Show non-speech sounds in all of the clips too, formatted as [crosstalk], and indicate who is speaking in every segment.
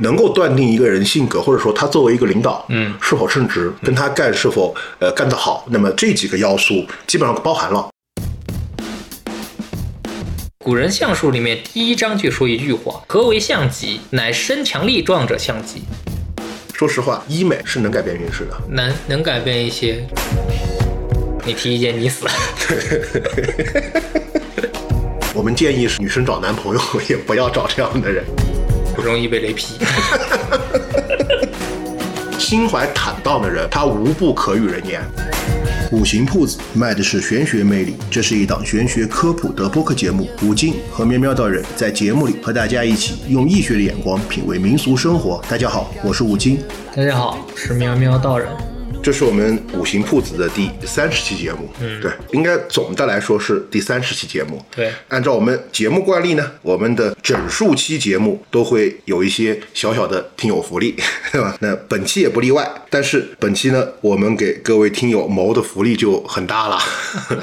Speaker 1: 能够断定一个人性格，或者说他作为一个领导，
Speaker 2: 嗯，
Speaker 1: 是否称职，跟他干是否呃干得好，那么这几个要素基本上包含了。
Speaker 2: 古人相术里面第一章就说一句话：“何为相吉？乃身强力壮者相吉。
Speaker 1: 说实话，医美是能改变运势的。”
Speaker 2: 能能改变一些。你提意见，你死。[laughs]
Speaker 1: 我们建议是女生找男朋友也不要找这样的人，
Speaker 2: 容易被雷劈。[laughs]
Speaker 1: 心怀坦荡的人，他无不可与人言。五行铺子卖的是玄学魅力，这是一档玄学科普的播客节目。五金和喵喵道人在节目里和大家一起用易学的眼光品味民俗生活。大家好，我是五金。
Speaker 2: 大家好，是喵喵道人。
Speaker 1: 这是我们五行铺子的第三十期节目，
Speaker 2: 嗯
Speaker 1: 对，应该总的来说是第三十期节目。
Speaker 2: 对
Speaker 1: 按照我们节目惯例呢，我们的整数期节目都会有一些小小的听友福利，[laughs] 对吧？那本期也不例外。但是本期呢，我们给各位听友谋的福利就很大了。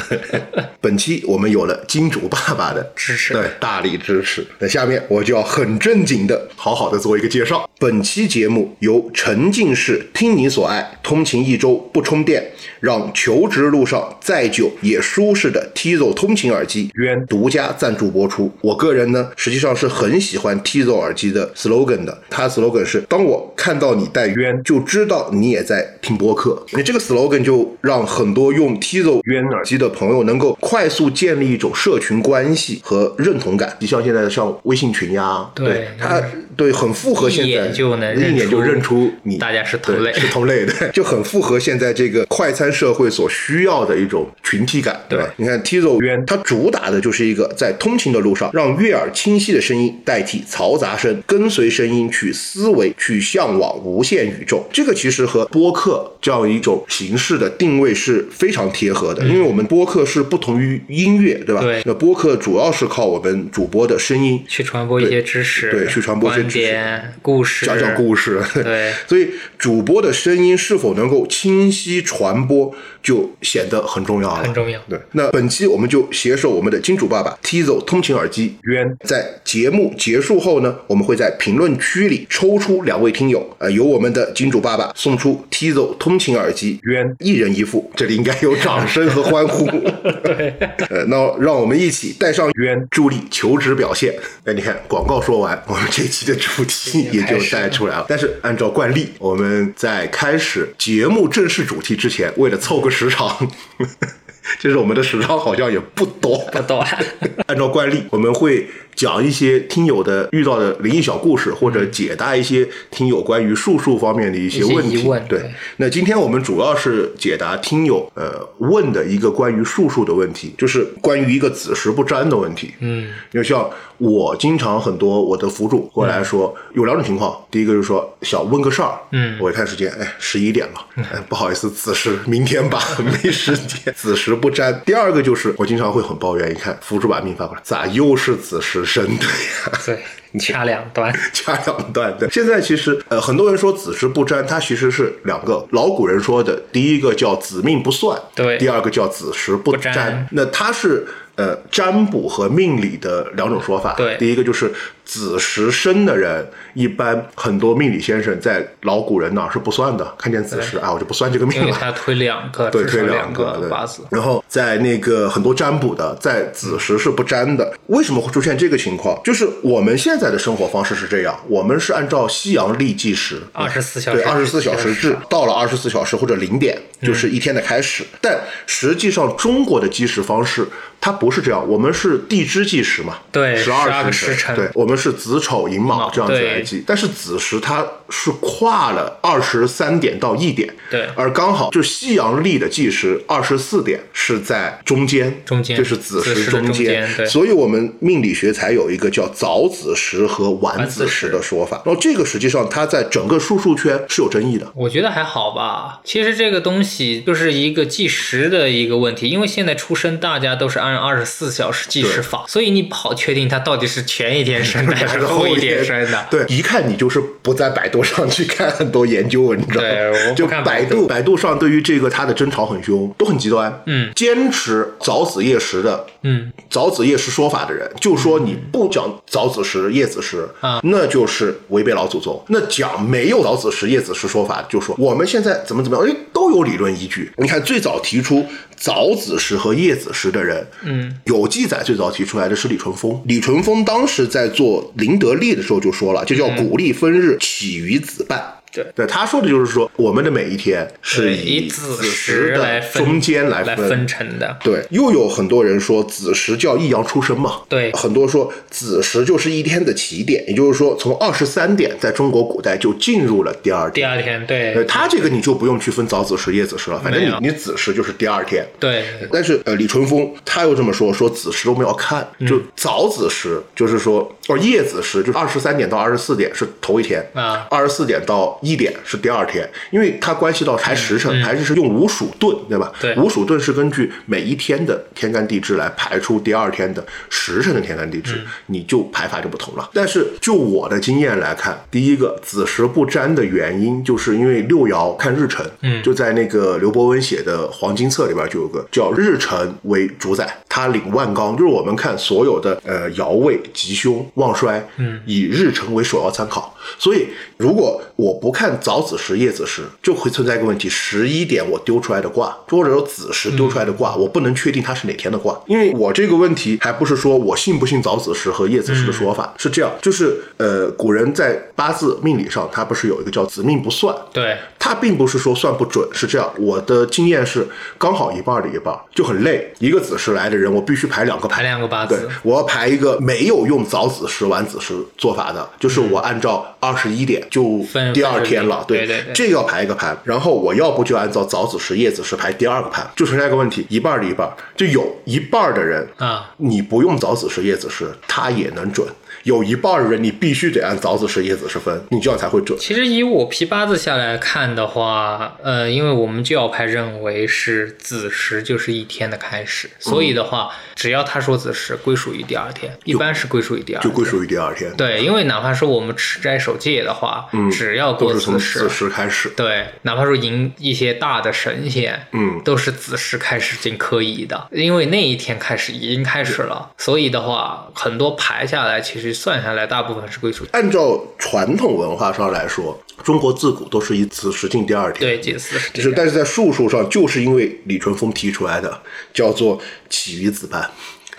Speaker 1: [laughs] 本期我们有了金主爸爸的
Speaker 2: 支持
Speaker 1: 对，大力支持。那下面我就要很正经的、好好的做一个介绍。本期节目由沉浸式听你所爱，通勤一周不充电，让求职路上再久也舒适的 Tizo 通勤耳机渊独家赞助播出。我个人呢，实际上是很喜欢 Tizo 耳机的 slogan 的，它 slogan 是“当我看到你戴渊，就知道你也在听播客”。那这个 slogan 就让很多用 Tizo 渊耳机的朋友能够快速建立一种社群关系和认同感。你像现在像微信群呀，
Speaker 2: 对
Speaker 1: 它对很符合现在
Speaker 2: 一眼就能
Speaker 1: 一眼就认出你
Speaker 2: 大家是同类
Speaker 1: 是同类的，就很符合现在这个快餐社会所需要的一种群体感，对吧？你看 Tizo 渊，它主打的就是一个在通勤的路上，让悦耳清晰的声音代替嘈杂声，跟随声音去思维，去向往无限宇宙。这个其实和播客这样一种形式的定位是非常贴合的，因为我们播客是不同于音乐，对吧？
Speaker 2: 对
Speaker 1: 那播客主要是靠我们主播的声音
Speaker 2: 去传播一些知识，
Speaker 1: 对去传播一些
Speaker 2: 观
Speaker 1: 知识、
Speaker 2: 故事，
Speaker 1: 讲讲故事，
Speaker 2: 对 [laughs]
Speaker 1: 所以主播的声音是否能够清晰传播，就显得很重要了。
Speaker 2: 很重要。
Speaker 1: 对，那本期我们就携手我们的金主爸爸 Tizo 通勤耳机渊，在节目结束后呢，我们会在评论区里抽出两位听友，呃，由我们的金主爸爸送出 Tizo 通勤耳机渊一人一副，这里应该有掌声和欢呼。[laughs]
Speaker 2: 对，
Speaker 1: 呃，那让我们一起带上渊助力求职表现。哎，你看广告说完，我们这期的主题也就带出来了。但是按照惯例，我们在开始节目正式主题之前，为了凑个时长。[laughs] 就是我们的时长好像也不多，
Speaker 2: 不多。[laughs]
Speaker 1: 按照惯例，我们会讲一些听友的遇到的灵异小故事，或者解答一些听友关于术数方面的一些问题。
Speaker 2: 问
Speaker 1: 对
Speaker 2: 对，
Speaker 1: 那今天我们主要是解答听友呃问的一个关于术数的问题，就是关于一个子时不沾的问题。
Speaker 2: 嗯，
Speaker 1: 就像我经常很多我的辅助过来说，有两种情况，第一个就是说想问个事儿，
Speaker 2: 嗯
Speaker 1: 我一看时间，哎，十一点了，哎，不好意思，子时明天吧，没时间，子时不沾。第二个就是我经常会很抱怨，一看辅助把命发过来，咋又是子时生的呀？[laughs]
Speaker 2: 对，掐两端。[laughs]
Speaker 1: 掐两端。对，现在其实呃，很多人说子时不沾，它其实是两个老古人说的，第一个叫子命不算，
Speaker 2: 对
Speaker 1: 第二个叫子时不
Speaker 2: 不沾
Speaker 1: 那它是。呃，占卜和命理的两种说法。
Speaker 2: 对
Speaker 1: 第一个就是子时生的人，一般很多命理先生在老古人那儿是不算的，看见子时啊，我就不算这个命了。
Speaker 2: 他推两个，
Speaker 1: 对，推
Speaker 2: 两
Speaker 1: 个对
Speaker 2: 八字。
Speaker 1: 然后在那个很多占卜的，在子时是不占的。为什么会出现这个情况？就是我们现在的生活方式是这样，我们是按照西洋历计时，
Speaker 2: 二十四小时
Speaker 1: 对，二十四小时制，到了二十四小时或者零点，就是一天的开始。但实际上，中国的计时方式它不是这样，我们是地支计时嘛，
Speaker 2: 对
Speaker 1: 十
Speaker 2: 12个
Speaker 1: 时
Speaker 2: 时辰
Speaker 1: 对，我们是子丑寅卯
Speaker 2: 卯
Speaker 1: 这样子来记。但是子时它是跨了二十三点到一点，
Speaker 2: 对
Speaker 1: 而刚好就西洋历的计时二十四点是在中间，
Speaker 2: 中间
Speaker 1: 就是子时
Speaker 2: 中
Speaker 1: 间，
Speaker 2: 对
Speaker 1: 所以我们命理学才有一个叫早子时和晚子时
Speaker 2: 晚子时
Speaker 1: 的说法。然后这个实际上它在整个术数圈是有争议的。
Speaker 2: 我觉得还好吧。其实这个东西就是一个计时的一个问题，因为现在出生大家都是按二十四小时计时法，所以你不好确定它到底是前一天生的，[laughs]
Speaker 1: 还是
Speaker 2: 后
Speaker 1: 一
Speaker 2: 天生的。
Speaker 1: 对，一看你就是不在百度上去看很多研究文章。[laughs] 就百度，百度上对于这个他的争吵很凶，都很极端。
Speaker 2: 嗯，
Speaker 1: 坚持早子夜食的，
Speaker 2: 嗯，
Speaker 1: 早子夜食说法的人，就说你不讲早子时、夜子时
Speaker 2: 啊
Speaker 1: 那就是违背老祖宗。那讲没有早子时、夜子时说法，就说我们现在怎么怎么样，哎，都有理论依据。你看最早提出早子时和夜子时的人，
Speaker 2: 嗯，
Speaker 1: 有记载最早提出来的是李淳风。李淳风当时在做林德利的时候就说了，就叫鼓励分日，起于子半。
Speaker 2: 对
Speaker 1: 对，他说的就是说，我们的每一天是以
Speaker 2: 子
Speaker 1: 时的中间来
Speaker 2: 来分成的。
Speaker 1: 对，又有很多人说子时叫易阳出生嘛，
Speaker 2: 对
Speaker 1: 很多说子时就是一天的起点，也就是说从二十三点在中国古代就进入了第二天。
Speaker 2: 第二天，对
Speaker 1: 呃，他这个你就不用去分早子时、夜子时了，反正你你子时就是第二天。
Speaker 2: 对
Speaker 1: 但是呃，李淳风他又这么说，说子时我们要看，
Speaker 2: 嗯
Speaker 1: 就早子时就是说，哦夜子时就是二十三点到二十四点是头一天
Speaker 2: 啊
Speaker 1: 二十四点到一点是第二天，因为它关系到排时辰，排时是用五鼠遁，对吧？
Speaker 2: 嗯对
Speaker 1: 五鼠遁是根据每一天的天干地支来排出第二天的时辰的天干地支，
Speaker 2: 嗯
Speaker 1: 你就排法就不同了。但是就我的经验来看，第一个子时不沾的原因，就是因为六爻看日辰，嗯，就在那个刘伯温写的《黄金册》里边就有个叫日辰为主宰，他领万纲，就是我们看所有的呃爻位吉凶旺衰，嗯，以日辰为首要参考。所以如果我不看早子时、夜子时，就会存在一个问题：十一点我丢出来的卦，或者说子时丢出来的卦，我不能确定它是哪天的卦，因为我这个问题还不是说我信不信早子时和夜子时的说法，是这样，就是呃，古人在八字命理上，他不是有一个叫子命不算，
Speaker 2: 对。
Speaker 1: 他并不是说算不准，是这样。我的经验是刚好一半儿的一半儿，就很累。一个子时来的人，我必须排两个
Speaker 2: 排。两个八
Speaker 1: 对
Speaker 2: 字，，
Speaker 1: 我要排一个没有用早子时、晚子时做法的，就是我按照二十一点就第二天了，
Speaker 2: 对对对
Speaker 1: 这个要排一个盘。然后我要不就按照早子时、夜子时排第二个盘，就存在一个问题，一半儿的一半儿，就有一半儿的人
Speaker 2: 啊，
Speaker 1: 你不用早子时、夜子时，他也能准。有一半儿的人，你必须得按早子时、夜子时分，你这样才会准。
Speaker 2: 其实以我批八字下来看的话，呃，因为我们教派认为是子时就是一天的开始，所以的话，只要他说子时，归属于第二天，一般是归属于第二天。
Speaker 1: 就归属于第二天，
Speaker 2: 对，因为哪怕说我们持斋守戒的话，只要过子时
Speaker 1: 子，时开始。
Speaker 2: 对，哪怕说迎一些大的神仙，
Speaker 1: 嗯
Speaker 2: 都是子时开始进科仪的，因为那一天开始已经开始了，所以的话，很多排下来，其实算下来，大部分是归属
Speaker 1: 按照传统文化上来说，中国自古都是以子时进第二天。
Speaker 2: 对祭祀是
Speaker 1: 就是，但是在术数上，就是因为李淳风提出来的，叫做起于子半。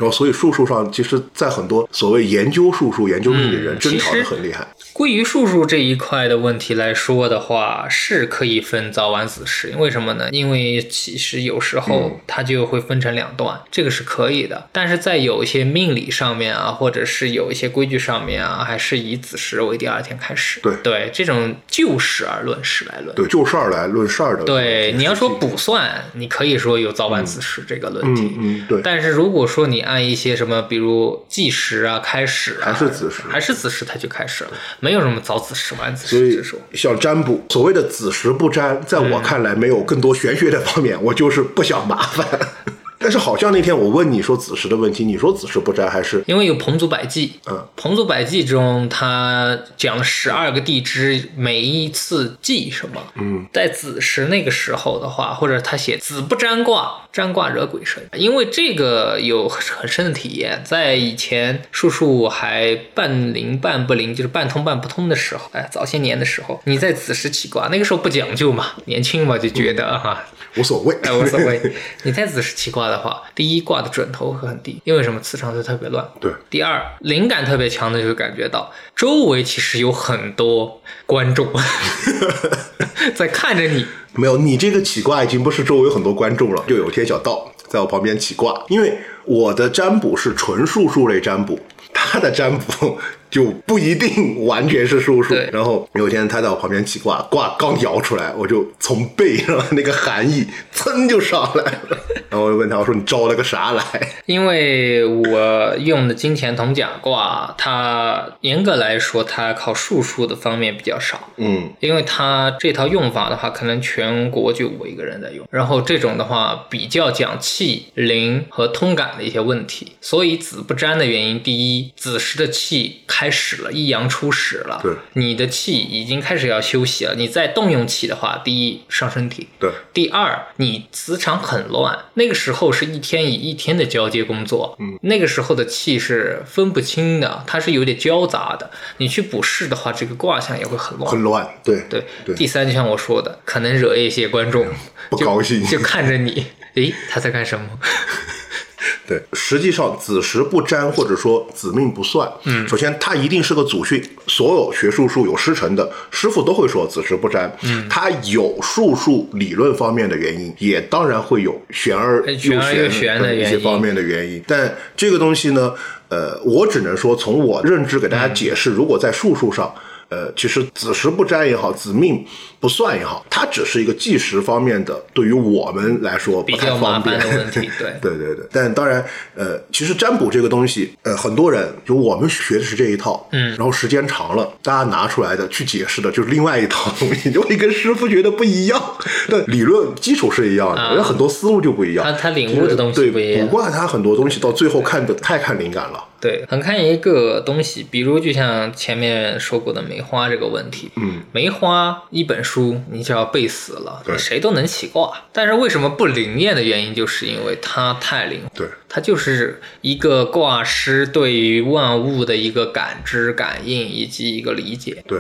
Speaker 1: 然后，所以术数上，其实，在很多所谓研究术数、研究命理人，
Speaker 2: 嗯
Speaker 1: 争吵的很厉害。
Speaker 2: 归于术数这一块的问题来说的话，是可以分早晚子时。为什么呢？因为其实有时
Speaker 1: 嗯
Speaker 2: 候它就会分成两段，这个是可以的。但是在有一些命理上面啊，或者是有一些规矩上面啊，还是以子时为第二天开始。
Speaker 1: 对
Speaker 2: 对，这种就事而论事来论。
Speaker 1: 对，就事儿来论事儿的。
Speaker 2: 对，你要说卜算，你可以说有早晚子时这个论题。
Speaker 1: 嗯嗯，对，
Speaker 2: 但是如果说你按一些什么，比如计时啊、开始啊，
Speaker 1: 还是子时
Speaker 2: 还是子时，它就开始了，没有什么早子时、晚子
Speaker 1: 所以
Speaker 2: 时之说。
Speaker 1: 像占卜，所谓的子时不占，在我
Speaker 2: 嗯
Speaker 1: 看来没有更多玄学的方面，我就是不想麻烦。但是好像那天我问你说子时的问题，你说子时不沾还是
Speaker 2: 因为有《彭祖百记》，
Speaker 1: 嗯《
Speaker 2: 彭祖百记》中他讲了十二个地支，每一次记什么。
Speaker 1: 嗯，
Speaker 2: 在子时那个时候的话，或者他写子不占卦，占卦惹鬼神，因为这个有很深的体验。在以前术数还半灵半不灵，就是半通半不通的时候，哎，早些年的时候，你在子时起卦，那个时候不讲究嘛，年轻嘛就觉得哈、
Speaker 1: 无所谓？
Speaker 2: 哎，无所谓。你在子时起卦的话，第一卦的准头会很低，因为什么？磁场就特别乱。
Speaker 1: 对，
Speaker 2: 第二，灵感特别强的就感觉到周围其实有很多观众 [laughs] 在看着你。
Speaker 1: 没有，你这个起卦已经不是周围有很多观众了，就有天小道在我旁边起卦，因为我的占卜是纯术数类占卜，他的占卜就不一定完全是术数
Speaker 2: 对。
Speaker 1: 然后有一天他在我旁边起卦，卦刚摇出来，我就从背上那个寒意噌就上来了，然后我就问他，我说你招了个啥来？[laughs]
Speaker 2: 因为我用的金钱铜甲卦，它严格来说，它靠术数的方面比较少。
Speaker 1: 嗯，
Speaker 2: 因为它这套用法的话，可能全国就我一个人在用，然后这种的话比较讲气、灵和通感的一些问题，所以子不沾的原因，第一，子时的气开开始了，一阳初始了，
Speaker 1: 对，
Speaker 2: 你的气已经开始要休息了。你再动用气的话，第一伤身体，
Speaker 1: 对，
Speaker 2: 第二你磁场很乱。那个时候是一天以一天的交接工作，嗯，那个时候的气是分不清的，它是有点交杂的。你去补势的话，这个卦象也会很乱，
Speaker 1: 很乱，对
Speaker 2: 对。
Speaker 1: 对。
Speaker 2: 第三，就像我说的，可能惹一些观众就 [laughs]
Speaker 1: 不高兴。
Speaker 2: 就看着你，诶，他在干什么？[laughs] [laughs]
Speaker 1: 对，实际上子时不沾或者说子命不算，嗯，首先它一定是个祖训，所有学术术有师承的师傅都会说子时不沾，嗯，它有术数理论方面的原因，也当然会有玄而又
Speaker 2: 玄玄的
Speaker 1: 的一些方面的原因，但这个东西呢，呃，我只能说从我认知给大家解释，如果在术数上。呃，其实子时不沾也好，子命不算也好，它只是一个计时方面的，对于我们来说不太
Speaker 2: 比较麻
Speaker 1: 方便
Speaker 2: 烦的问题，[laughs] 对。
Speaker 1: 对对对，但当然，呃，其实占卜这个东西，呃，很多人就我们学的是这一套，嗯，然后时间长了，大家拿出来的去解释的就是另外一套东西，[laughs] 就会跟师傅觉得不一样。[laughs] 但理论基础是一样的，
Speaker 2: 啊
Speaker 1: 人很多思路就不一样。
Speaker 2: 他他领悟的东西
Speaker 1: 对
Speaker 2: 不一样
Speaker 1: 卜卦它很多东西到最后看的太看灵感了。
Speaker 2: 对，很看一个东西，比如就像前面说过的梅花这个问题，
Speaker 1: 嗯，
Speaker 2: 梅花一本书你就要背死了，
Speaker 1: 对
Speaker 2: 谁都能起卦。但是为什么不灵验的原因，就是因为它太灵，
Speaker 1: 对，
Speaker 2: 它就是一个卦师对于万物的一个感知、感应以及一个理解。
Speaker 1: 对，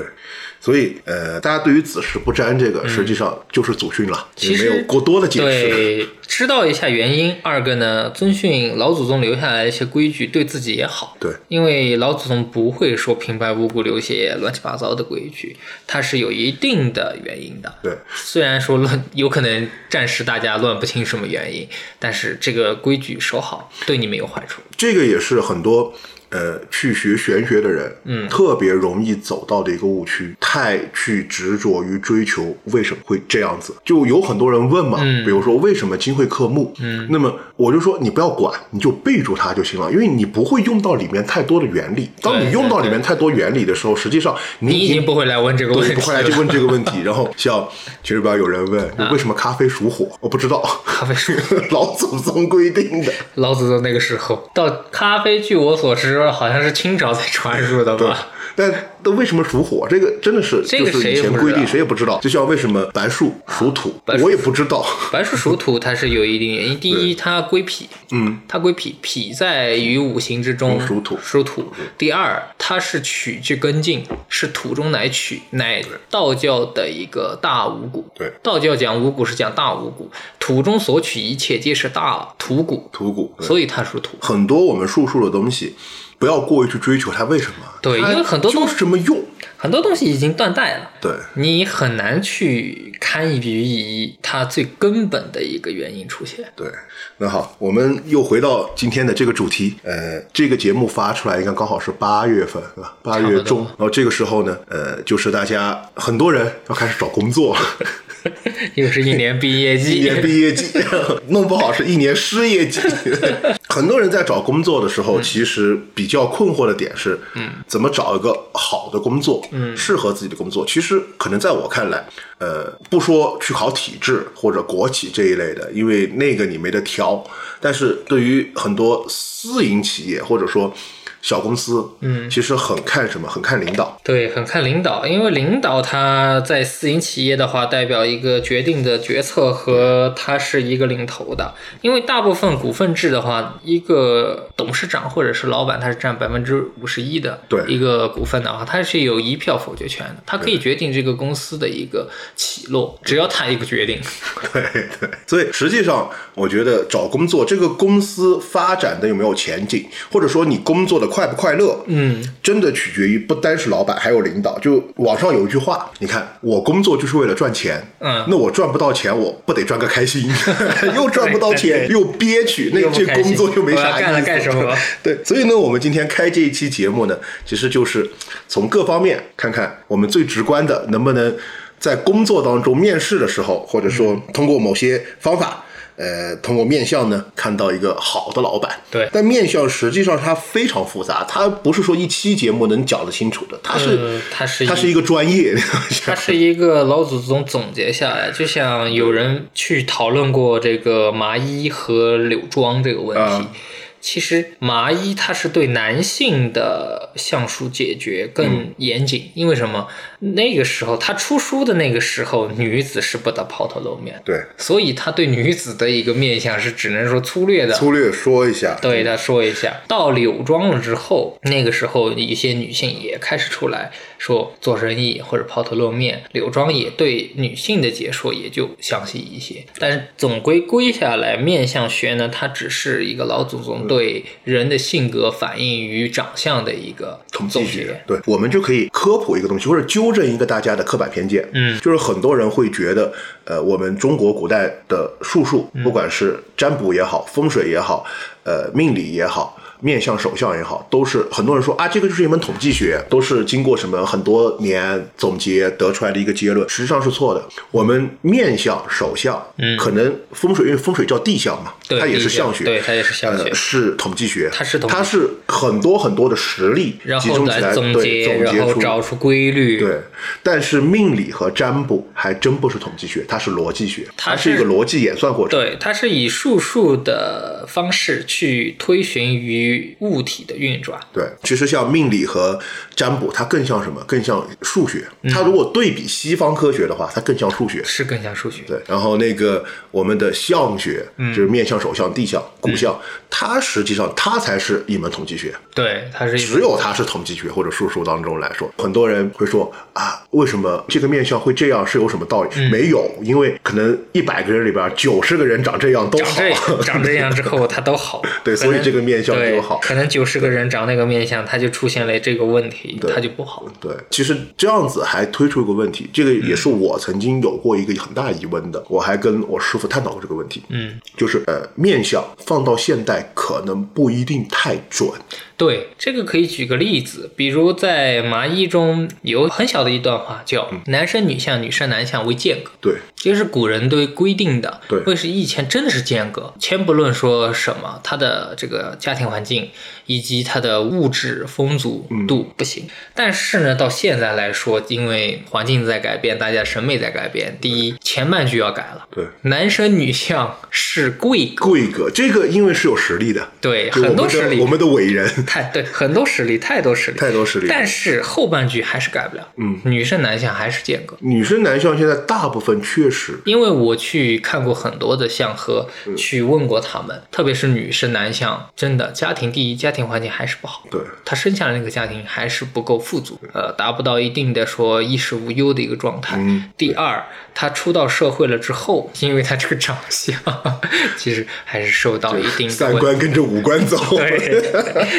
Speaker 1: 所以呃，大家对于子时不沾这个，实际上就是祖训了，
Speaker 2: 嗯其实
Speaker 1: 也没有过多的解释。
Speaker 2: 对，知道一下原因。二个呢，遵循老祖宗留下来一些规矩，对自己也好。
Speaker 1: 对，
Speaker 2: 因为老祖宗不会说平白无故留些乱七八糟的规矩，它是有一定的原因的。
Speaker 1: 对，
Speaker 2: 虽然说乱，有可能暂时大家乱不清什么原因，但是这个规矩守好，对你没有坏处。
Speaker 1: 这个也是很多呃去学玄学的人，嗯，特别容易走到的一个误区，太去执着于追求为什么会这样子。就有很多人问嘛，比如说为什么金会克木，嗯，那么我就说你不要管，你就备注它就行了，因为你不会用到里面太多的原理。当你用到里面太多原理的时候，实际上你
Speaker 2: 你已经不会来问这个问，题
Speaker 1: 不会来就问这个问 [laughs] 题。然后像其实不要有人问为什么咖啡属火，我不知道，
Speaker 2: 咖啡属，[laughs]
Speaker 1: 老祖宗规定的。
Speaker 2: 老祖宗那个时候到咖啡，据我所知，好像是清朝才传入的吧？，
Speaker 1: 但那为什么属火？这个真的是
Speaker 2: 这个
Speaker 1: 就是以
Speaker 2: 谁也不知
Speaker 1: 前规定，
Speaker 2: 道
Speaker 1: 谁也不知道。就像为什么白术属土我也不知道。[laughs]
Speaker 2: 白术属土，它是有一定原因。第一，它归脾，
Speaker 1: 嗯，
Speaker 2: 它归脾，脾在于五行之中，
Speaker 1: 嗯属土
Speaker 2: 属土。第二，它是取之根茎，是土中乃取，乃道教的一个大五谷。
Speaker 1: 对，
Speaker 2: 道教讲五谷是讲大五谷，土中所取一切皆是大土谷，
Speaker 1: 土谷，
Speaker 2: 所以它属土。
Speaker 1: 很多我们术数的东西，不要过于去追求它为什么。
Speaker 2: 对因为很多东
Speaker 1: 就是这么用。
Speaker 2: 很多东西已经断代了。
Speaker 1: 对，
Speaker 2: 你很难去堪一笔一它最根本的一个原因出现。
Speaker 1: 对，那好，我们又回到今天的这个主题。呃，这个节目发出来应该刚好是八月份，是吧？八月中，然后这个时候呢，呃，就是大家很多人要开始找工作，[laughs]
Speaker 2: 又是一年毕业季一，
Speaker 1: 年毕业季，[laughs] 弄不好是一年失业季。[laughs] 很多人在找工作的时候，其实比较困惑的点是，嗯，怎么找一个好的工作，嗯，适合自己的工作。其实可能在我看来，呃，不说去考体制或者国企这一类的，因为那个你没得挑。但是对于很多私营企业或者说小公司，嗯，其实很看什么？很看领导。
Speaker 2: 对，很看领导，因为领导他在私营企业的话，代表一个决定的决策和他是一个领头的。因为大部分股份制的话，一个董事长或者是老板，他是占百分之五十一的
Speaker 1: 对
Speaker 2: 一个股份的话，他是有一票否决权的，他可以决定这个公司的一个起落，只要他一个决定。[laughs]
Speaker 1: 对对，所以实际上，我觉得找工作这个公司发展的有没有前景，或者说你工作的快不快乐，
Speaker 2: 嗯，
Speaker 1: 真的取决于不单是老板，还有领导。就网上有一句话，你看我工作就是为了赚钱，
Speaker 2: 嗯
Speaker 1: 那我赚不到钱，我不得赚个开心，[laughs] [laughs] 又赚不到钱，又憋屈，那这工作就没啥意思。
Speaker 2: 干了干什么？[laughs]
Speaker 1: 对，所以呢，我们今天开这一期节目呢，其实就是从各方面看看我们最直观的能不能在工作当中面试的时候，或者说通过某些方法。呃，通过面相呢，看到一个好的老板。
Speaker 2: 对
Speaker 1: 但面相实际上它非常复杂，它不是说一期节目能讲得清楚的，它是、
Speaker 2: 呃它是
Speaker 1: 它是一个专业。[laughs]
Speaker 2: 它是一个老祖宗总结下来，就像有人去讨论过这个麻衣和柳庄这个问题。
Speaker 1: 啊
Speaker 2: 其实麻衣它是对男性的相术解决更严谨，因为什么？那个时候他出书的那个时候，女子是不得抛头露面，
Speaker 1: 对，
Speaker 2: 所以他对女子的一个面相是只能说粗略的。
Speaker 1: 粗略说一下，
Speaker 2: 对他说一下，到柳庄了之后，那个时候一些女性也开始出来说做生意或者抛头露面，柳庄也对女性的解说也就详细一些。但是总归归下来，面相学呢，它只是一个老祖宗对人的性格反映于长相的一个
Speaker 1: 统
Speaker 2: 总
Speaker 1: 计学
Speaker 2: 结。，
Speaker 1: 对，我们就可以科普一个东西，或者纠正一个大家的刻板偏见。
Speaker 2: 嗯，
Speaker 1: 就是很多人会觉得，呃，我们中国古代的术数，
Speaker 2: 嗯
Speaker 1: 不管是占卜也好，风水也好，呃，命理也好。面相、手相也好，都是很多人说啊，这个就是一门统计学，都是经过什么很多年总结得出来的一个结论，实际上是错的。我们面相、手相，嗯，可能风水，因为风水叫地相嘛，它也是
Speaker 2: 地相
Speaker 1: 相学，
Speaker 2: 对它也是相学
Speaker 1: 呃，是统计学，
Speaker 2: 它是统计
Speaker 1: 它是很多很多的实例
Speaker 2: 然后
Speaker 1: 集中起来，
Speaker 2: 总
Speaker 1: 对
Speaker 2: 结，然后
Speaker 1: 总结出
Speaker 2: 找出规律。
Speaker 1: 对，但是命理和占卜还真不是统计学，它是逻辑学，
Speaker 2: 它
Speaker 1: 是一个逻辑演算过程。
Speaker 2: 对，它是以数数的方式去推寻于物体的运转。
Speaker 1: 对，其实像命理和占卜，它更像什么？更像数学。
Speaker 2: 嗯
Speaker 1: 它如果对比西方科学的话，它更像数学。
Speaker 2: 是更像数学。
Speaker 1: 对，然后那个我们的相学，
Speaker 2: 嗯
Speaker 1: 就是面相、手相、地相、骨相，它实际上它才是一门统计学。
Speaker 2: 对，它是一
Speaker 1: 只有它是统计学或者术数当中来说，很多人会说啊，为什么这个面相会这样？是有什么道理？
Speaker 2: 嗯
Speaker 1: 没有，因为可能一百个人里边九十个人长这样都
Speaker 2: 长
Speaker 1: 好。
Speaker 2: 这长这样之后，他都好。[laughs]
Speaker 1: 对所以这个面相就
Speaker 2: 对
Speaker 1: 好
Speaker 2: 可能九十个人长那个面相，他就出现了这个问题，他就不好。
Speaker 1: 对，其实这样子还推出一个问题，这个也是
Speaker 2: 嗯
Speaker 1: 我曾经有过一个很大疑问的，我还跟我师傅探讨过这个问题。
Speaker 2: 嗯，
Speaker 1: 就是呃，面相放到现代可能不一定太准。
Speaker 2: 对，这个可以举个例子，比如在麻衣中有很小的一段话，叫“男生女相，女生男相为间隔”。
Speaker 1: 对，
Speaker 2: 这是古人对规定的，
Speaker 1: 对
Speaker 2: 为是以前真的是间隔，先不论说什么，他的这个家庭环境以及它的物质丰足度不行，但是呢，到现在来说，因为环境在改变，大家审美在改变，第一前半句要改了，
Speaker 1: 对，
Speaker 2: 男生女相是贵格，
Speaker 1: 贵格这个因为是有实力的，
Speaker 2: 对，很多实力
Speaker 1: 我，们的伟人
Speaker 2: 太对，很多实力，太多实力，
Speaker 1: 太多实力。
Speaker 2: 但是后半句还是改不了，
Speaker 1: 嗯，
Speaker 2: 女生男相还是间隔。
Speaker 1: 女生男相现在大部分确实
Speaker 2: 因为我去看过很多的相和，
Speaker 1: 嗯。
Speaker 2: 去问过他们，特别是女生男相，真的家庭第一，家庭环境还是不好。
Speaker 1: 对
Speaker 2: 他生下来那个家庭还是不够富足，呃，达不到一定的说衣食无忧的一个状态。
Speaker 1: 嗯
Speaker 2: 第二，他出到社会了之后，因为他这个长相，[laughs] 其实还是受到一定的
Speaker 1: 三观跟着五官走，
Speaker 2: 对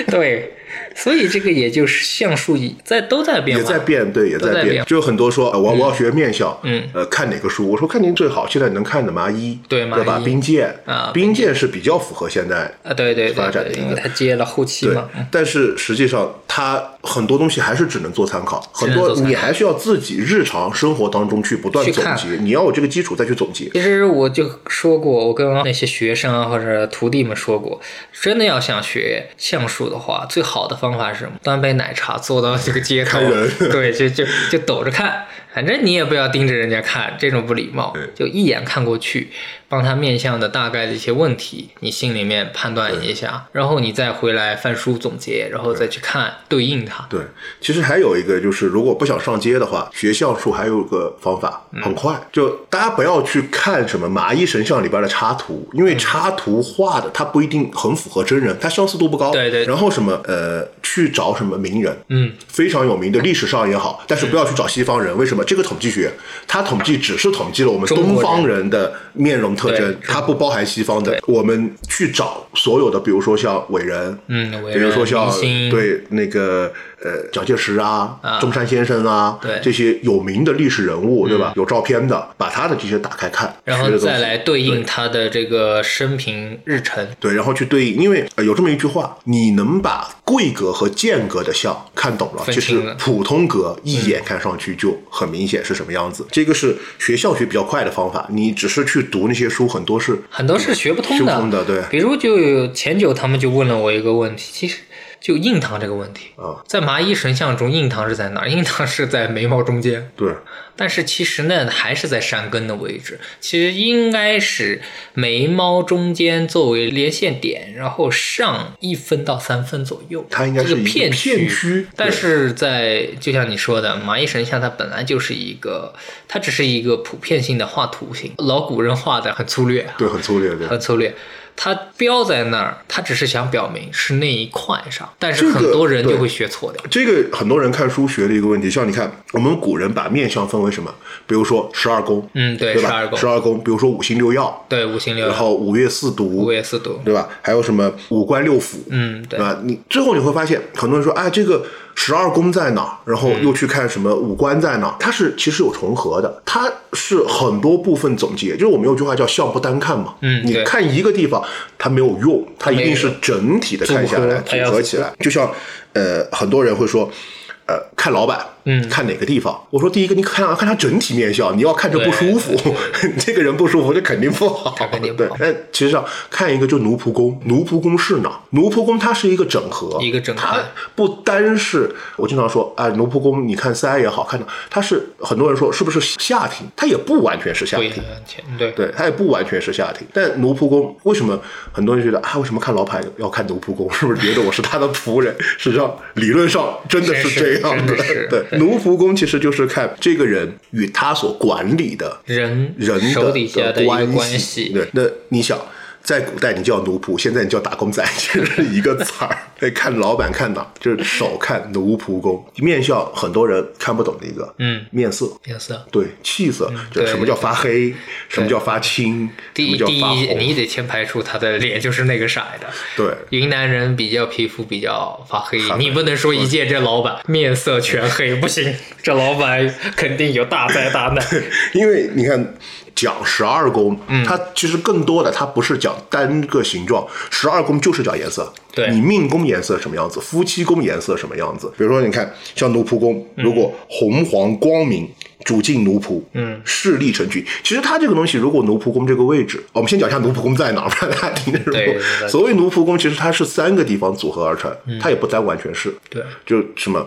Speaker 2: 对，[laughs] 所以这个也就是相术也在都在变
Speaker 1: 也，在变，对，也在
Speaker 2: 变
Speaker 1: 就很多说，呃我我要学面相，
Speaker 2: 嗯
Speaker 1: 呃，看哪个书？我说看您最好，现在能看的麻衣，
Speaker 2: 对麻
Speaker 1: 对吧？
Speaker 2: 衣
Speaker 1: 兵谏
Speaker 2: 啊
Speaker 1: 兵剑是比较符合现在
Speaker 2: 啊，对对
Speaker 1: 发展的
Speaker 2: 因为它接了后期嘛，嗯，
Speaker 1: 但是实际上它很多东西还是只能做参考，很多你还需要自己日常生活当中去不断总结，你要有这个基础再去总结。
Speaker 2: 其实我就说过，我跟那些学生啊或者徒弟们说过，真的要想学相术的话，最好的方法是什么？端杯奶茶坐到这个街头
Speaker 1: 人，
Speaker 2: 对，就就就抖着看，反正你也不要盯着人家看，这种不礼貌，就一眼看过去，帮他面向的大概的一些问题，你心里面判断一下，然后你再回来翻书总结，然后再去看对应它。
Speaker 1: 对，其实还有一个就是，如果不想上街的话，学校处还有个方法，
Speaker 2: 嗯
Speaker 1: 很快，就大家不要去看什么麻衣神像里边的插图，因为插图画的它不一定很符合真人，它相似度不高。
Speaker 2: 对对
Speaker 1: 然后什么呃，去找什么名人，
Speaker 2: 嗯，
Speaker 1: 非常有名的历史上也好，但是不要去找西方人，为什么？这个统计学，它统计只是统计了我们东方人的面容特征，它不包含西方的。我们去找所有的，比如说像伟人，
Speaker 2: 嗯，伟
Speaker 1: 比如说、像，对那个呃蒋介石啊、
Speaker 2: 啊。
Speaker 1: 中山先生啊，
Speaker 2: 对。嗯
Speaker 1: 这些有名的历史人物，对吧？有照片的，把他的这些打开看，
Speaker 2: 然后再来对。应他的这个生平日程。
Speaker 1: 对，然后去对应，因为、呃、有这么一句话，你能把贵格和间隔的像看懂了，其实普通格一眼看上去就很明显是什么样子。这个是学校学比较快的方法，你只是去读那些书，很多是
Speaker 2: 很多是学不通的，
Speaker 1: 学不通的对。
Speaker 2: 比如就有前久他们就问了我一个问题，其实就印堂这个问题
Speaker 1: 啊，
Speaker 2: 在麻衣神像中，印堂是在哪儿？印堂是在眉毛中间。
Speaker 1: 对，
Speaker 2: 但是其实呢，还是在山根的位置。其实应该是眉毛中间作为连线点，然后上一分到三分左右。
Speaker 1: 它应该是一个
Speaker 2: 片
Speaker 1: 片区
Speaker 2: 但是在就像你说的，麻衣神像它本来就是一个，它只是一个普遍性的画图形，老古人画的很粗略，
Speaker 1: 对，很粗略，对。
Speaker 2: 很粗略。它标在那儿，它只是想表明是那一块上，但是很多人就会学错掉。
Speaker 1: 这个很多人看书学的一个问题，像你看，我们古人把面相分为什么？比如说十二宫，
Speaker 2: 嗯，对，
Speaker 1: 对吧？
Speaker 2: 十二宫
Speaker 1: 十，二宫，比如说五行六曜，
Speaker 2: 对，五行六
Speaker 1: 然后五岳四
Speaker 2: 五
Speaker 1: 渎，
Speaker 2: 岳四渎，
Speaker 1: 对吧？还有什么五官六腑，
Speaker 2: 嗯，对
Speaker 1: 对，吧？你最后你会发现，很多人说，哎，这个十二宫在哪？然后
Speaker 2: 嗯
Speaker 1: 又去看什么五官在哪儿？它是其实有重合的，它是很多部分总结。就是我们有句话叫“相不单看”嘛，
Speaker 2: 嗯你
Speaker 1: 看一个地方它没有用，它一定是整体的看下来，
Speaker 2: 组合
Speaker 1: 起来。就像呃，很多人会说。呃，看老板，
Speaker 2: 嗯
Speaker 1: 看哪个地方？我说第一个，你看看他整体面相，你要看着不舒服，[laughs] 这个人不舒服，这肯定不好，
Speaker 2: 肯定不好。
Speaker 1: 对但其实上看一个就奴仆宫，奴仆宫是哪儿？奴仆宫它是一个整合，
Speaker 2: 一个整合
Speaker 1: 它不单是我经常说，啊，奴仆宫你看三也好看到，它是很多人说是不是下庭？它也不完全是下庭。
Speaker 2: 对。
Speaker 1: 对，它也不完全是下庭，但奴仆宫为什么很多人觉得啊？为什么看老板要看奴仆宫？是不是觉得我是他的仆人？实际上，理论上真的是这样的。对，奴仆宫其实就是看这个人与他所管理的
Speaker 2: 人
Speaker 1: 人的
Speaker 2: 手底下的
Speaker 1: 关
Speaker 2: 系，
Speaker 1: 对，那你想，在古代你叫奴仆，现在你叫打工仔，其实是一个词儿。[laughs] 哎，看老板看哪，就是手看奴仆工，面相很多人看不懂的一个，
Speaker 2: 嗯，
Speaker 1: 面色。
Speaker 2: 面色。
Speaker 1: 对气色，就什么叫发黑，什么叫发青，
Speaker 2: 第一，第一，你得先排除他的脸就是那个色的。
Speaker 1: 对，
Speaker 2: 云南人比较皮肤比较发黑，你不能说一见这老板面色全黑，不行，这老板肯定有大灾大难。[laughs]
Speaker 1: 因为你看讲十二宫，
Speaker 2: 嗯
Speaker 1: 它其实更多的它不是讲单个形状，十二宫就是讲颜色。
Speaker 2: 对
Speaker 1: 你命宫颜色什么样子，夫妻宫颜色什么样子。比如说，你看像奴仆宫，如果红黄光明。主进奴仆，
Speaker 2: 嗯，
Speaker 1: 势力成群。其实它这个东西，如果奴仆宫这个位置，我们先讲一下奴仆宫在哪儿，不然大家听
Speaker 2: 对
Speaker 1: 所谓奴仆宫，其实它是三个地方组合而成，它也不单完全是，
Speaker 2: 对，
Speaker 1: 就什么，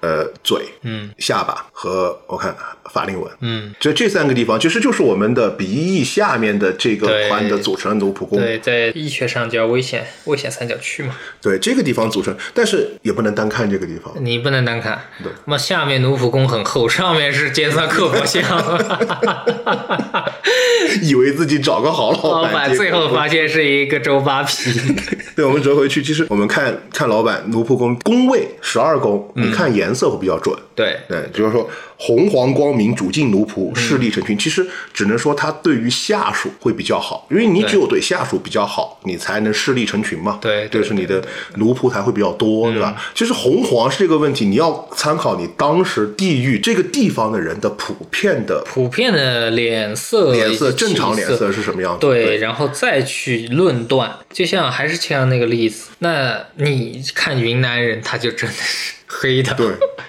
Speaker 1: 呃，嘴，
Speaker 2: 嗯，
Speaker 1: 下巴和我看法令纹，
Speaker 2: 嗯，
Speaker 1: 这这三个地方其实就是我们的鼻翼下面的这个
Speaker 2: 对
Speaker 1: 宽的组成的奴仆宫。
Speaker 2: 对，在医学上叫危险危险三角区嘛，
Speaker 1: 对这个地方组成，但是也不能单看这个地方。
Speaker 2: 你不能单看。
Speaker 1: 对
Speaker 2: 那么下面奴仆宫很厚，上面是尖酸刻薄相，[laughs]
Speaker 1: 以为自己找个好老
Speaker 2: 老
Speaker 1: 板，
Speaker 2: 最后发现是一个周扒皮。[laughs]
Speaker 1: 对，我们折回去，其实我们看看老板奴仆宫宫位十二宫，你看颜色会比较准。
Speaker 2: 对，
Speaker 1: 对，就是说红黄光明，主进奴仆，势力成群。其实只能说他对于下属会比较好，因为你只有对下属比较好，你才能势力成群嘛。
Speaker 2: 对对
Speaker 1: 就是你的奴仆才会比较多，对吧？其实红黄是这个问题，你要参考你当时地域这个地方的人的普遍的
Speaker 2: 普遍的脸色、
Speaker 1: 脸色，正常脸色是什么样子？
Speaker 2: 对，然后再去论断，就像还是像那个例子，那你看云南人，他就真的是 [laughs] 黑的，
Speaker 1: 对，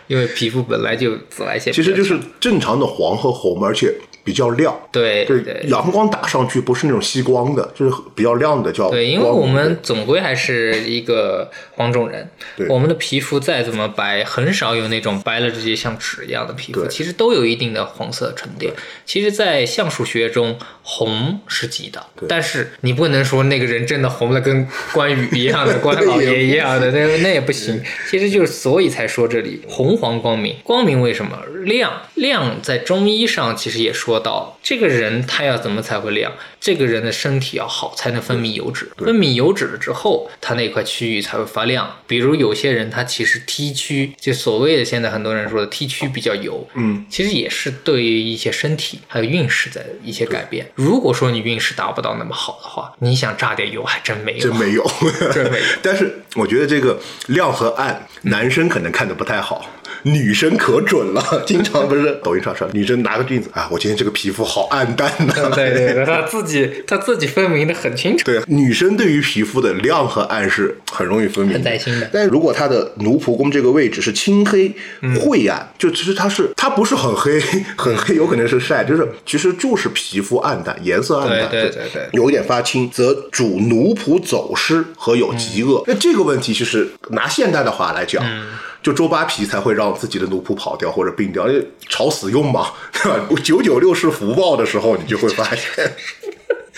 Speaker 2: 因为皮肤本来就紫外线
Speaker 1: 其实就是正常的黄和红，而且比较亮。对，
Speaker 2: 对对。
Speaker 1: 阳光打上去不是那种吸光的，就是比较亮的，叫
Speaker 2: 对，因为我们总归还是一个黄种人。
Speaker 1: 对，
Speaker 2: 我们的皮肤再怎么白，很少有那种白了直接像纸一样的皮肤，
Speaker 1: 对。
Speaker 2: 其实都有一定的黄色沉淀。其实，在相术学中，红是吉的，但是你不能说那个人真的红的跟关羽一样的、[laughs] 关老爷一样的，那那也不行。其实就是所以才说这里红黄光明，光明为什么？亮？亮在中医上其实也说到，这个人他要怎么才会亮？这个人的身体要好，才能分泌油脂。分泌油脂了之后，他那块区域才会发亮。比如有些人他其实 T 区，就所谓的现在很多人说的 T 区比较油，
Speaker 1: 嗯，
Speaker 2: 其实也是对于一些身体还有运势的一些改变。如果说你运势达不到那么好的话，你想炸点油还真没有，
Speaker 1: 真没有，[laughs]
Speaker 2: 真没有。[laughs]
Speaker 1: 但是我觉得这个亮和暗，男生可能看的不太好。女生可准了，经常不是抖音上说女生拿个镜子啊，我今天这个皮肤好暗淡呐、
Speaker 2: 对对对，他自己他自己分明的很清楚，
Speaker 1: 对，女生对于皮肤的亮和暗是很容易分明
Speaker 2: 很
Speaker 1: 的。
Speaker 2: 在心的。
Speaker 1: 但如果她的奴仆宫这个位置是青黑晦暗，就其实它是它不是很黑，很黑有可能是晒，就是其实就是皮肤暗淡，颜色暗淡，
Speaker 2: 对对对对
Speaker 1: 有一点发青，则主奴仆走失和有疾恶。那这个问题其实拿现代的话来讲。就周扒皮才会让自己的奴仆跑掉或者病掉，因为吵死用嘛，对吧？九九六是福报的时候，你就会发现，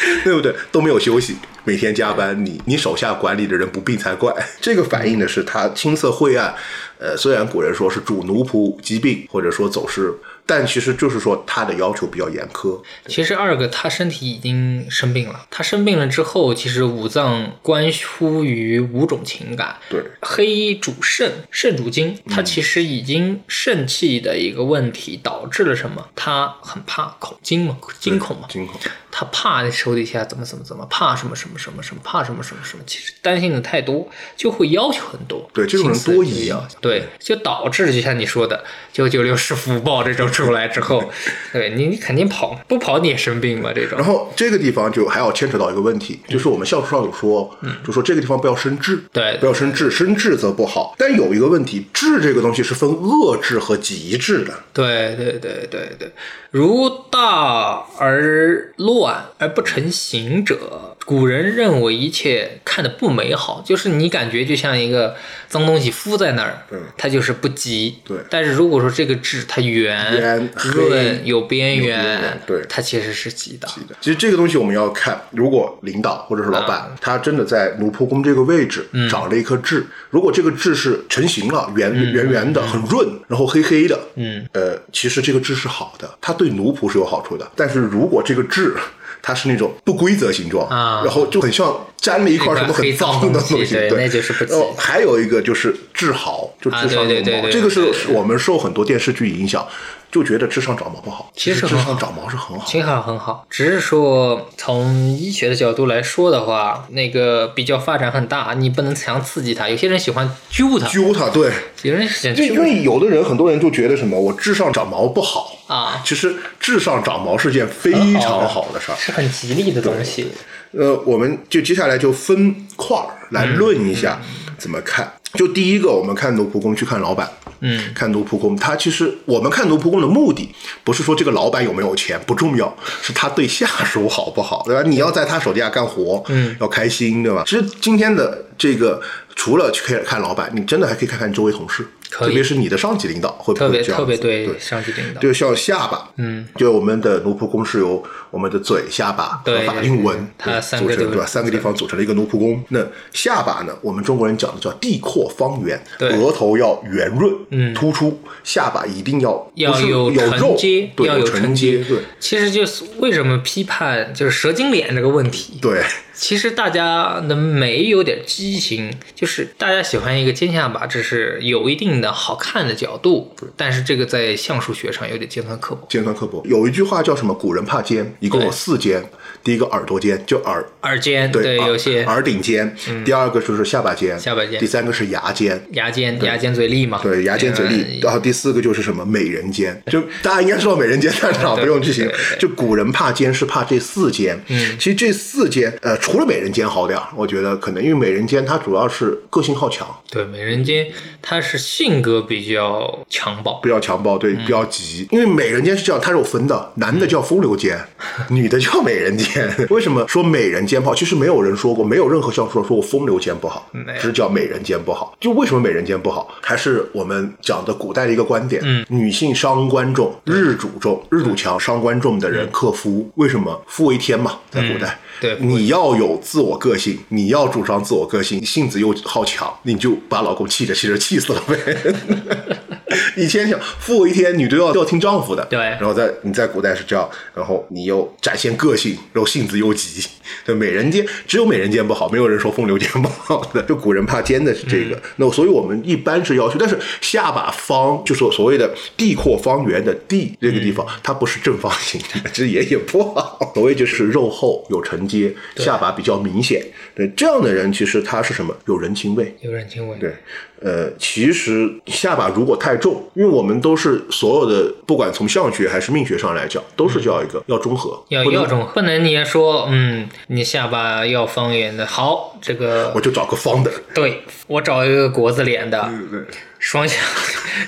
Speaker 1: [laughs] 对不对？都没有休息，每天加班，你你手下管理的人不病才怪。[laughs] 这个反映的是他青涩晦暗，呃，虽然古人说是主奴仆疾病或者说走失，但其实就是说他的要求比较严苛。
Speaker 2: 其实二个他身体已经生病了，他生病了之后，其实五脏关乎于五种情感，
Speaker 1: 对，
Speaker 2: 黑主肾，肾主精，他其实已经肾气的一个问题导致了什么？他很怕恐惊嘛，惊恐嘛，
Speaker 1: 惊恐。
Speaker 2: 他怕手底下怎么怎么怎么，怕什么什么什么什么，怕什么什么什么，其实担心的太多，就会要求很多。
Speaker 1: 对这种人多疑
Speaker 2: 就要对，就导致就像你说的，九九六是福报这种出来之后，[laughs] 对你你肯定跑，不跑你也生病嘛，这种
Speaker 1: 然。后这个地方就还要牵扯到一个问题，就是我们校书上有说，嗯就说这个地方不要生智，
Speaker 2: 对
Speaker 1: 不要生智，生智则不好。但有一个问题，智这个东西是分恶智和极智的。
Speaker 2: 对对对对对，如大而乱而不成形者，古人认为一切看的不美好，就是你感觉就像一个脏东西敷在那儿，
Speaker 1: 嗯
Speaker 2: 它就是不吉。
Speaker 1: 对
Speaker 2: 但是如果说这个痣它圆
Speaker 1: 圆
Speaker 2: 润有边
Speaker 1: 缘
Speaker 2: 缘，
Speaker 1: 对
Speaker 2: 它其实是吉的。
Speaker 1: 其实这个东西我们要看，如果领导或者是老板，他真的在奴仆宫这个位置长了一颗痣，如果这个痣是成型了，圆圆圆的，很润，然后黑黑的，
Speaker 2: 嗯，
Speaker 1: 呃，其实这个痣是好的，它对奴仆是有好处的。但是如果这个痣它是那种不规则形状，
Speaker 2: 啊。
Speaker 1: 然后就很像粘了一块什么很脏的东西，
Speaker 2: 对。那就是不吉。
Speaker 1: 然后还有一个就是治好，就
Speaker 2: 啊
Speaker 1: 痣上有毛，
Speaker 2: 对对对对
Speaker 1: 这个是我们受很多电视剧影响，就觉得智上长毛不好，
Speaker 2: 其实很好
Speaker 1: 痣上长毛是很好的。
Speaker 2: 挺好，很好。只是说从医学的角度来说的话，那个比较发展很大，你不能强刺激它。有些人喜欢揪它，
Speaker 1: 揪它，对，
Speaker 2: 有人喜欢
Speaker 1: 就因为有的人，很多人就觉得什么，我智上长毛不好
Speaker 2: 啊，
Speaker 1: 其实智上长毛是件非常好的事儿。
Speaker 2: 是很吉利的东西。
Speaker 1: 呃，我们就接下来就分块儿来论一下怎么看。就第一个，我们看奴仆宫去看老板，
Speaker 2: 嗯，
Speaker 1: 看奴仆宫，他其实我们看奴仆宫的目的，不是说这个老板有没有钱不重要，[laughs] 是他对下属好不好，对吧？你要在他手底下干活，
Speaker 2: 嗯，
Speaker 1: 要开心，对吧？其实今天的这个，除了去看看老板，你真的还可以看看周围同事，特别是你的上级领导会不
Speaker 2: 特别
Speaker 1: 会这样子？
Speaker 2: 特别对
Speaker 1: 对
Speaker 2: 上级领导，
Speaker 1: 就像下巴，
Speaker 2: 嗯，
Speaker 1: 就我们的奴仆宫是由我们的嘴、下巴和
Speaker 2: 对
Speaker 1: 法令纹
Speaker 2: 它三
Speaker 1: 组成对吧？三个地方组成了一个奴仆宫。那下巴呢？我们中国人讲的叫地阔方圆，
Speaker 2: 对
Speaker 1: 额头要圆润，
Speaker 2: 嗯
Speaker 1: 突出，下巴一定要
Speaker 2: 要
Speaker 1: 有有
Speaker 2: 承
Speaker 1: 肉
Speaker 2: 接，
Speaker 1: 对，
Speaker 2: 要有
Speaker 1: 承
Speaker 2: 接。
Speaker 1: 对
Speaker 2: 其实就是为什么批判就是蛇精脸这个问题。
Speaker 1: 对
Speaker 2: 其实大家能没有点畸形，就是大家喜欢一个尖下巴，这是有一定的好看的角度，但是这个在相术学上有点尖酸刻薄。
Speaker 1: 尖酸刻薄。有一句话叫什么？古人怕尖，一共有四尖。第一个耳朵尖，就耳
Speaker 2: 耳尖
Speaker 1: 对耳
Speaker 2: 有些
Speaker 1: 耳顶尖。第二个就是下巴尖，
Speaker 2: 下巴尖
Speaker 1: 第三个是牙尖。
Speaker 2: 牙尖牙尖嘴利嘛，
Speaker 1: 对，牙尖嘴利。
Speaker 2: 嗯
Speaker 1: 然后第四个就是什么美人尖，就大家应该知道美人尖在哪，不用去形容就古人怕尖是怕这四尖。
Speaker 2: 嗯
Speaker 1: 其实这四尖，呃，除了美人尖好点儿，我觉得可能因为美人尖它主要是个性好强，
Speaker 2: 对美人尖，她是性格比较强暴
Speaker 1: 比，较强暴，
Speaker 2: 嗯
Speaker 1: 对，比较急。因为美人尖是这样，它是有分的，男的叫风流尖，[laughs] 女的叫美人尖。[laughs] 为什么说美人尖不好？其实没有人说过，没有任何相说说过风流尖不好只叫美人尖不好。就为什么美人尖不好？还是我们讲的古代的一个观点，
Speaker 2: 嗯
Speaker 1: 女性伤官重，日主重，日主强，伤官重的人克夫。为什么？夫为天嘛，在古代。
Speaker 2: 嗯对
Speaker 1: 你要有自我个性，你要主张自我个性，性子又好强，你就把老公气着气着气死了呗。[laughs] 以前想夫为天，女都要要听丈夫的，
Speaker 2: 对
Speaker 1: 然后在你在古代是这样，然后你又展现个性，然后性子又急，对美人尖只有美人尖不好，没有人说风流尖不好的。就古人怕尖的是这
Speaker 2: 嗯
Speaker 1: 个，那所以我们一般是要求，但是下巴方就是所谓的地阔方圆的地这个地
Speaker 2: 嗯
Speaker 1: 方，它不是正方形的，[laughs] 这也也不好。所谓就是肉厚有承接，下巴比较明显。对这样的人，其实他是什么？有人人情味。
Speaker 2: 有人情味。
Speaker 1: 对，呃，其实下巴如果太重，因为我们都是所有的，不管从相学还是命学上来讲，都是叫一个要中和，
Speaker 2: 要
Speaker 1: 不
Speaker 2: 要中和，不能你说，嗯，你下巴要方圆的，好，这个
Speaker 1: 我就找个方的。
Speaker 2: 对我找一个国字脸的，
Speaker 1: 对
Speaker 2: 双下，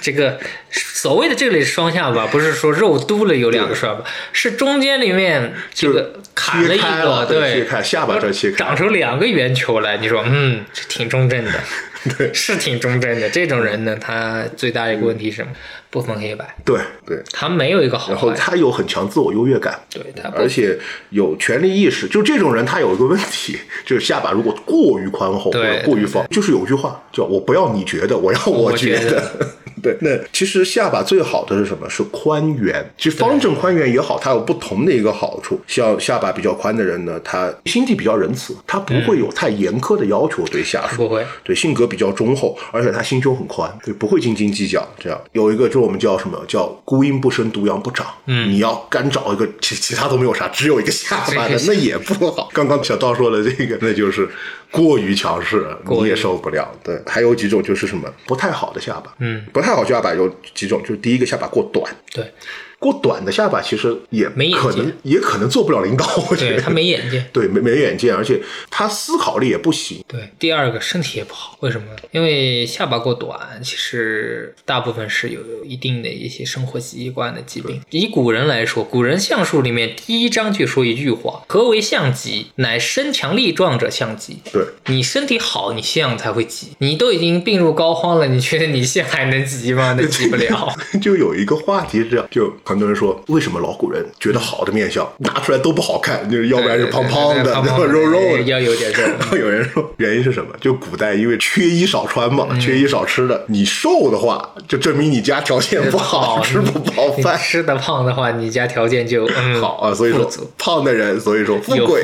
Speaker 2: 这个所谓的这里双下巴，不是说肉嘟了有两个双下巴，是中间里面这个砍了一个，
Speaker 1: 对
Speaker 2: 对，
Speaker 1: 切开下巴这儿切开
Speaker 2: 长出两个圆球来。你说，嗯，这挺中正的，[laughs]
Speaker 1: 对
Speaker 2: 是挺中正的。这种人呢，他最大的一个问题是什么？不分黑白，
Speaker 1: 对对，
Speaker 2: 他没有一个好
Speaker 1: 然后，他有很强自我优越感，
Speaker 2: 对他
Speaker 1: 而且有权利意识。就这种人，他有一个问题，就是下巴如果过于宽厚或
Speaker 2: 对
Speaker 1: 者过于方，就是有句话叫“我不要你觉得，我要
Speaker 2: 我
Speaker 1: 觉
Speaker 2: 觉得 [laughs]
Speaker 1: 对，那其实下巴最好的是什么？是宽圆。其实方正宽圆也好，它有不同的一个好处。像下巴比较宽的人呢，他心地比较仁慈，他不会有太严苛的要求对下属。
Speaker 2: 不会，
Speaker 1: 对，性格比较忠厚，而且他心胸很宽，对，不会斤斤计较。这样有一个，就我们叫什么叫孤阴不生，独阳不长。嗯，你要干找一个其其他都没有啥，只有一个下巴的，[laughs] 那也不好。刚刚小道说的这个，那就是过于强势，你也受不了。对，还有几种就是什么不太好的下巴。嗯，不太好下巴有几种，就是第一个下巴过短。
Speaker 2: 对
Speaker 1: 过短的下巴其实也
Speaker 2: 没眼
Speaker 1: 可能也可能做不了领导，我觉得
Speaker 2: 他没眼界。
Speaker 1: 对没没眼界，而且他思考力也不行。
Speaker 2: 对，第二个身体也不好，为什么？因为下巴过短，其实大部分是有有一定的一些生活习惯的疾病。以古人来说，古人相术里面第一章就说一句话：“何为相疾？乃身强力壮者相疾。”
Speaker 1: 对，
Speaker 2: 你身体好，你相才会急。你都已经病入膏肓了，你觉得你相还能急吗？那急不了。[laughs]
Speaker 1: 就有一个话题是这样，就很多人说，为什么老古人觉得好的面相拿出来都不好看，就是要不然是胖胖的，肉肉的，
Speaker 2: 要有点肉。
Speaker 1: 然 [laughs] 后有人说原因是什么？就古代因为缺衣少穿嘛，
Speaker 2: 嗯
Speaker 1: 缺衣少吃的，你瘦的话，就证明你家条件不好，吃不饱饭。
Speaker 2: 吃的胖的话，你家条件就嗯
Speaker 1: 好啊，所以说胖的人，所以说富贵，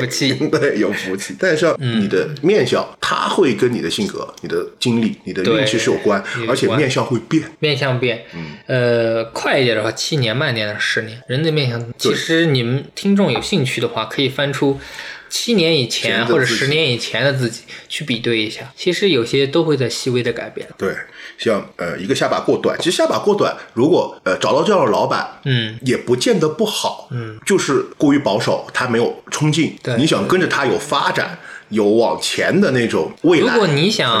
Speaker 1: 对，有福气。但是你的面相，它会跟你的性格、你的经历、你的运气是有关而且面相会变。
Speaker 2: 面相变，
Speaker 1: 嗯
Speaker 2: 呃，快一点的话七年，慢一点的十年。人的面相，其实你们听众有兴趣的话，可以翻出七年以前或者十年以前的自己去比对一下，其实有些都会在细微的改变。
Speaker 1: 对，像呃一个下巴过短，其实下巴过短，如果呃找到这样的老板，
Speaker 2: 嗯，
Speaker 1: 也不见得不好，嗯，就是过于保守，他没有冲劲，
Speaker 2: 对
Speaker 1: 你想跟着他有发展。有往前的那种未来，
Speaker 2: 如果你想，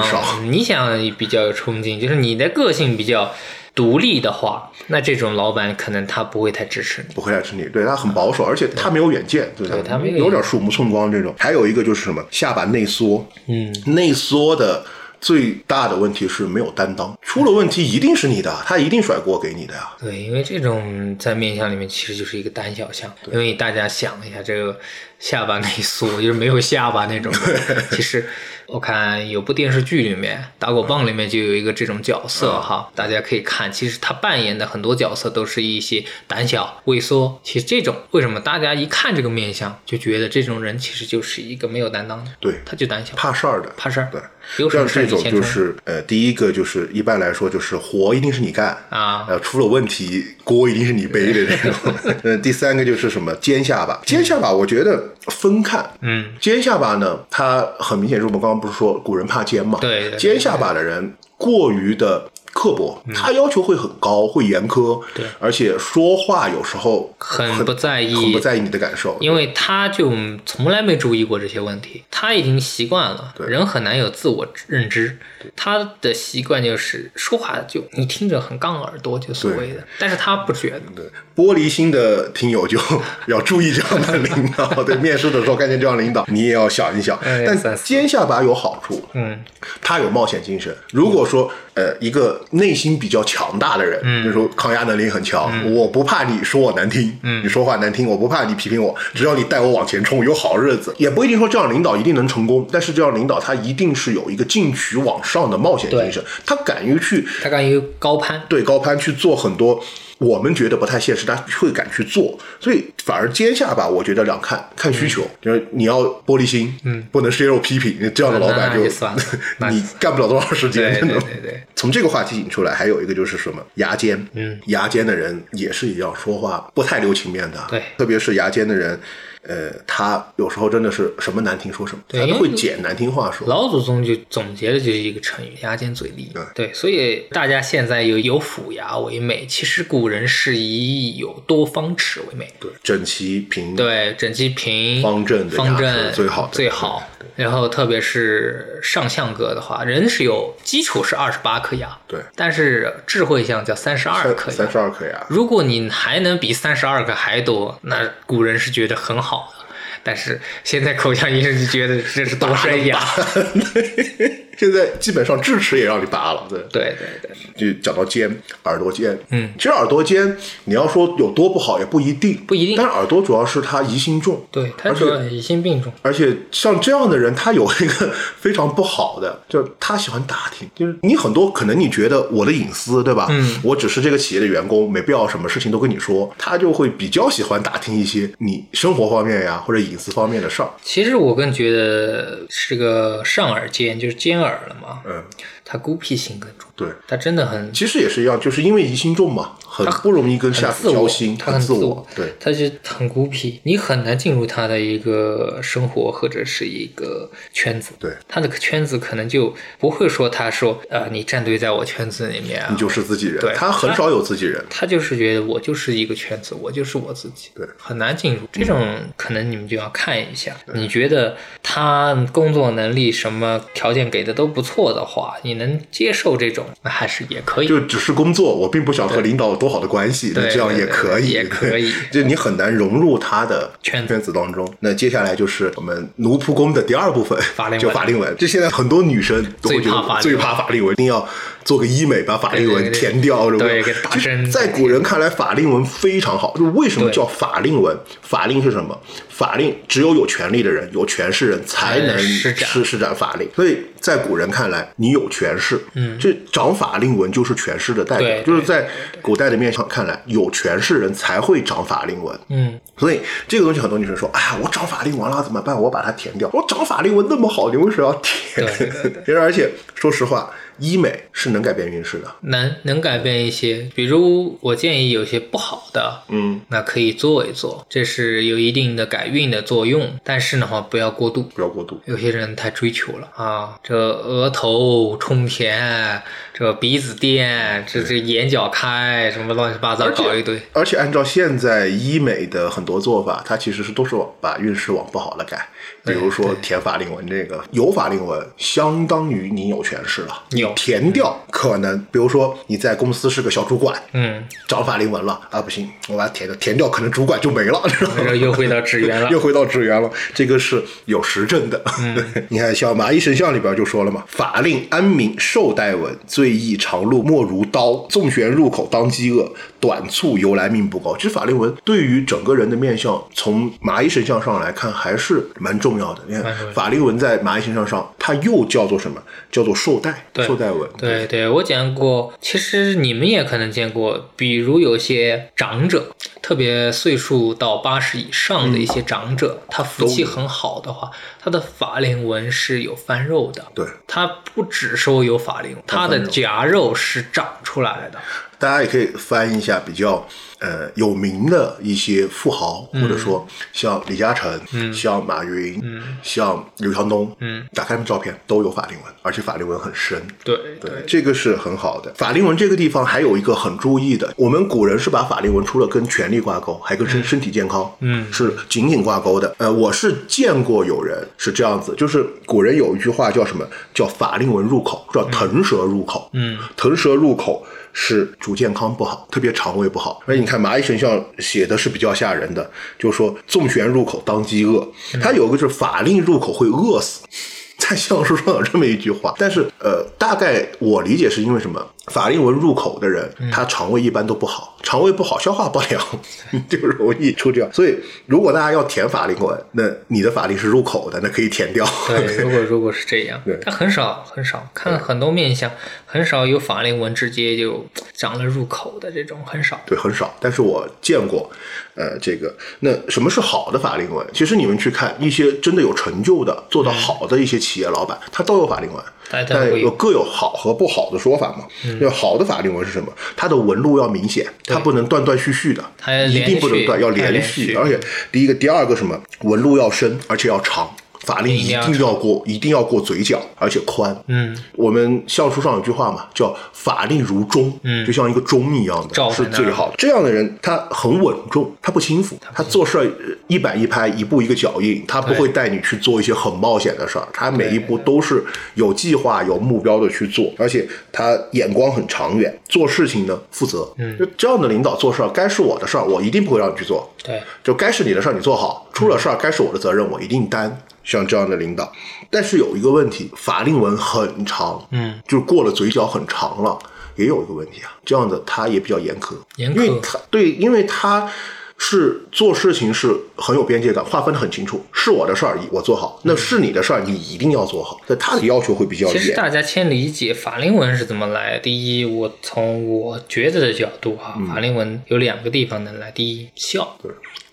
Speaker 2: 你想比较有冲劲，就是你的个性比较独立的话，那这种老板可能他不会太支持你。
Speaker 1: 不会支持你，对他很保守，而且他没有远见，对
Speaker 2: 对他没有
Speaker 1: 有点鼠目寸光这种。还有一个就是什么，下巴内缩，
Speaker 2: 嗯，
Speaker 1: 内缩的最大的问题是没有担当，出了问题一定是你的，他一定甩锅给你的呀。
Speaker 2: 对，因为这种在面相里面其实就是一个胆小相，因为大家想一下，这个下巴内缩就是没有下巴那种。[laughs] 其实我看有部电视剧里面，《打狗棒》里面就有一个这种角色哈，大家可以看，其实他扮演的很多角色都是一些胆小、畏缩。其实这种为什么大家一看这个面相就觉得这种人其实就是一个没有担当的，
Speaker 1: 对，
Speaker 2: 他就胆小、
Speaker 1: 怕事儿的，
Speaker 2: 怕事儿，
Speaker 1: 对。
Speaker 2: 有什么事
Speaker 1: 像这种就是呃，第一个就是一般来说就是活一定是你干
Speaker 2: 啊。
Speaker 1: 呃，出了问题锅一定是你背的那种。呃，[laughs] 第三个就是什么尖下巴，尖下巴我觉得分看，
Speaker 2: 嗯，
Speaker 1: 尖下巴呢，它很明显是我们刚刚不是说古人怕尖嘛，
Speaker 2: 对。
Speaker 1: 尖下巴的人过于的刻薄，他要求会很高，会严苛，
Speaker 2: 对
Speaker 1: 而且说话有时候
Speaker 2: 很不在意
Speaker 1: 很不在意你的感受，
Speaker 2: 因为他就从来没注意过这些问题，他已经习惯了。人很难有自我认知，他的习惯就是说话就你听着很杠耳朵，就所谓的，但是他不觉得。
Speaker 1: 对，玻璃心的听友就要注意这样的领导。[laughs] 对，面试的时候看见这样领导，你也要想一想。但尖下巴有好处，
Speaker 2: 嗯，
Speaker 1: 他有冒险精神。如果说呃一个内心比较强大的人，
Speaker 2: 嗯
Speaker 1: 就是说抗压能力很强，我不怕你说我难听，
Speaker 2: 嗯
Speaker 1: 你说话难听，我不怕你批评我，只要你带我往前冲，有好日子。也不一定说这样领导一定能成功，但是这样领导他一定是有一个进取往上的冒险精神，他敢于去
Speaker 2: 他敢于高攀。
Speaker 1: 对高攀去做很多我们觉得不太现实，但会敢去做，所以反而尖下巴，我觉得两看看需求，就是你要玻璃心，嗯，不能 zero 批评，这样的老板就 [laughs] 你干不了多长时间，真的。
Speaker 2: 对对对，
Speaker 1: 从这个话题引出来，还有一个就是什么牙尖，嗯，牙尖的人也是一样，说话不太留情面的，
Speaker 2: 对。
Speaker 1: 特别是牙尖的人。呃，他有时候真的是什么难听说什么，他都会捡难听话说。
Speaker 2: 老祖宗就总结的就是一个成语“牙尖嘴利”。对，所以大家现在有有虎牙为美，其实古人是以有多方齿为美。
Speaker 1: 对，整齐平，
Speaker 2: 对，整齐平
Speaker 1: 方正
Speaker 2: 方正
Speaker 1: 是最好的
Speaker 2: 最好。然后特别是上相格的话，人是有基础是二十八颗牙，
Speaker 1: 对，
Speaker 2: 但是智慧相叫三十二颗牙。
Speaker 1: 三十二颗牙。
Speaker 2: 如果你还能比三十二个还多，那古人是觉得很好的。但是现在口腔医生就觉得这是多生牙。[laughs]
Speaker 1: 现在基本上智齿也让你拔了，对。
Speaker 2: 对对对，
Speaker 1: 就讲到尖，耳朵尖，
Speaker 2: 嗯，
Speaker 1: 其实耳朵尖，你要说有多不好也不一定，
Speaker 2: 不一定
Speaker 1: 但是耳朵主要是他疑心重，
Speaker 2: 对，
Speaker 1: 他
Speaker 2: 主要疑心病重。
Speaker 1: 而且像这样的人，他有一个非常不好的，[laughs] 就是他喜欢打听，就是你很多可能你觉得我的隐私，对吧？
Speaker 2: 嗯，
Speaker 1: 我只是这个企业的员工，没必要什么事情都跟你说，他就会比较喜欢打听一些你生活方面呀或者隐私方面的事儿。
Speaker 2: 其实我更觉得是个上耳尖，就是尖耳了嘛。
Speaker 1: 嗯，
Speaker 2: 他孤僻性更重，
Speaker 1: 对，
Speaker 2: 他真的很
Speaker 1: 其实也是一样，就是因为疑心重嘛，很不容易跟下交心，
Speaker 2: 他很
Speaker 1: 自
Speaker 2: 我，
Speaker 1: 对。
Speaker 2: 他就很孤僻，你很难进入他的一个生活或者是一个圈子。
Speaker 1: 对，
Speaker 2: 他的圈子可能就不会说他说呃你站队在我圈子里面啊，
Speaker 1: 你就是自己人，
Speaker 2: 对
Speaker 1: 他很少有自己人。
Speaker 2: 他就是觉得我就是一个圈子，我就是我自己，
Speaker 1: 对
Speaker 2: 很难进入。这种可能你们就要看一下，你觉得他工作能力什么条件给的都不错的话，你能接受这种，那还是也可以。
Speaker 1: 就只是工作，我并不想和领导有多好的关系，那这样也可以，
Speaker 2: 也可以
Speaker 1: 就你很难融入他的
Speaker 2: 圈子
Speaker 1: 圈子当中。那接下来就是我们奴仆宫的第二部分，
Speaker 2: 法令纹
Speaker 1: 就法令纹。就现在很多女生都会觉得最怕法令纹，一定要做个医美把法令纹
Speaker 2: 对对对
Speaker 1: 填掉？
Speaker 2: 对给打针
Speaker 1: 其实在古人看来，法令纹非常好。就为什么叫法令纹？法令是什么？法令只有有权利的人、有权势人才能
Speaker 2: 施
Speaker 1: 施施展法令。所以在古人看来，你有权势，嗯，这长法令纹就是权势的代表，就是在古代的面上看来，有权势人才会长法令纹。
Speaker 2: 嗯，
Speaker 1: 所以这个东西很多女生说，哎呀，我长法令纹了怎么办？我把它填掉。我长法令纹那么好，你为什么要填？
Speaker 2: 对对 [laughs]
Speaker 1: 其实而且说实话，医美是能改变运势的。
Speaker 2: 能能改变一些，比如我建议有些不好的，
Speaker 1: 嗯，
Speaker 2: 那可以做一做，这是有一定的改运的作用，但是的话不要过度。
Speaker 1: 不要过度。
Speaker 2: 有些人太追求了啊，这额头充填，这鼻子垫，这这眼角开，什么乱七八糟搞一堆。
Speaker 1: 而且按照现在医美的很多做法，它其实是都是往把运势往不好了改。比如说填法令纹这个，有法令纹相当于你有权势了，你
Speaker 2: 有
Speaker 1: 填掉可能，比如说你在公司是个小主管，
Speaker 2: 嗯，
Speaker 1: 长法令纹了啊，不行，我把它填掉，填掉可能主管就没了，知道吗
Speaker 2: 然后？[laughs] 又回到职员了 [laughs]
Speaker 1: 又。回到职员了，这个是有实证的。
Speaker 2: 嗯 [laughs]
Speaker 1: 你看，像《马邑神像》里边就说了嘛：“法令安民寿带纹，最易长路莫如刀，纵悬入口当饥饿，短促由来命不高。”其实法令纹对于整个人的面相，从麻衣神相上来看还是蛮重要的。你看法令纹在麻衣神相上，它又叫做什么？叫做寿带，
Speaker 2: 对
Speaker 1: 寿带纹。
Speaker 2: 对对，我讲过，其实你们也可能见过，比如有些长者，特别岁数到八十以上的一些长者，他福气很好的话，他的法令纹是有翻肉的。
Speaker 1: 对，
Speaker 2: 他不只说有法令纹，他的颊肉是长出来的。
Speaker 1: 大家也可以翻一下比较呃有名的一些富豪，或者说像李嘉诚、嗯像马云、嗯像刘强东，
Speaker 2: 嗯，
Speaker 1: 打开他们照片都有法令纹，而且法令纹很深。
Speaker 2: 对
Speaker 1: 对，这个是很好的。法令纹这个地方还有一个很注意的，我们古人是把法令纹除了跟权力挂钩，还跟身身体健康，
Speaker 2: 嗯
Speaker 1: 是紧紧挂钩的。呃，我是见过有人是这样子，就是古人有一句话叫什么？叫法令纹入口，叫腾蛇入口。
Speaker 2: 嗯，
Speaker 1: 腾蛇入口是主健康不好，特别肠胃不好。而且你看蚂蚁神像写的是比较吓人的，就是说纵旋入口当饥饿，它有个是法令入口会饿死。[laughs] 在相书上有这么一句话，但是呃，大概我理解是因为什么？法令纹入口的人，他肠胃一般都不好，肠胃不好，消化不良，[laughs] 就容易出这样。所以，如果大家要填法令纹，那你的法令是入口的，那可以填掉。
Speaker 2: 对，如果如果是这样 [laughs]
Speaker 1: 对，
Speaker 2: 但很少很少看很多面相，很少有法令纹直接就长了入口的这种很少。
Speaker 1: 对，很少。但是我见过，呃，这个那什么是好的法令纹？其实你们去看一些真的有成就的、做得好的一些企企业老板，他都有法令纹。但有
Speaker 2: 大家有
Speaker 1: 各有好和不好的说法嘛。就好的法令纹是什么？它的纹路要明显，它不能断断续续的，
Speaker 2: 它
Speaker 1: 一定不能断，要
Speaker 2: 连续
Speaker 1: 而且第一个、第二个什么？纹路要深，而且要长。法令一
Speaker 2: 一定要
Speaker 1: 过，一定要过嘴角，而且宽。
Speaker 2: 嗯，
Speaker 1: 我们相书上有句话嘛，叫“法令如钟”，嗯，就像一个钟一样的，是最好的。这样的人，他很稳重，他不轻浮，他做事一板一拍，一步一个脚印，他不会带你去做一些很冒险的事儿，他每一步都是有计划、有目标的去做，而且他眼光很长远，做事情呢负责。嗯，就这样的领导做事儿，该是我的事儿，我一定不会让你去做。
Speaker 2: 对，
Speaker 1: 就该是你的事儿你做好，出了事儿该是我的责任我一定担。像这样的领导，但是有一个问题，法令纹很长，
Speaker 2: 嗯，
Speaker 1: 就是过了嘴角很长了，也有一个问题啊，这样的他也比较严苛，
Speaker 2: 严
Speaker 1: 因为
Speaker 2: 苛
Speaker 1: 他对，因为他是做事情是很有边界感，划分的很清楚，是我的事儿我做好，那是你的事儿你一定要做好，那他的要求会比较严。
Speaker 2: 其实大家先理解法令纹是怎么来。第一，我从我觉得的角度哈，
Speaker 1: 嗯。
Speaker 2: 法令纹有两个地方能来。第一，笑，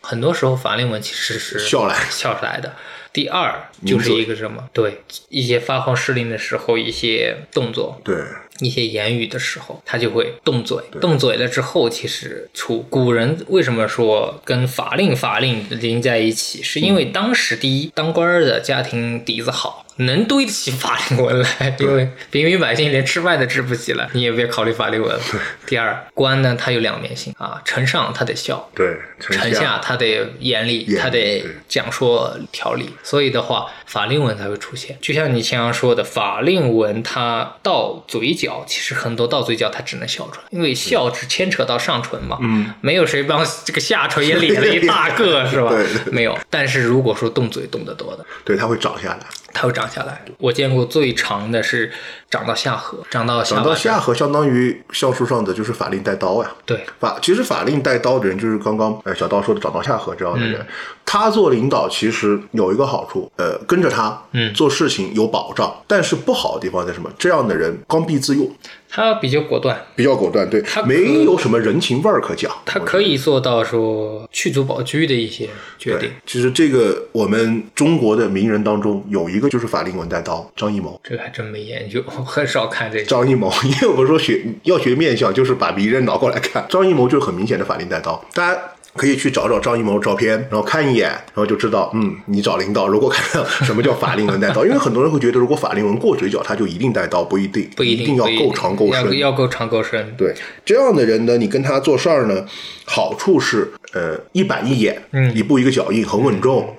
Speaker 2: 很多时候法令纹其实是
Speaker 1: 笑来
Speaker 2: 笑出来的。第二就是一个什么？对，一些发号施令的时候，一些动作，
Speaker 1: 对，
Speaker 2: 一些言语的时候，他就会动嘴，动嘴了之后，其实出古人为什么说跟法令法令连在一起，是因为当时第一当官儿的家庭底子好。能堆得起法令纹来，因为平民百姓连吃饭都吃不起了，你也别考虑法令纹。第二，官呢，他有两面性啊，臣上他得孝，
Speaker 1: 对，
Speaker 2: 臣下他得严厉，他得讲说条理，所以的话，法令纹才会出现。就像你前阳说的，法令纹它到嘴角，其实很多到嘴角它只能笑出来，因为笑只牵扯到上唇嘛，嗯，没有谁帮这个下唇也咧了一大个，[laughs] 是吧？没有。但是如果说动嘴动得多的，
Speaker 1: 对，他会长下来，
Speaker 2: 它会长下来。我见过最长的是长到下颌，长到下
Speaker 1: 颌相当于相书上的就是法令带刀呀。
Speaker 2: 对，
Speaker 1: 法其实法令带刀的人，就是刚刚呃小刀说的长到下颌这样的人，他做领导其实有一个好处，呃，跟着他，
Speaker 2: 嗯
Speaker 1: 做事情有保障，但是不好的地方在什么？这样的人刚愎自用，
Speaker 2: 它比较果断，
Speaker 1: 比较果断，对
Speaker 2: 他，
Speaker 1: 没有什么人情味儿可讲。
Speaker 2: 他可以做到说去足保居的一些决定。，
Speaker 1: 其实这个我们中国的名人当中有一个就是法令纹带刀，张艺谋。
Speaker 2: 这个还真没研究，我 [laughs] 很少看这个。
Speaker 1: 张艺谋，[laughs] 因为我们说学要学面相，就是把名人拿过来看。张艺谋就是很明显的法令带刀，大家可以去找找张艺谋照片，然后看一眼，然后就知道，嗯，你找领导如果看到 [laughs] 什么叫法令纹带刀，因为很多人会觉得如果法令纹过嘴角，他就一定带刀，不一定，
Speaker 2: 不一定
Speaker 1: 要够长够
Speaker 2: 要
Speaker 1: 深。
Speaker 2: 要够长够深。
Speaker 1: 对这样的人呢，你跟他做事儿呢，好处是呃一板一眼，
Speaker 2: 嗯
Speaker 1: 一步一个脚印，很稳重，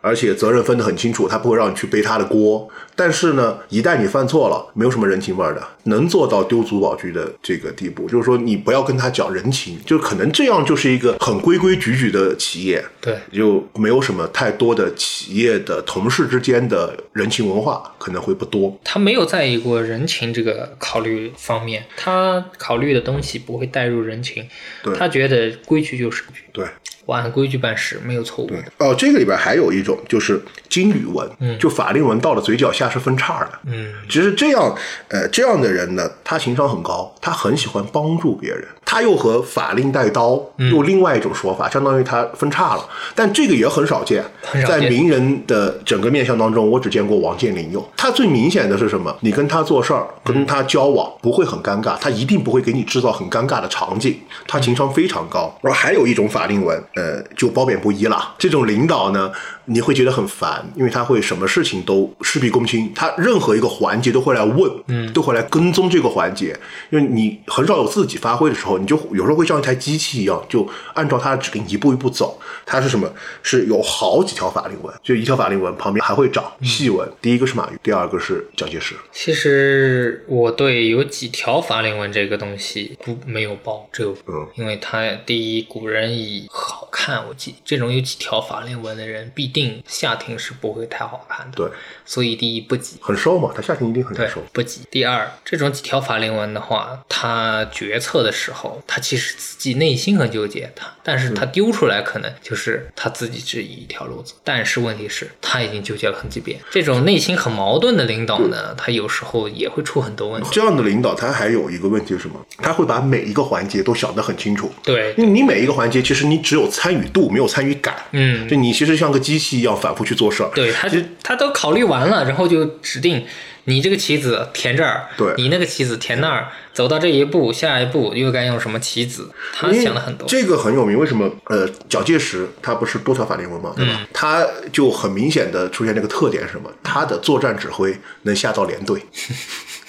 Speaker 1: 而且责任分得很清楚，他不会让你去背他的锅。但是呢，一旦你犯错了，没有什么人情味儿的，能做到丢足保居的这个地步，就是说你不要跟他讲人情，就可能这样就是一个很规规矩矩的企业，
Speaker 2: 对，
Speaker 1: 就没有什么太多的企业的同事之间的人情文化可能会不多。
Speaker 2: 他没有在意过人情这个考虑方面，他考虑的东西不会带入人情，
Speaker 1: 对。
Speaker 2: 他觉得规矩就是规矩，
Speaker 1: 对，
Speaker 2: 我按规矩办事，没有错误。对。
Speaker 1: 哦，这个里边还有一种就是金缕纹，就法令纹到了嘴角下是分叉的。
Speaker 2: 嗯，
Speaker 1: 其实这样，呃，这样的人呢，他情商很高，他很喜欢帮助别人，他又和法令带刀又另外一种说法，相当于他分叉了。但这个也很少见，
Speaker 2: 少见
Speaker 1: 在名人的整个面相当中，我只见过王健林用。他最明显的是什么？你跟他做事儿，跟他交往不会很尴尬，他一定不会给你制造很尴尬的场景，他情商非常高。然后还有一种法令纹，呃，就褒贬不一了。这种领导呢，你会觉得很烦，因为他会什么事情都事必躬亲，他任何一个环节都会来问，嗯，都会来跟踪这个环节，因为你很少有自己发挥的时候，你就有时候会像一台机器一样，就按照他的指令一步一步走。他是什么？是有好几条法令纹，就一条法令纹旁边还会长细纹。第一个是马云，第二个是蒋介石。
Speaker 2: 其实我对有几条法令纹这个东西不没有报，这个
Speaker 1: 嗯
Speaker 2: 因为他第一古人以好看，我记这种有几条法令纹的人，必定下庭是不会太好看的。
Speaker 1: 对，
Speaker 2: 所以第一不急，
Speaker 1: 很瘦嘛，他下庭一定很
Speaker 2: 对
Speaker 1: 瘦。，
Speaker 2: 不急。第二，这种几条法令纹的话，他决策的时候，他其实自己内心很纠结，他，但是他丢出来可能就是他自己只一条路子。但是问题是，他已经纠结了很几遍。这种内心很矛盾的领导呢，他有时候也会出很多问题。
Speaker 1: 这样的领导，他还有一个问题是什么？他会把每一个环节都想得很清楚。
Speaker 2: 对，
Speaker 1: 因为你每一个环节，其实你只有参与度，没有参与感。
Speaker 2: 嗯，
Speaker 1: 就你其实像个机器一一样反复去做事儿。
Speaker 2: 对他就他都考虑完了，然后就指定你这个棋子填这儿，
Speaker 1: 对
Speaker 2: 你那个棋子填那儿，走到这一步，下一步又该用什么棋子，他想了很多。
Speaker 1: 这个很有名，为什么？呃，蒋介石他不是多条法令文嘛，对
Speaker 2: 嗯
Speaker 1: 吧？他就很明显的出现这个特点是什么？他的作战指挥能下到连队。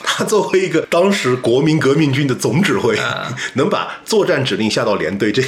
Speaker 1: 他 [laughs] 作为一个当时国民革命军的总指挥，
Speaker 2: 啊 [laughs]
Speaker 1: 能把作战指令下到连队，这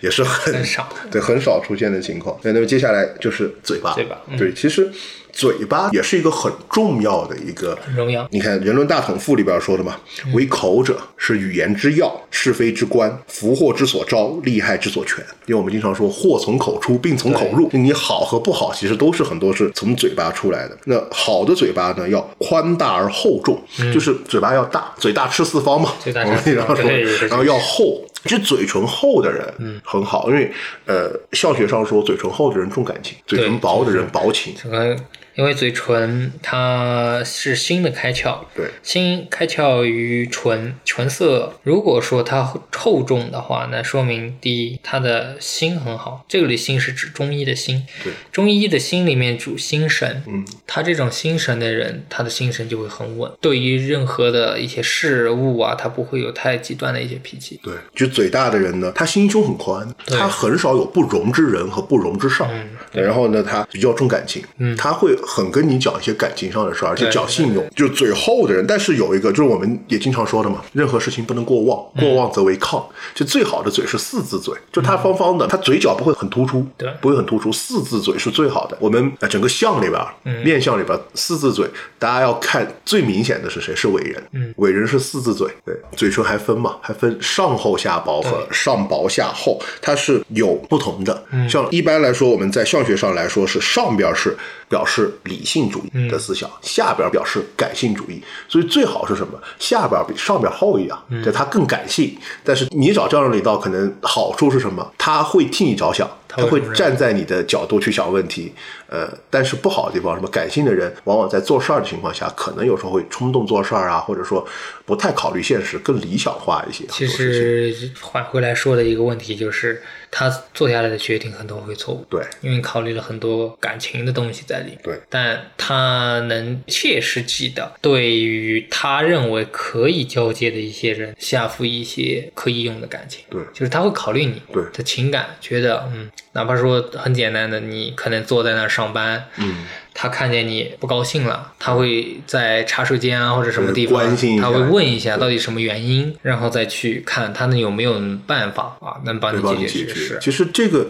Speaker 1: 也是很
Speaker 2: 很少。
Speaker 1: 对很少出现的情况。对，那么接下来就是嘴巴，
Speaker 2: 嘴巴嗯。
Speaker 1: 对，其实嘴巴也是一个很重要的一个
Speaker 2: 很重要
Speaker 1: 你看《人伦大统赋》里边说的嘛，
Speaker 2: 嗯
Speaker 1: 为口者是语言之要，是非之官，福祸之所招，利害之所全。因为我们经常说祸从口出，病从口入，你好和不好其实都是很多是从嘴巴出来的。那好的嘴巴呢，要宽大而厚重，就是嘴巴要大，嘴大吃四方嘛，
Speaker 2: 嗯嘴大
Speaker 1: 我们
Speaker 2: 吃四方
Speaker 1: 经常说然后要厚。其实嘴唇厚的人，嗯，很好，因为呃，相学上说嘴唇厚的人重感情，嘴唇薄的人薄情。
Speaker 2: 这个因为嘴唇它是心的开窍，
Speaker 1: 对。
Speaker 2: 心开窍于唇，唇色如果说它厚重的话，那说明第一，他的心很好。这个里心是指中医的心，
Speaker 1: 对，
Speaker 2: 中医的心里面主心神，
Speaker 1: 嗯，
Speaker 2: 他这种心神的人，他的心神就会很稳，对于任何的一些事物啊，他不会有太极端的一些脾气。
Speaker 1: 对，就嘴大的人呢，他心胸很宽，他很少有不容之人和不容之事儿。
Speaker 2: 嗯
Speaker 1: 对。然后呢，他比较重感情，
Speaker 2: 嗯。
Speaker 1: 他会很跟你讲一些感情上的事儿，而且讲信用。就是嘴厚的人，但是有一个，就是我们也经常说的嘛，任何事情不能过望，
Speaker 2: 嗯
Speaker 1: 过旺则为亢。就最好的嘴是四字嘴，就它方方的，它嘴角不会很突出，
Speaker 2: 对
Speaker 1: 不会很突出，四字嘴是最好的。我们呃整个相里边面相里边儿四字嘴，大家要看最明显的是谁？是伟人，
Speaker 2: 嗯
Speaker 1: 伟人是四字嘴，对，嘴唇还分嘛，还分上厚下薄和上薄下厚，它是有不同的。
Speaker 2: 嗯
Speaker 1: 像一般来说，我们在相学上来说是上边是表示理性主义
Speaker 2: 嗯
Speaker 1: 的思想，下边表示感性主义，所以最好是什么？下边比上边厚一样，
Speaker 2: 嗯
Speaker 1: 对，它更感性。但是你找这样的领导，可能好处是什么？他会替你着想。他会站在你的角度去想问题，呃，但是不好的地方，什么感性的人往往在做事儿的情况下，可能有时候会冲动做事儿啊，或者说不太考虑现实，更理想化一些。
Speaker 2: 其实换回来说的一个问题就是，他做下来的决定很多会错误。
Speaker 1: 对
Speaker 2: 因为考虑了很多感情的东西在里面。
Speaker 1: 对
Speaker 2: 但他能切实际的对于他认为可以交接的一些人下付一些可以用的感情。
Speaker 1: 对
Speaker 2: 就是他会考虑你
Speaker 1: 对
Speaker 2: 的情感，觉得嗯，哪怕说很简单的，你可能坐在那儿上班，
Speaker 1: 嗯，
Speaker 2: 他看见你不高兴了，他会在茶水间啊或者什么地方，
Speaker 1: 关心
Speaker 2: 他会问一下到底什么原因，然后再去看他能有没有办法啊，能帮你解。
Speaker 1: 决
Speaker 2: 这个事。
Speaker 1: 其实这个。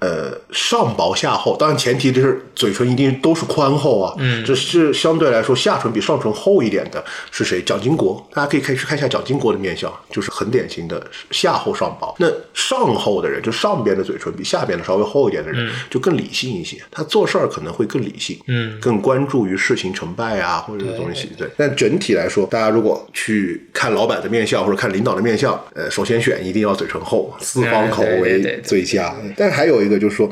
Speaker 1: 呃，上薄下厚，当然前提就是嘴唇一定都是宽厚啊。
Speaker 2: 嗯
Speaker 1: 这是相对来说下唇比上唇厚一点的是谁？蒋经国，大家可以可以去看一下蒋经国的面相，就是很典型的下厚上薄。那上厚的人，就上边的嘴唇比下边的稍微厚一点的人，就更理性一些，他做事儿可能会更理性，
Speaker 2: 嗯
Speaker 1: 更关注于事情成败啊，或者这东西。对，但整体来说，大家如果去看老板的面相或者看领导的面相，呃，首先选一定要嘴唇厚，四方口为最佳。但还有一个就是说，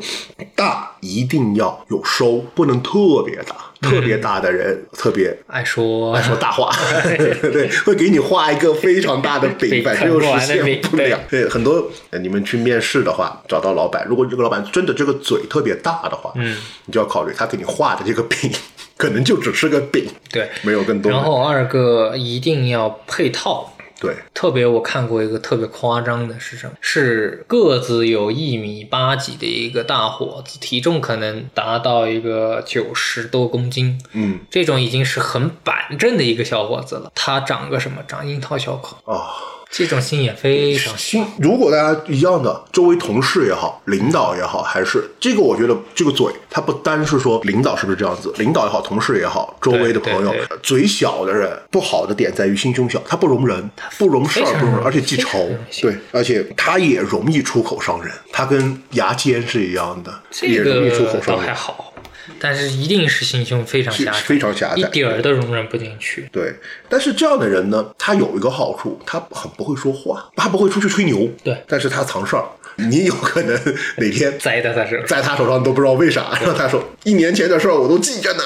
Speaker 1: 大一定要有收，不能特别大。特别大的人特别
Speaker 2: 爱说
Speaker 1: 爱说大话，[laughs] 对，会给你画一个非常大的饼，
Speaker 2: 饼 [laughs]
Speaker 1: 反正又实现不了。对，很多呃你们去面试的话，找到老板，如果这个老板真的这个嘴特别大的话，
Speaker 2: 嗯，
Speaker 1: 你就要考虑他给你画的这个饼，[laughs] 可能就只是个饼，
Speaker 2: 对，
Speaker 1: 没有更多。
Speaker 2: 然后二个一定要配套。
Speaker 1: 对，
Speaker 2: 特别我看过一个特别夸张的是什么？是个子有一米八几的一个大伙子，体重可能达到一个九十多公斤，
Speaker 1: 嗯
Speaker 2: 这种已经是很板正的一个小伙子了。他长个什么？长樱桃小口，
Speaker 1: 啊。
Speaker 2: 这种心也非常
Speaker 1: 心，如果大家一样的，周围同事也好，领导也好，还是这个，我觉得这个嘴，它不单是说领导是不是这样子，领导也好，同事也好，周围的朋友，嘴小的人不好的点在于心胸小，他不容人，不容事儿，不容人，而且记仇对，而且他也容易出口伤人，他跟牙尖是一样的，也容易出口伤人。
Speaker 2: 还好。但是一定是心胸非常狭窄，
Speaker 1: 非常狭窄
Speaker 2: 一点儿都容忍不进去。
Speaker 1: 对，但是这样的人呢，他有一个好处，他很不会说话，他不会出去吹牛，
Speaker 2: 对
Speaker 1: 但是他藏事儿。你有可能哪天 [laughs]
Speaker 2: 栽在他身上，
Speaker 1: 在他手上都不知道为啥，然后他说一年前的事儿我都记着呢。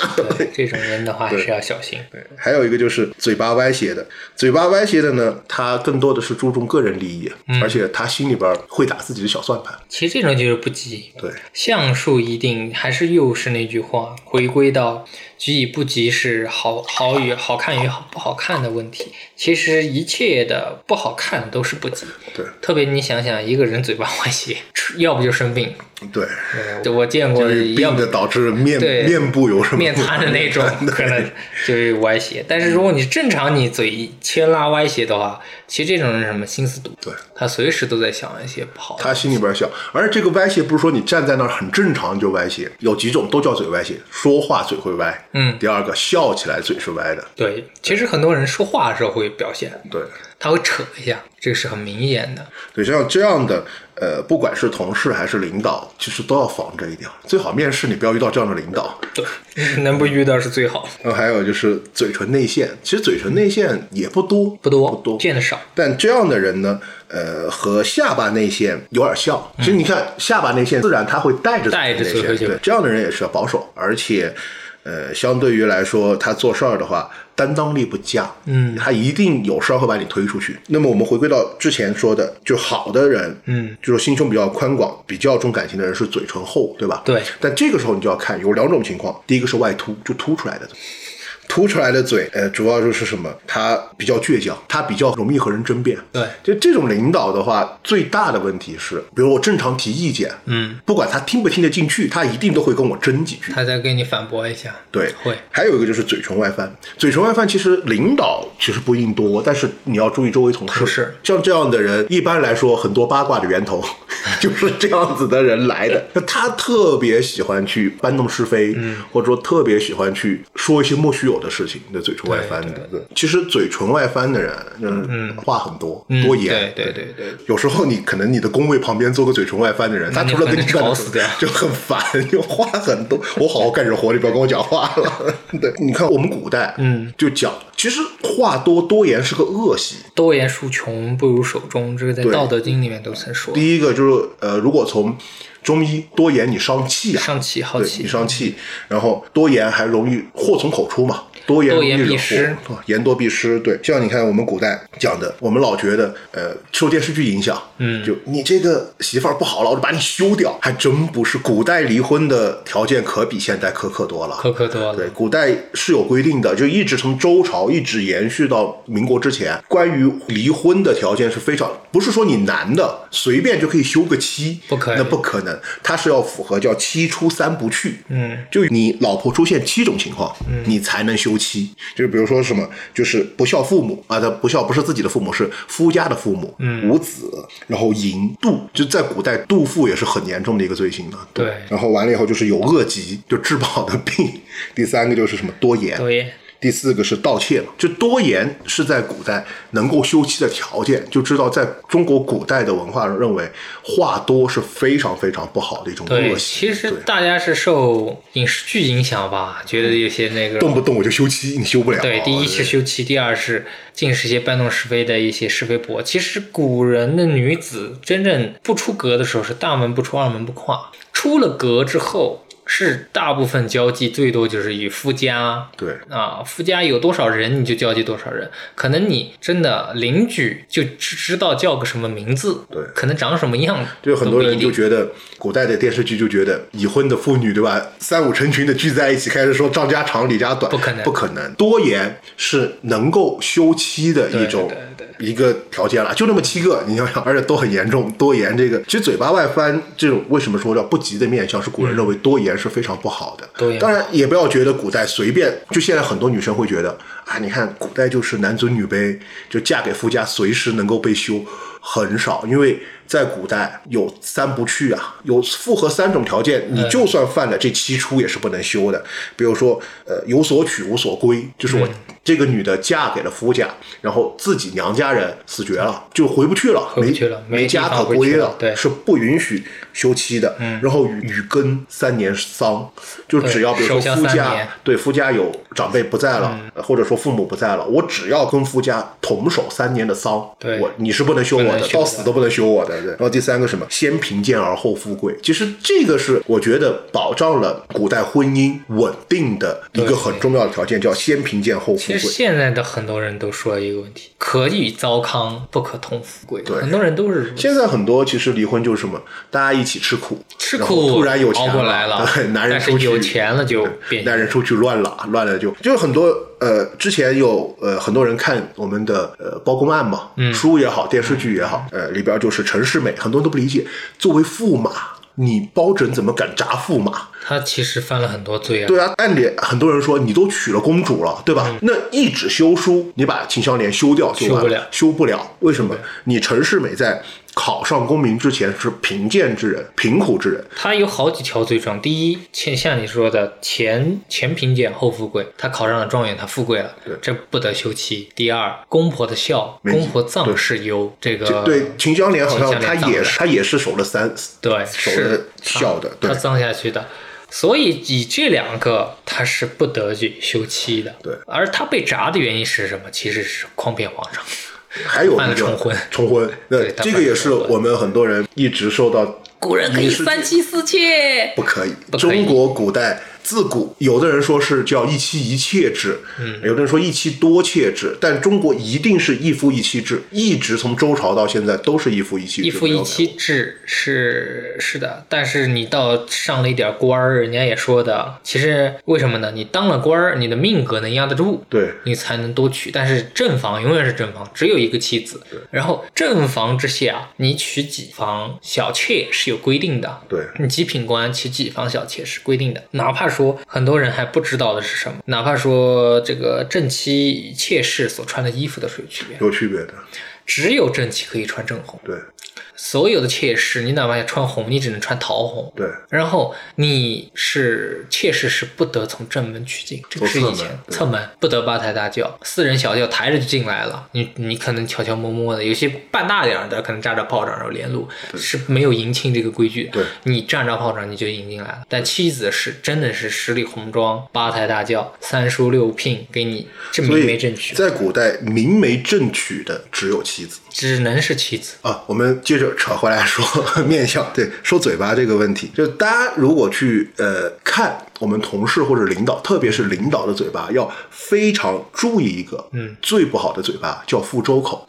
Speaker 2: 这种人的话还是要小心。
Speaker 1: 对，还有一个就是嘴巴歪斜的，嘴巴歪斜的呢，他更多的是注重个人利益，而且他心里边会打自己的小算盘。
Speaker 2: 其实这种就是不急。
Speaker 1: 对，
Speaker 2: 相术一定还是又是那句话，回归到急与不急是好好与好看与好不好看的问题。其实一切的不好看都是不急。
Speaker 1: 对
Speaker 2: 特别你想想，一个人嘴巴歪斜，要不就生病，
Speaker 1: 对，
Speaker 2: 就我见过，
Speaker 1: 就是
Speaker 2: 要不
Speaker 1: 病的导致面面部有什么
Speaker 2: 面瘫的那种，可能就是歪斜。但是如果你正常你嘴牵拉歪斜的话，其实这种人什么心思毒，
Speaker 1: 对，
Speaker 2: 他随时都在想一些不好的。
Speaker 1: 他心里边想，而这个歪斜不是说你站在那儿很正常就歪斜，有几种都叫嘴歪斜，说话嘴会歪，
Speaker 2: 嗯
Speaker 1: 第二个笑起来嘴是歪的，
Speaker 2: 对，其实很多人说话的时候会表现，
Speaker 1: 对，
Speaker 2: 他会扯一下，这个是很明显的。
Speaker 1: 对，像这样的，呃，不管是同事还是领导，其实都要防着一点，最好面试你不要遇到这样的领导。
Speaker 2: 对，[laughs] 能不遇到是最好，
Speaker 1: 然后还有就是嘴唇内陷，其实嘴唇内陷也不多，
Speaker 2: 不多
Speaker 1: 不多，
Speaker 2: 见的少。
Speaker 1: 但这样的人呢，呃，和下巴内陷有点像。其实你看，下巴内陷自然他会带着
Speaker 2: 嗯带着
Speaker 1: 内
Speaker 2: 嘴唇就
Speaker 1: 陷对，这样的人也是要保守，而且，呃，相对于来说，他做事儿的话，担当力不佳，
Speaker 2: 嗯
Speaker 1: 他一定有事儿会把你推出去。那么我们回归到之前说的，就好的人，
Speaker 2: 嗯，
Speaker 1: 就是心胸比较宽广、比较重感情的人是嘴唇厚，对吧？
Speaker 2: 对
Speaker 1: 但这个时候你就要看有两种情况，第一个是外凸，就凸出来的。凸出来的嘴，呃，主要就是什么？他比较倔强，他比较容易和人争辩。
Speaker 2: 对
Speaker 1: 就这种领导的话，最大的问题是，比如我正常提意见，
Speaker 2: 嗯，
Speaker 1: 不管他听不听得进去，他一定都会跟我争几句。
Speaker 2: 他再给你反驳一下。
Speaker 1: 对，
Speaker 2: 会
Speaker 1: 还有一个就是嘴唇外翻，嘴唇外翻其实领导其实不一定多，但是你要注意周围同事。像这样的人，一般来说很多八卦的源头 [laughs] 就是这样子的人来的。那他特别喜欢去搬弄是非，嗯，或者说特别喜欢去说一些莫须有的事情。那嘴唇外翻的，其实嘴唇外翻的人，嗯，话很多，
Speaker 2: 嗯
Speaker 1: 多言，
Speaker 2: 对对对对。
Speaker 1: 有时候你可能你的工位旁边坐个嘴唇外翻的人，他除了跟你
Speaker 2: 吵死掉
Speaker 1: 就很烦，[laughs] 就话很多。我好好干着活，你不要跟我讲话了。[laughs] 对，你看我们古代，
Speaker 2: 嗯，
Speaker 1: 就讲，其实话多多言是个恶习。
Speaker 2: 多言数穷，不如守中，这个在《道德经》里面都曾说。
Speaker 1: 第一个就是呃，如果从中医多言你伤气啊，
Speaker 2: 伤气好
Speaker 1: 对
Speaker 2: 气
Speaker 1: 你伤气，然后多言还容易祸从口出嘛。多言
Speaker 2: 多言
Speaker 1: 容易惹
Speaker 2: 必失
Speaker 1: 祸，言多必失。对，像你看我们古代讲的，我们老觉得，呃，受电视剧影响，
Speaker 2: 嗯
Speaker 1: 就你这个媳妇儿不好了，我就把你休掉。还真不是，古代离婚的条件可比现代苛刻多了。
Speaker 2: 苛刻多了对，
Speaker 1: 古代是有规定的，就一直从周朝一直延续到民国之前，关于离婚的条件是非常，不是说你男的随便就可以休个妻，
Speaker 2: 不可以
Speaker 1: 那不可能，它是要符合叫七出三不去，
Speaker 2: 嗯，
Speaker 1: 就你老婆出现七种情况，嗯你才能休妻。就是比如说什么，就是不孝父母啊，他不孝不是自己的父母，是夫家的父母，
Speaker 2: 嗯
Speaker 1: 无子，然后淫妒，就在古代妒妇也是很严重的一个罪行的。
Speaker 2: 对
Speaker 1: 然后完了以后就是有恶疾，就治不好的病。第三个就是什么多言，
Speaker 2: 多言。
Speaker 1: 第四个是盗窃嘛，就多言是在古代能够休妻的条件，就知道在中国古代的文化上认为话多是非常非常不好的一种
Speaker 2: 对，
Speaker 1: 恶习。
Speaker 2: 其实大家是受影视剧影响吧，觉得有些那个
Speaker 1: 动不动我就休妻，你休不了。
Speaker 2: 对，第一是休妻，第二是尽是一些搬弄是非的一些是非博。其实古人的女子真正不出阁的时候是大门不出二门不跨，出了阁之后是大部分交际最多就是与夫家。
Speaker 1: 对
Speaker 2: 啊，夫家有多少人你就交际多少人，可能你真的邻居就知知道叫个什么名字，
Speaker 1: 对
Speaker 2: 可能长什么样，
Speaker 1: 就很多人就觉得古代的电视剧就觉得已婚的妇女对吧，三五成群的聚在一起，开始说张家长李家短，
Speaker 2: 不可能
Speaker 1: 不可能。多言是能够休妻的一种
Speaker 2: 对对
Speaker 1: 一个条件了，就那么七个，你想想，而且都很严重。多言这个，其实嘴巴外翻这种，为什么说叫不吉的面相？是古人认为多言是非常不好的。当然也不要觉得古代随便，就现在很多女生会觉得啊，你看古代就是男尊女卑，就嫁给夫家随时能够被休。很少，因为在古代有三不去啊，有符合三种条件，你就算犯了这七出也是不能休的。比如说，呃，有所取无所归，就是我这个女的嫁给了夫家，然后自己娘家人死绝了，就回不去了，
Speaker 2: 没
Speaker 1: 没家可归了是不允许休妻的。然后与与根三年丧，就只要比如说夫家对夫家有长辈不在了，呃或者说父母不在了，我只要跟夫家同守三年的丧，
Speaker 2: 对。
Speaker 1: 我你是不能休我的，到死都不能休我的。对，然后第三个什么，先贫贱而后富贵，其实这个是我觉得保障了古代婚姻稳定的一个很重要的条件，叫先贫贱后富。贵
Speaker 2: 其实。现在的很多人都说一个问题：可以糟糠，不可同富贵。
Speaker 1: 对。
Speaker 2: 很多人都是
Speaker 1: 现在很多其实离婚就是什么，大家一起吃苦，
Speaker 2: 吃苦
Speaker 1: 突然有钱
Speaker 2: 熬过来了
Speaker 1: 对，[laughs] 男人出去
Speaker 2: 有钱了就变
Speaker 1: 男人出去乱了，乱了就就是很多呃，之前有呃很多人看我们的呃包公案嘛，
Speaker 2: 嗯。
Speaker 1: 书也好，电视剧也好，呃里边就是陈世美，很多人都不理解，作为驸马，你包拯怎么敢铡驸马？
Speaker 2: 他其实犯了很多罪啊。
Speaker 1: 对啊，按理很多人说你都娶了公主了，对吧？那一纸休书，你把秦香莲休掉就完
Speaker 2: 嗯修不了
Speaker 1: 修不了。为什么？你陈世美在考上功名之前是贫贱之人，贫苦之人，
Speaker 2: 他有好几条罪状。第一，前像你说的前前贫贱后富贵，他考上了状元，他富贵了，这不得休妻。第二，公婆的孝，公婆葬事忧，这个
Speaker 1: 对秦香莲好像
Speaker 2: 秦香
Speaker 1: 她
Speaker 2: 莲葬的
Speaker 1: 也是她也是守了三
Speaker 2: 对
Speaker 1: 守了
Speaker 2: 是
Speaker 1: 孝的，对
Speaker 2: 他葬下去的。所以以这两个，他是不得去休妻的。
Speaker 1: 对
Speaker 2: 而他被铡的原因是什么？其实是诓骗皇上。
Speaker 1: 还有那个
Speaker 2: 重婚。
Speaker 1: 重婚，[laughs] 那
Speaker 2: 对
Speaker 1: 这个也是我们很多人一直受到
Speaker 2: 古人可以三妻四妾。
Speaker 1: 不可以。中国古代自古，有的人说是叫一妻一妾制，嗯，有的人说一妻多妾制，但中国一定是一夫一妻制，一直从周朝到现在都是一夫一妻制，
Speaker 2: 一夫一妻制是是的，但是你到上了一点官儿，人家也说的，其实为什么呢？你当了官儿，你的命格能压得住，
Speaker 1: 对
Speaker 2: 你才能多娶。但是正房永远是正房，只有一个妻子。然后正房之下，你娶几房小妾是有规定的。
Speaker 1: 对
Speaker 2: 你极品官娶几房小妾是规定的。哪怕说很多人还不知道的是什么，哪怕说这个正妻妾室所穿的衣服都是有区别，
Speaker 1: 有区别的，
Speaker 2: 只有正妻可以穿正红。
Speaker 1: 对
Speaker 2: 所有的妾室，你哪怕要穿红，你只能穿桃红。
Speaker 1: 对
Speaker 2: 然后你是妾室是不得从正门取进，这个是以前侧门不得八抬大轿，四人小轿抬着就进来了。你你可能悄悄摸摸的，有些半大点儿的可能扎着炮仗然后连路，是没有迎亲这个规矩的。
Speaker 1: 对
Speaker 2: 你站着炮仗你就迎进来了。但妻子是真的是十里红妆八抬大轿三书六聘给你这明媒正娶，
Speaker 1: 在古代明媒正娶的只有妻子。
Speaker 2: 只能是妻子。
Speaker 1: 啊，我们接着扯回来说 [laughs] 面相，对，说嘴巴这个问题，就大家如果去呃看我们同事或者领导，特别是领导的嘴巴，要非常注意一个，嗯，最不好的嘴巴叫覆周口。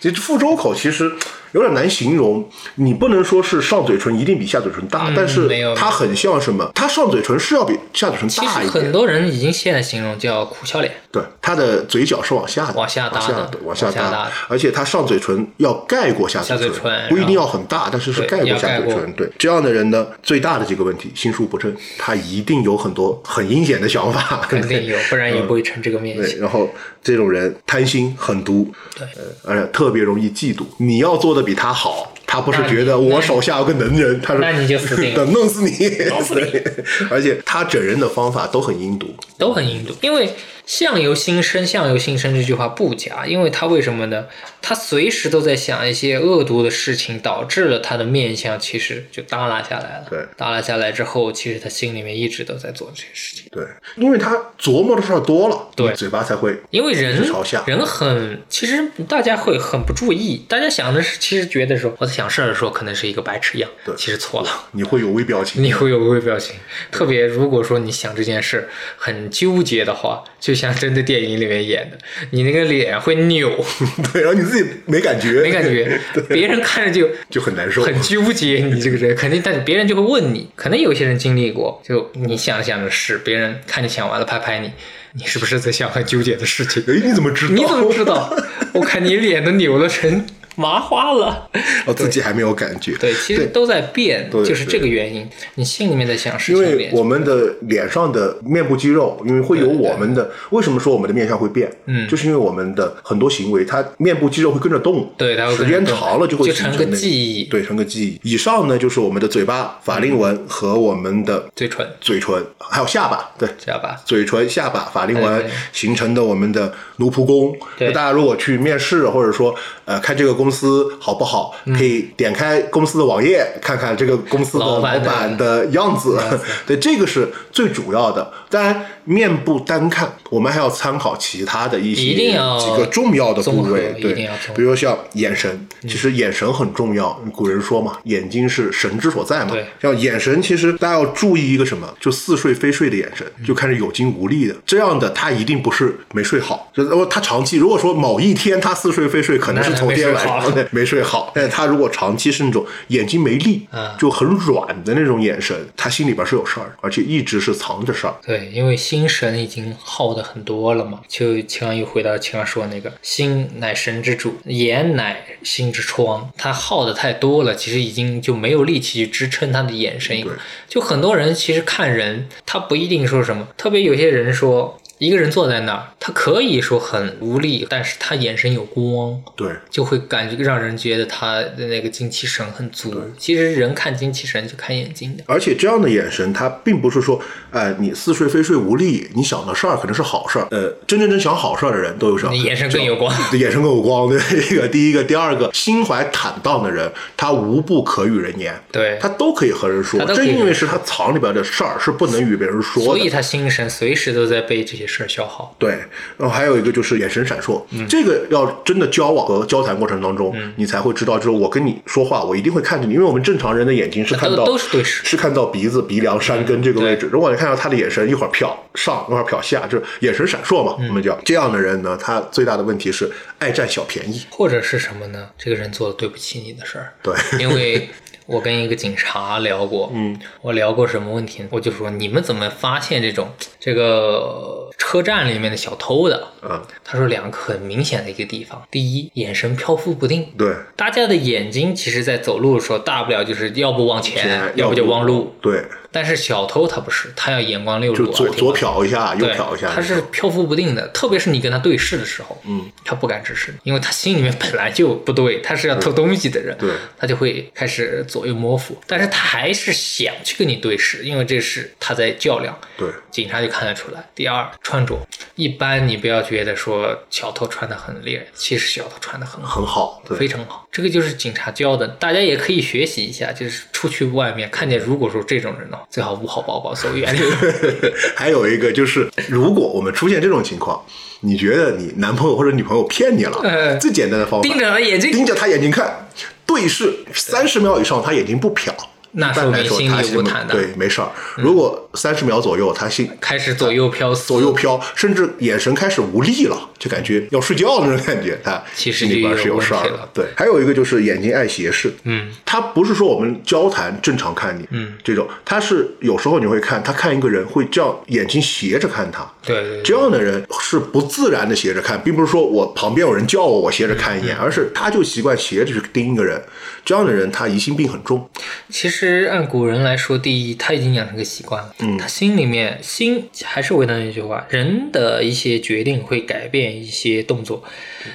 Speaker 1: 其实覆周口其实有点难形容，你不能说是上嘴唇一定比下嘴唇大，
Speaker 2: 嗯
Speaker 1: 但是它很像什么？它上嘴唇是要比下嘴唇大一点，
Speaker 2: 很多人已经现在形容叫苦笑脸。
Speaker 1: 对，它的嘴角是往下的，
Speaker 2: 往下搭的
Speaker 1: 的，往下
Speaker 2: 往下搭
Speaker 1: 而且它上嘴唇要盖过下
Speaker 2: 下
Speaker 1: 嘴
Speaker 2: 嘴唇
Speaker 1: 不一定要很大，但是是盖过下嘴唇。对，这样的人呢，最大的几个问题，心术不正，他一定有很多 [laughs] 很阴险的想法，
Speaker 2: 肯定有，不然也不会成这个面
Speaker 1: 对，
Speaker 2: 相。
Speaker 1: 然后这种人贪心狠毒，
Speaker 2: 对
Speaker 1: 呃，而且特别容易嫉妒。你要做的比他好，他不是觉得我手下有个能人，他是
Speaker 2: 那你就死定了
Speaker 1: 等 [laughs] 弄死你，
Speaker 2: 弄死你。[laughs]
Speaker 1: 而且他整人的方法都很阴毒，
Speaker 2: 都很阴毒，因为相由心生，相由心生这句话不假，因为他为什么呢？他随时都在想一些恶毒的事情，导致了他的面相其实就耷拉下来了。
Speaker 1: 对
Speaker 2: 耷拉下来之后，其实他心里面一直都在做这些事情。
Speaker 1: 对，因为他琢磨的事儿多了，
Speaker 2: 对
Speaker 1: 嘴巴才会
Speaker 2: 因为人
Speaker 1: 朝下
Speaker 2: 人很，其实大家会很不注意，大家想的是，其实觉得说我在想事儿的时候可能是一个白痴样，
Speaker 1: 对
Speaker 2: 其实错了。
Speaker 1: 你会有微表情，[laughs]
Speaker 2: 你会有微表情，特别如果说你想这件事很纠结的话，就像真的电影里面演的，你那个脸会扭，[laughs]
Speaker 1: 对，然后你自己没感觉，
Speaker 2: 没感觉，[laughs] 别人看着就 [laughs]
Speaker 1: 就很难受，
Speaker 2: 很纠结。你这个人肯定，但是别人就会问你，可能有些人经历过，就你想想的是，别人看你想完了拍拍你，你是不是在想很纠结的事情？
Speaker 1: 哎，你怎么知道？
Speaker 2: 你怎么知道？我看你脸都扭了成麻花了。
Speaker 1: 我 [laughs] 自己还没有感觉。
Speaker 2: 对，其实都在变，
Speaker 1: 对
Speaker 2: 就是这个原因。你心里面在想事情，
Speaker 1: 因为我们的脸上的面部肌肉，因为会有我们的，为什么说我们的面相会变？
Speaker 2: 嗯
Speaker 1: 就是因为我们的很多行为，它面部肌肉会跟着动，
Speaker 2: 对它会
Speaker 1: 时间长了就会
Speaker 2: 就成个记忆
Speaker 1: 对，成个记忆。以上呢就是我们的嘴巴、法令纹和我们的
Speaker 2: 嘴唇、
Speaker 1: 嘴唇，还有下巴，对。
Speaker 2: 下巴？
Speaker 1: 嘴唇、下巴、法令纹形成的我们的奴仆宫。大家如果去面试，或者说呃开这个公司好不好，可以点开公司的网页，看看这个公司的老
Speaker 2: 板的
Speaker 1: 样子。[laughs] 对，这个是最主要的。当然，面部单看，我们还要参考其他的一些几个重要的部位，对比如像眼神，其实眼神很重要。古人说嘛，眼睛是神之所在嘛
Speaker 2: 对。
Speaker 1: 像眼神，其实大家要注意一个什么，就似睡非睡的眼神，就看着有惊无力的，这样的他一定不是没睡好，就是说他长期如果说某一天他似睡非睡，可能是
Speaker 2: 那
Speaker 1: 头天晚
Speaker 2: 没睡好
Speaker 1: 上对没睡好，但是他如果长期是那种眼睛没力
Speaker 2: 嗯，
Speaker 1: 就很软的那种眼神，他心里边是有事儿，而且一直是藏着事儿。
Speaker 2: 对，因为心神已经耗的很多了嘛，就秦刚又回到秦刚说那个心乃神之主，眼乃心之窗，他耗的太多了，其实已经就没有力气去支撑他的眼神
Speaker 1: 对。
Speaker 2: 就很多人其实看人，他不一定说什么，特别有些人说。一个人坐在那儿，他可以说很无力，但是他眼神有光，
Speaker 1: 对，
Speaker 2: 就会感觉让人觉得他的那个精气神很足。其实人看精气神就看眼睛的，
Speaker 1: 而且这样的眼神，他并不是说，呃，你似睡非睡无力，你想的事儿可能是好事儿。呃，真真正想好事儿的人都有什么，
Speaker 2: 你眼神更有光。[laughs]
Speaker 1: 眼神更有光。对，这个第一个，第二个，心怀坦荡的人，他无不可与人言，
Speaker 2: 对
Speaker 1: 他都可以和人说正因为是他藏里边的事儿是不能与别人说的，
Speaker 2: 所以他心神随时都在被这些事儿消耗。
Speaker 1: 对，然后还有一个就是眼神闪烁，
Speaker 2: 嗯
Speaker 1: 这个要真的交往和交谈过程当中，你才会知道，就是我跟你说话，我一定会看着你，因为我们正常人的眼睛是看到
Speaker 2: 都是对视
Speaker 1: 是看到鼻子、鼻梁、山根这个位置。如果你看到他的眼神一会儿瞟上，一会儿瞟下，就是眼神闪烁嘛，
Speaker 2: 嗯
Speaker 1: 我们叫这样的人呢，他最大的问题是爱占小便宜。
Speaker 2: 或者是什么呢？这个人做了对不起你的事儿。
Speaker 1: 对，
Speaker 2: 因为我跟一个警察聊过，嗯，我聊过什么问题呢？我就说你们怎么发现这种 [tsk] 这个车站里面的小偷的？
Speaker 1: 嗯，
Speaker 2: 他说两个很明显的一个地方，第一，眼神漂浮不定。
Speaker 1: 对，
Speaker 2: 大家的眼睛其实，在走路的时候，大不了就是要不往前，要不就往路。
Speaker 1: 对，
Speaker 2: 但是小偷他不是，他要眼光六路，
Speaker 1: 就左左瞟一下，右
Speaker 2: 对，
Speaker 1: 瞟一下，
Speaker 2: 他是漂浮不定的，特别是你跟他对视的时候，嗯，他不敢直视你，因为他心里面本来就不对，他是要偷东西的人，
Speaker 1: 对
Speaker 2: 他就会开始左右摸索，但是他还是想去跟你对视，因为这是他在较量，
Speaker 1: 对，
Speaker 2: 警察就看得出来。第二，穿着，一般你不要觉得说小偷穿的很劣，其实小偷穿的很好。
Speaker 1: 很好，对，
Speaker 2: 非常好，这个就是警察教的，大家也可以学习一下。就是出去外面看见，如果说这种人呢，最好捂好包包，走远点。[laughs] [laughs]
Speaker 1: 还有一个就是，如果我们出现这种情况，你觉得你男朋友或者女朋友骗你了，
Speaker 2: 呃
Speaker 1: 最简单的方法，
Speaker 2: 盯着他眼睛
Speaker 1: 盯着他眼睛看，对视三十秒以上，他眼睛不瞟。
Speaker 2: 那
Speaker 1: 说，
Speaker 2: 明心
Speaker 1: 他心
Speaker 2: 里无坦荡
Speaker 1: 对，没事儿。如果三十秒左右，他心
Speaker 2: 开始左右飘，
Speaker 1: 左右飘，甚至眼神开始无力了，就感觉要睡觉那种感觉，他
Speaker 2: 其实
Speaker 1: 心里边是
Speaker 2: 有
Speaker 1: 有事儿的。对，还有一个就是眼睛爱斜视，
Speaker 2: 嗯，
Speaker 1: 他不是说我们交谈正常看你，嗯，这种他是有时候你会看他看一个人会这样眼睛斜着看他，
Speaker 2: 对对对
Speaker 1: 这样的人是不自然的斜着看，并不是说我旁边有人叫我，我斜着看一眼，而是他就习惯斜着去盯一个人。这样的人他疑心病很重，
Speaker 2: 其实按古人来说，第一他已经养成个习惯了，嗯，他心里面心还是回到那句话，人的一些决定会改变一些动作。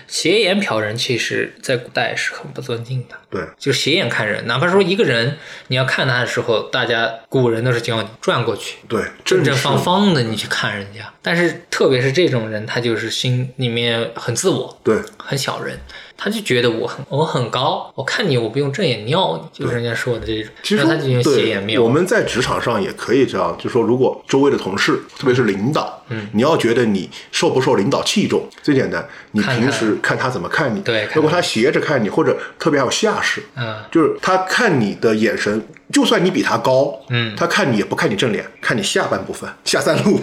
Speaker 2: 斜眼瞟人，其实在古代是很不尊敬的。
Speaker 1: 对，
Speaker 2: 就斜眼看人，哪怕说一个人，你要看他的时候，大家古人都是教你转过去，
Speaker 1: 对，
Speaker 2: 正正方方的你去看人家。但是特别是这种人，他就是心里面很自我，
Speaker 1: 对，
Speaker 2: 很小人，他就觉得我很我很高，我看你我不用正眼瞄你，就是人家说的这种，
Speaker 1: 其实
Speaker 2: 他就用斜眼
Speaker 1: 对，
Speaker 2: 瞄。
Speaker 1: 我们在职场上也可以这样，就说如果周围的同事，特别是领导，嗯，你要觉得你受不受领导器重，最简单，你平时看他怎么看你，如果他斜着看你，或者特别还有下视，
Speaker 2: 嗯，
Speaker 1: 就是他看你的眼神，就算你比他高，
Speaker 2: 嗯。
Speaker 1: 他看你也不看你正脸，看你下半部分 [laughs] 下三路，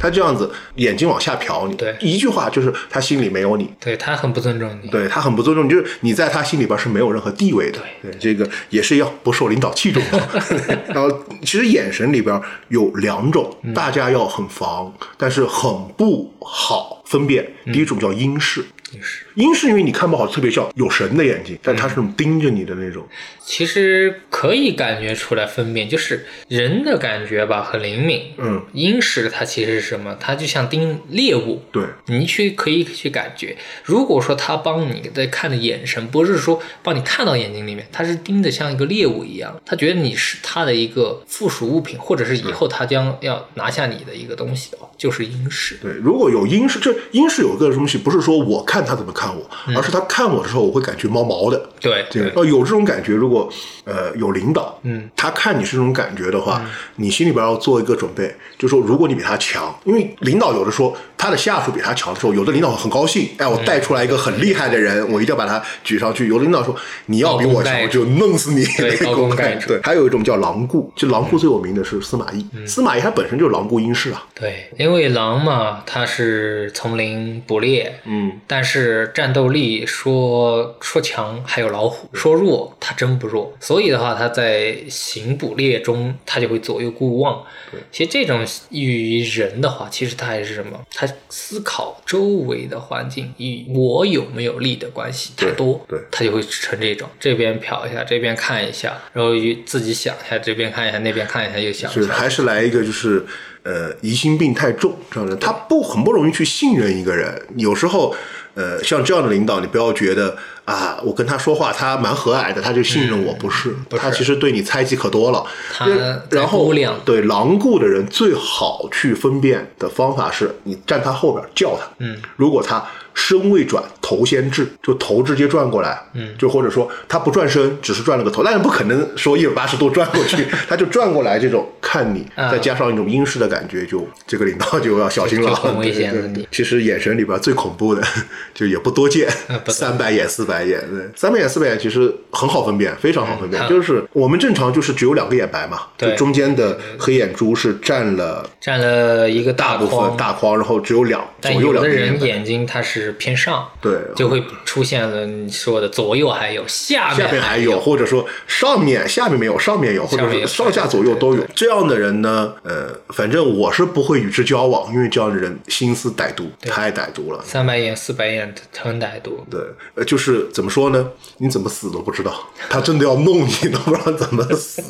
Speaker 1: 他这样子眼睛往下瞟你，
Speaker 2: 对。
Speaker 1: 一句话就是他心里没有你，
Speaker 2: 对他很不尊重你。
Speaker 1: 对他很不尊重你，就是你在他心里边是没有任何地位的。对，这个也是要不受领导器重的。[laughs] 然后，其实眼神里边有两种，大家要很防，但是很不好分辨。第一种叫英式，
Speaker 2: 阴湿。
Speaker 1: 阴湿因为你看不好，特别像有神的眼睛，但它是那种盯着你的那种。
Speaker 2: 其实可以感觉出来分辨，就是人的感觉吧，很灵敏。
Speaker 1: 嗯，
Speaker 2: 阴湿它其实是什么？它就像盯猎物。
Speaker 1: 对，
Speaker 2: 你去可以去感觉。如果说他帮你在看的眼神，不是说帮你看到眼睛里面，他是盯的像一个猎物一样，他觉得你是他的一个附属物品，或者是以后他将要拿下你的一个东西的话，就是阴湿。
Speaker 1: 对，如果有阴湿，这阴湿有一个东西，不是说我看他怎么看我，而是他看我的时候，我会感觉毛毛的。
Speaker 2: 对
Speaker 1: 这个
Speaker 2: 对。
Speaker 1: 呃有这种感觉，如果呃有领导，
Speaker 2: 嗯，
Speaker 1: 他看你是这种感觉的话，你心里边要做一个准备，就说如果你比他强，因为领导有的说他的下属比他强的时候，有的领导很高兴，哎，我带出来一个很厉害的人，我一定要把他举上去。有的领导说你要比我强，我就弄死你，
Speaker 2: 对 [laughs] 高
Speaker 1: 公
Speaker 2: 公盖主
Speaker 1: 对，还有一种叫狼顾，就狼顾最有名的是司马懿，
Speaker 2: 嗯。
Speaker 1: 司马懿他本身就是狼顾阴氏啊，
Speaker 2: 对，因为狼嘛，它是丛林捕猎，
Speaker 1: 嗯，
Speaker 2: 但是战斗力说说强还有老虎，说弱它真不弱，所以的话，他在行捕猎中，他就会左右顾望。其实这种与人的话，其实他还是什么？它思考周围的环境与我有没有利的关系太多，
Speaker 1: 对对
Speaker 2: 它就会成这种这边瞟一下，这边看一下，然后与自己想一下，这边看一下，那边看一下，又想一下。
Speaker 1: 是还是来一个就是呃疑心病太重这样的，他不很不容易去信任一个人。有时候呃像这样的领导，你不要觉得啊，我跟他说话他蛮和蔼的，他就信任我，不是，
Speaker 2: 不是。
Speaker 1: 他其实对你猜忌可多了。
Speaker 2: 他
Speaker 1: 然后对狼顾的人最好去分辨的方法是你站他后边叫他，
Speaker 2: 嗯，
Speaker 1: 如果他身未转头先至，就头直接转过来，
Speaker 2: 嗯，
Speaker 1: 就或者说他不转身，只是转了个头，但是不可能说一百八十度转过去，[laughs] 他就转过来，这种看你，
Speaker 2: 啊。
Speaker 1: 再加上一种阴湿的感觉，就这个领导就要小心了，
Speaker 2: 很危险
Speaker 1: 对
Speaker 2: 的
Speaker 1: 其实眼神里边最恐怖的，[laughs] 就也不多见三百眼、四白眼，对，三白眼、四白眼其实很好分辨，非常好分辨，
Speaker 2: 嗯
Speaker 1: 就是我们正常就是只有两个眼白嘛，就
Speaker 2: 对
Speaker 1: 中间的黑眼珠是占了
Speaker 2: 占了一个大
Speaker 1: 大部分，大框，然后只有两左右两个。
Speaker 2: 人眼睛它是偏上，
Speaker 1: 对
Speaker 2: 就会出现了你说的左右还有，下
Speaker 1: 下面
Speaker 2: 还
Speaker 1: 还有，或者说上面下面没有，上面有，或者是上下左右都有。这样的人呢，呃，反正我是不会与之交往，因为这样的人心思歹毒，太歹毒了。
Speaker 2: 三白眼、四白眼很歹毒。
Speaker 1: 对，呃，就是怎么说呢？你怎么死都不知道，他真的要弄你，都不知道怎么死。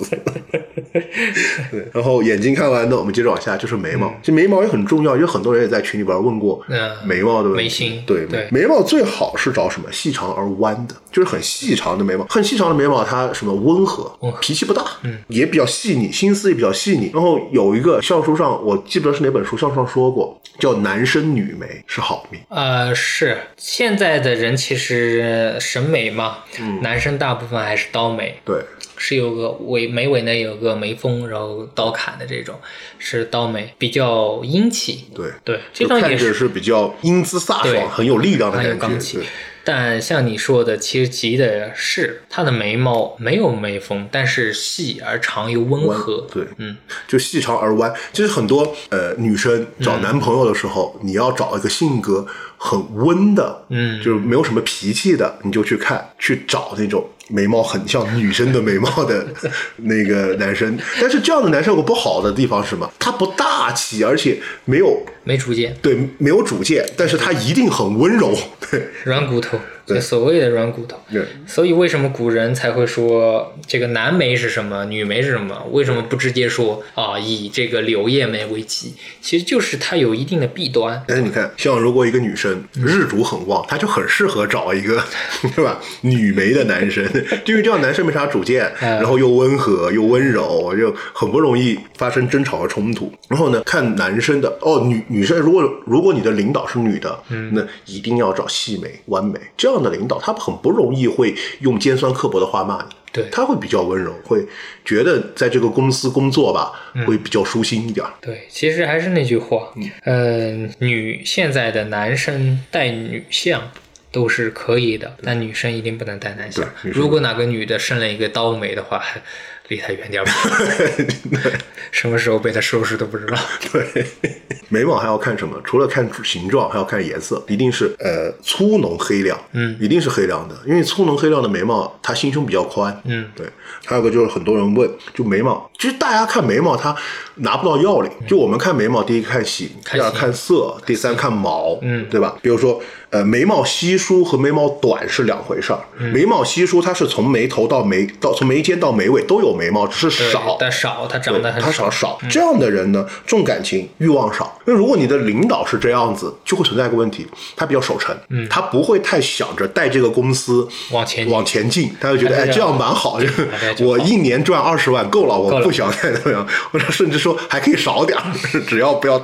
Speaker 1: [laughs] 对，然后眼睛看完呢，我们接着往下，就是眉毛。其实眉毛也很重要，因为很多人也在群里边问过
Speaker 2: 嗯。
Speaker 1: 眉毛的问题。
Speaker 2: 眉心
Speaker 1: 对
Speaker 2: 对。
Speaker 1: 眉毛最好是找什么？细长而弯的，就是很细长的眉毛。很细长的眉毛，它什么温和，脾气不大，嗯，也比较细腻，心思也比较细腻。然后有一个校书上，我记不得是哪本书，校书上说过，叫男生女眉是好命。
Speaker 2: 呃，是。现在的人其实审美嘛，男生大部分还是刀眉，
Speaker 1: 对，
Speaker 2: 是有个尾眉尾呢有个眉峰，然后刀砍的这种是刀眉，比较英气。
Speaker 1: 对
Speaker 2: 对，这
Speaker 1: 就看着
Speaker 2: 种也是
Speaker 1: 是比较英姿飒爽、很有力量的
Speaker 2: 很有
Speaker 1: 感觉。
Speaker 2: 刚气。但像你说的，其实急的是他的眉毛没有眉峰，但是细而长又温和。
Speaker 1: 对，
Speaker 2: 嗯，
Speaker 1: 就细长而弯。其实很多呃女生找男朋友的时候，你要找一个性格很温的，
Speaker 2: 嗯
Speaker 1: 就是没有什么脾气的，你就去看去找那种眉毛很像女生的眉毛的 [laughs] 那个男生。但是这样的男生有个不好的地方是什么？他不大气，而且没有
Speaker 2: 没主见，
Speaker 1: 对没有主见，但是他一定很温柔。对
Speaker 2: 软骨头，就所谓的软骨头。
Speaker 1: 对。
Speaker 2: 所以为什么古人才会说这个男媒是什么，女媒是什么？为什么不直接说啊以这个柳叶眉为基？其实就是它有一定的弊端。
Speaker 1: 但是你看，像如果一个女生日主很旺，她就很适合找一个，[laughs] 对吧？女媒的男生，[laughs] 因为这样男生没啥主见，
Speaker 2: 嗯
Speaker 1: 然后又温和又温柔，就很不容易发生争吵和冲突。然后呢，看男生的哦，女女生如果如果你的领导是女的，嗯那一定要找细眉、弯眉这样的领导，他很不容易会用尖酸刻薄的话骂你。
Speaker 2: 对
Speaker 1: 他会比较温柔，会觉得在这个公司工作吧，会比较舒心一点。
Speaker 2: 对，其实还是那句话，嗯、女现在的男生带女相都是可以的，但女生一定不能带男相。如果哪个女的生了一个刀眉的话，还离他远点吧。什么时候被他收拾都不知道。[laughs]
Speaker 1: 对，眉毛还要看什么？除了看形状，还要看颜色，一定是呃粗浓黑亮，
Speaker 2: 嗯，
Speaker 1: 一定是黑亮的，因为粗浓黑亮的眉毛，它心胸比较宽，
Speaker 2: 嗯，
Speaker 1: 对。还有个就是很多人问，就眉毛，其实大家看眉毛，它拿不到要领。就我们看眉毛，第一看形，第二
Speaker 2: 看
Speaker 1: 色，第三看毛，
Speaker 2: 嗯
Speaker 1: 对吧？比如说，呃，眉毛稀疏和眉毛短是两回事儿。
Speaker 2: 嗯
Speaker 1: 眉毛稀疏，它是从眉头到眉到从眉尖到眉尾都有眉毛，只是少。
Speaker 2: 但少，它长得很
Speaker 1: 他少少，这样的人呢，重感情，欲望少。因为如果你的领导是这样子，就会存在一个问题，他比较守成，嗯，他不会太想着带这个公司
Speaker 2: 往前进
Speaker 1: 往前进，他就觉得哎这样蛮好，就 [laughs] 我一年赚二十万够了，我不想再怎么样，或者甚至说还可以少点儿，[laughs] 只要不要，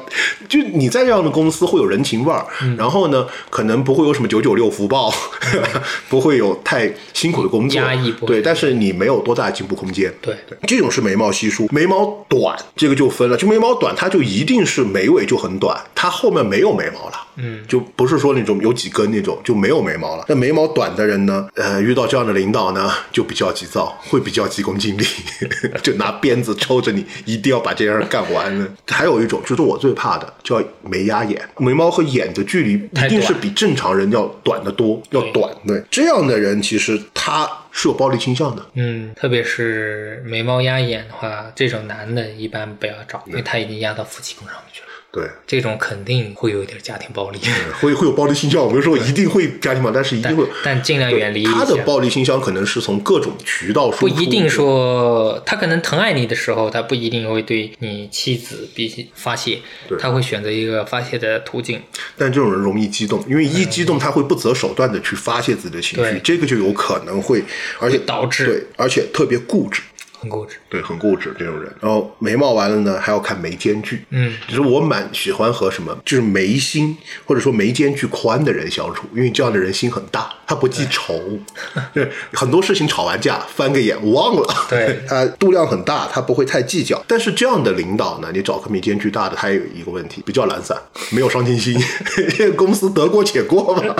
Speaker 1: 就你在这样的公司会有人情味儿，
Speaker 2: 嗯
Speaker 1: 然后呢，可能不会有什么九九六福报，[laughs] 不会有太辛苦的工作，对，但是你没有多大的进步空间，
Speaker 2: 对
Speaker 1: 这种是眉毛稀疏，眉毛短，这个就分了。就眉毛短，它就一定是眉尾就很短，它后面没有眉毛了。
Speaker 2: 嗯，
Speaker 1: 就不是说那种有几根那种就没有眉毛了。那眉毛短的人呢，呃，遇到这样的领导呢，就比较急躁，会比较急功近利，[laughs] 就拿鞭子抽着你，一定要把这件事干完了。还有一种就是我最怕的，叫眉压眼，眉毛和眼的距离一定是比正常人要短得多，要短。对，这样的人其实他是有暴力倾向的。
Speaker 2: 嗯，特别是眉毛压眼的话，这种男的一般不要找，因为他已经压到夫妻宫上面去了。
Speaker 1: 对，
Speaker 2: 这种肯定会有一点家庭暴力，
Speaker 1: 会会有暴力倾向，我们说一定会家庭暴力，但是一定会。
Speaker 2: 但尽量远离。
Speaker 1: 他的暴力倾向可能是从各种渠道输出，
Speaker 2: 不一定说他可能疼爱你的时候，他不一定会对你妻子必发泄
Speaker 1: 对，
Speaker 2: 他会选择一个发泄的途径。
Speaker 1: 但这种人容易激动，因为一激动他会不择手段的去发泄自己的情绪
Speaker 2: 对，
Speaker 1: 这个就有可能会，而且
Speaker 2: 导致
Speaker 1: 对，而且特别固执，
Speaker 2: 很固执。
Speaker 1: 对，很固执这种人。然后眉毛完了呢，还要看眉间距，
Speaker 2: 嗯，
Speaker 1: 其实我蛮喜欢和什么，就是眉心或者说眉间距宽的人相处，因为这样的人心很大，他不记仇，[laughs] 对，很多事情吵完架翻个眼忘了，
Speaker 2: 对 [laughs]
Speaker 1: 他度量很大，他不会太计较。但是这样的领导呢，你找个眉间距大的，他也有一个问题，比较懒散，没有上进心，[laughs] 因为公司得过且过嘛，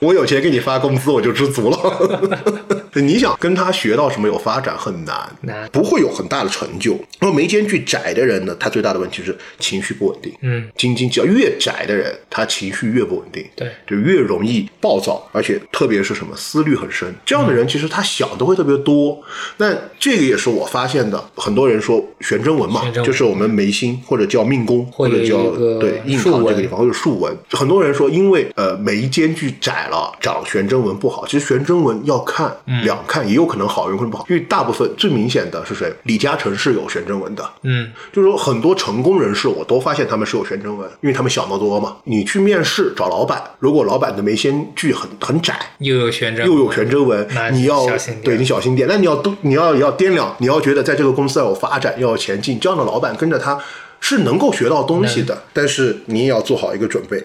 Speaker 1: 我有钱给你发工资，我就知足了。你想跟他学到什么有发展很难，
Speaker 2: 难
Speaker 1: 不会有很大的成就。然后眉间距窄的人呢，他最大的问题是情绪不稳定。
Speaker 2: 嗯，
Speaker 1: 斤斤计较越窄的人，他情绪越不稳定，
Speaker 2: 对
Speaker 1: 就越容易暴躁，而且特别是什么思虑很深。这样的人其实他想的会特别多。那这个也是我发现的，很多人说玄真纹嘛就是我们眉心或者叫命宫，或者叫对印堂这个地方或者竖纹。很多人说，因为呃眉间距窄了，长玄真纹不好。其实玄真纹要看
Speaker 2: 嗯
Speaker 1: 两看，也有可能好，有可能不好。因为大部分最明显的是谁？李嘉诚是有悬针纹的。
Speaker 2: 嗯，
Speaker 1: 就是说很多成功人士，我都发现他们是有悬针纹，因为他们想得多嘛。你去面试找老板，如果老板的眉间距很很窄，
Speaker 2: 又有悬针，
Speaker 1: 又有悬针纹，你要对你小心点。那你要都你要要掂量，你要觉得在这个公司要有发展，要有前进，这样的老板跟着他是能够学到东西的。但是你也要做好一个准备，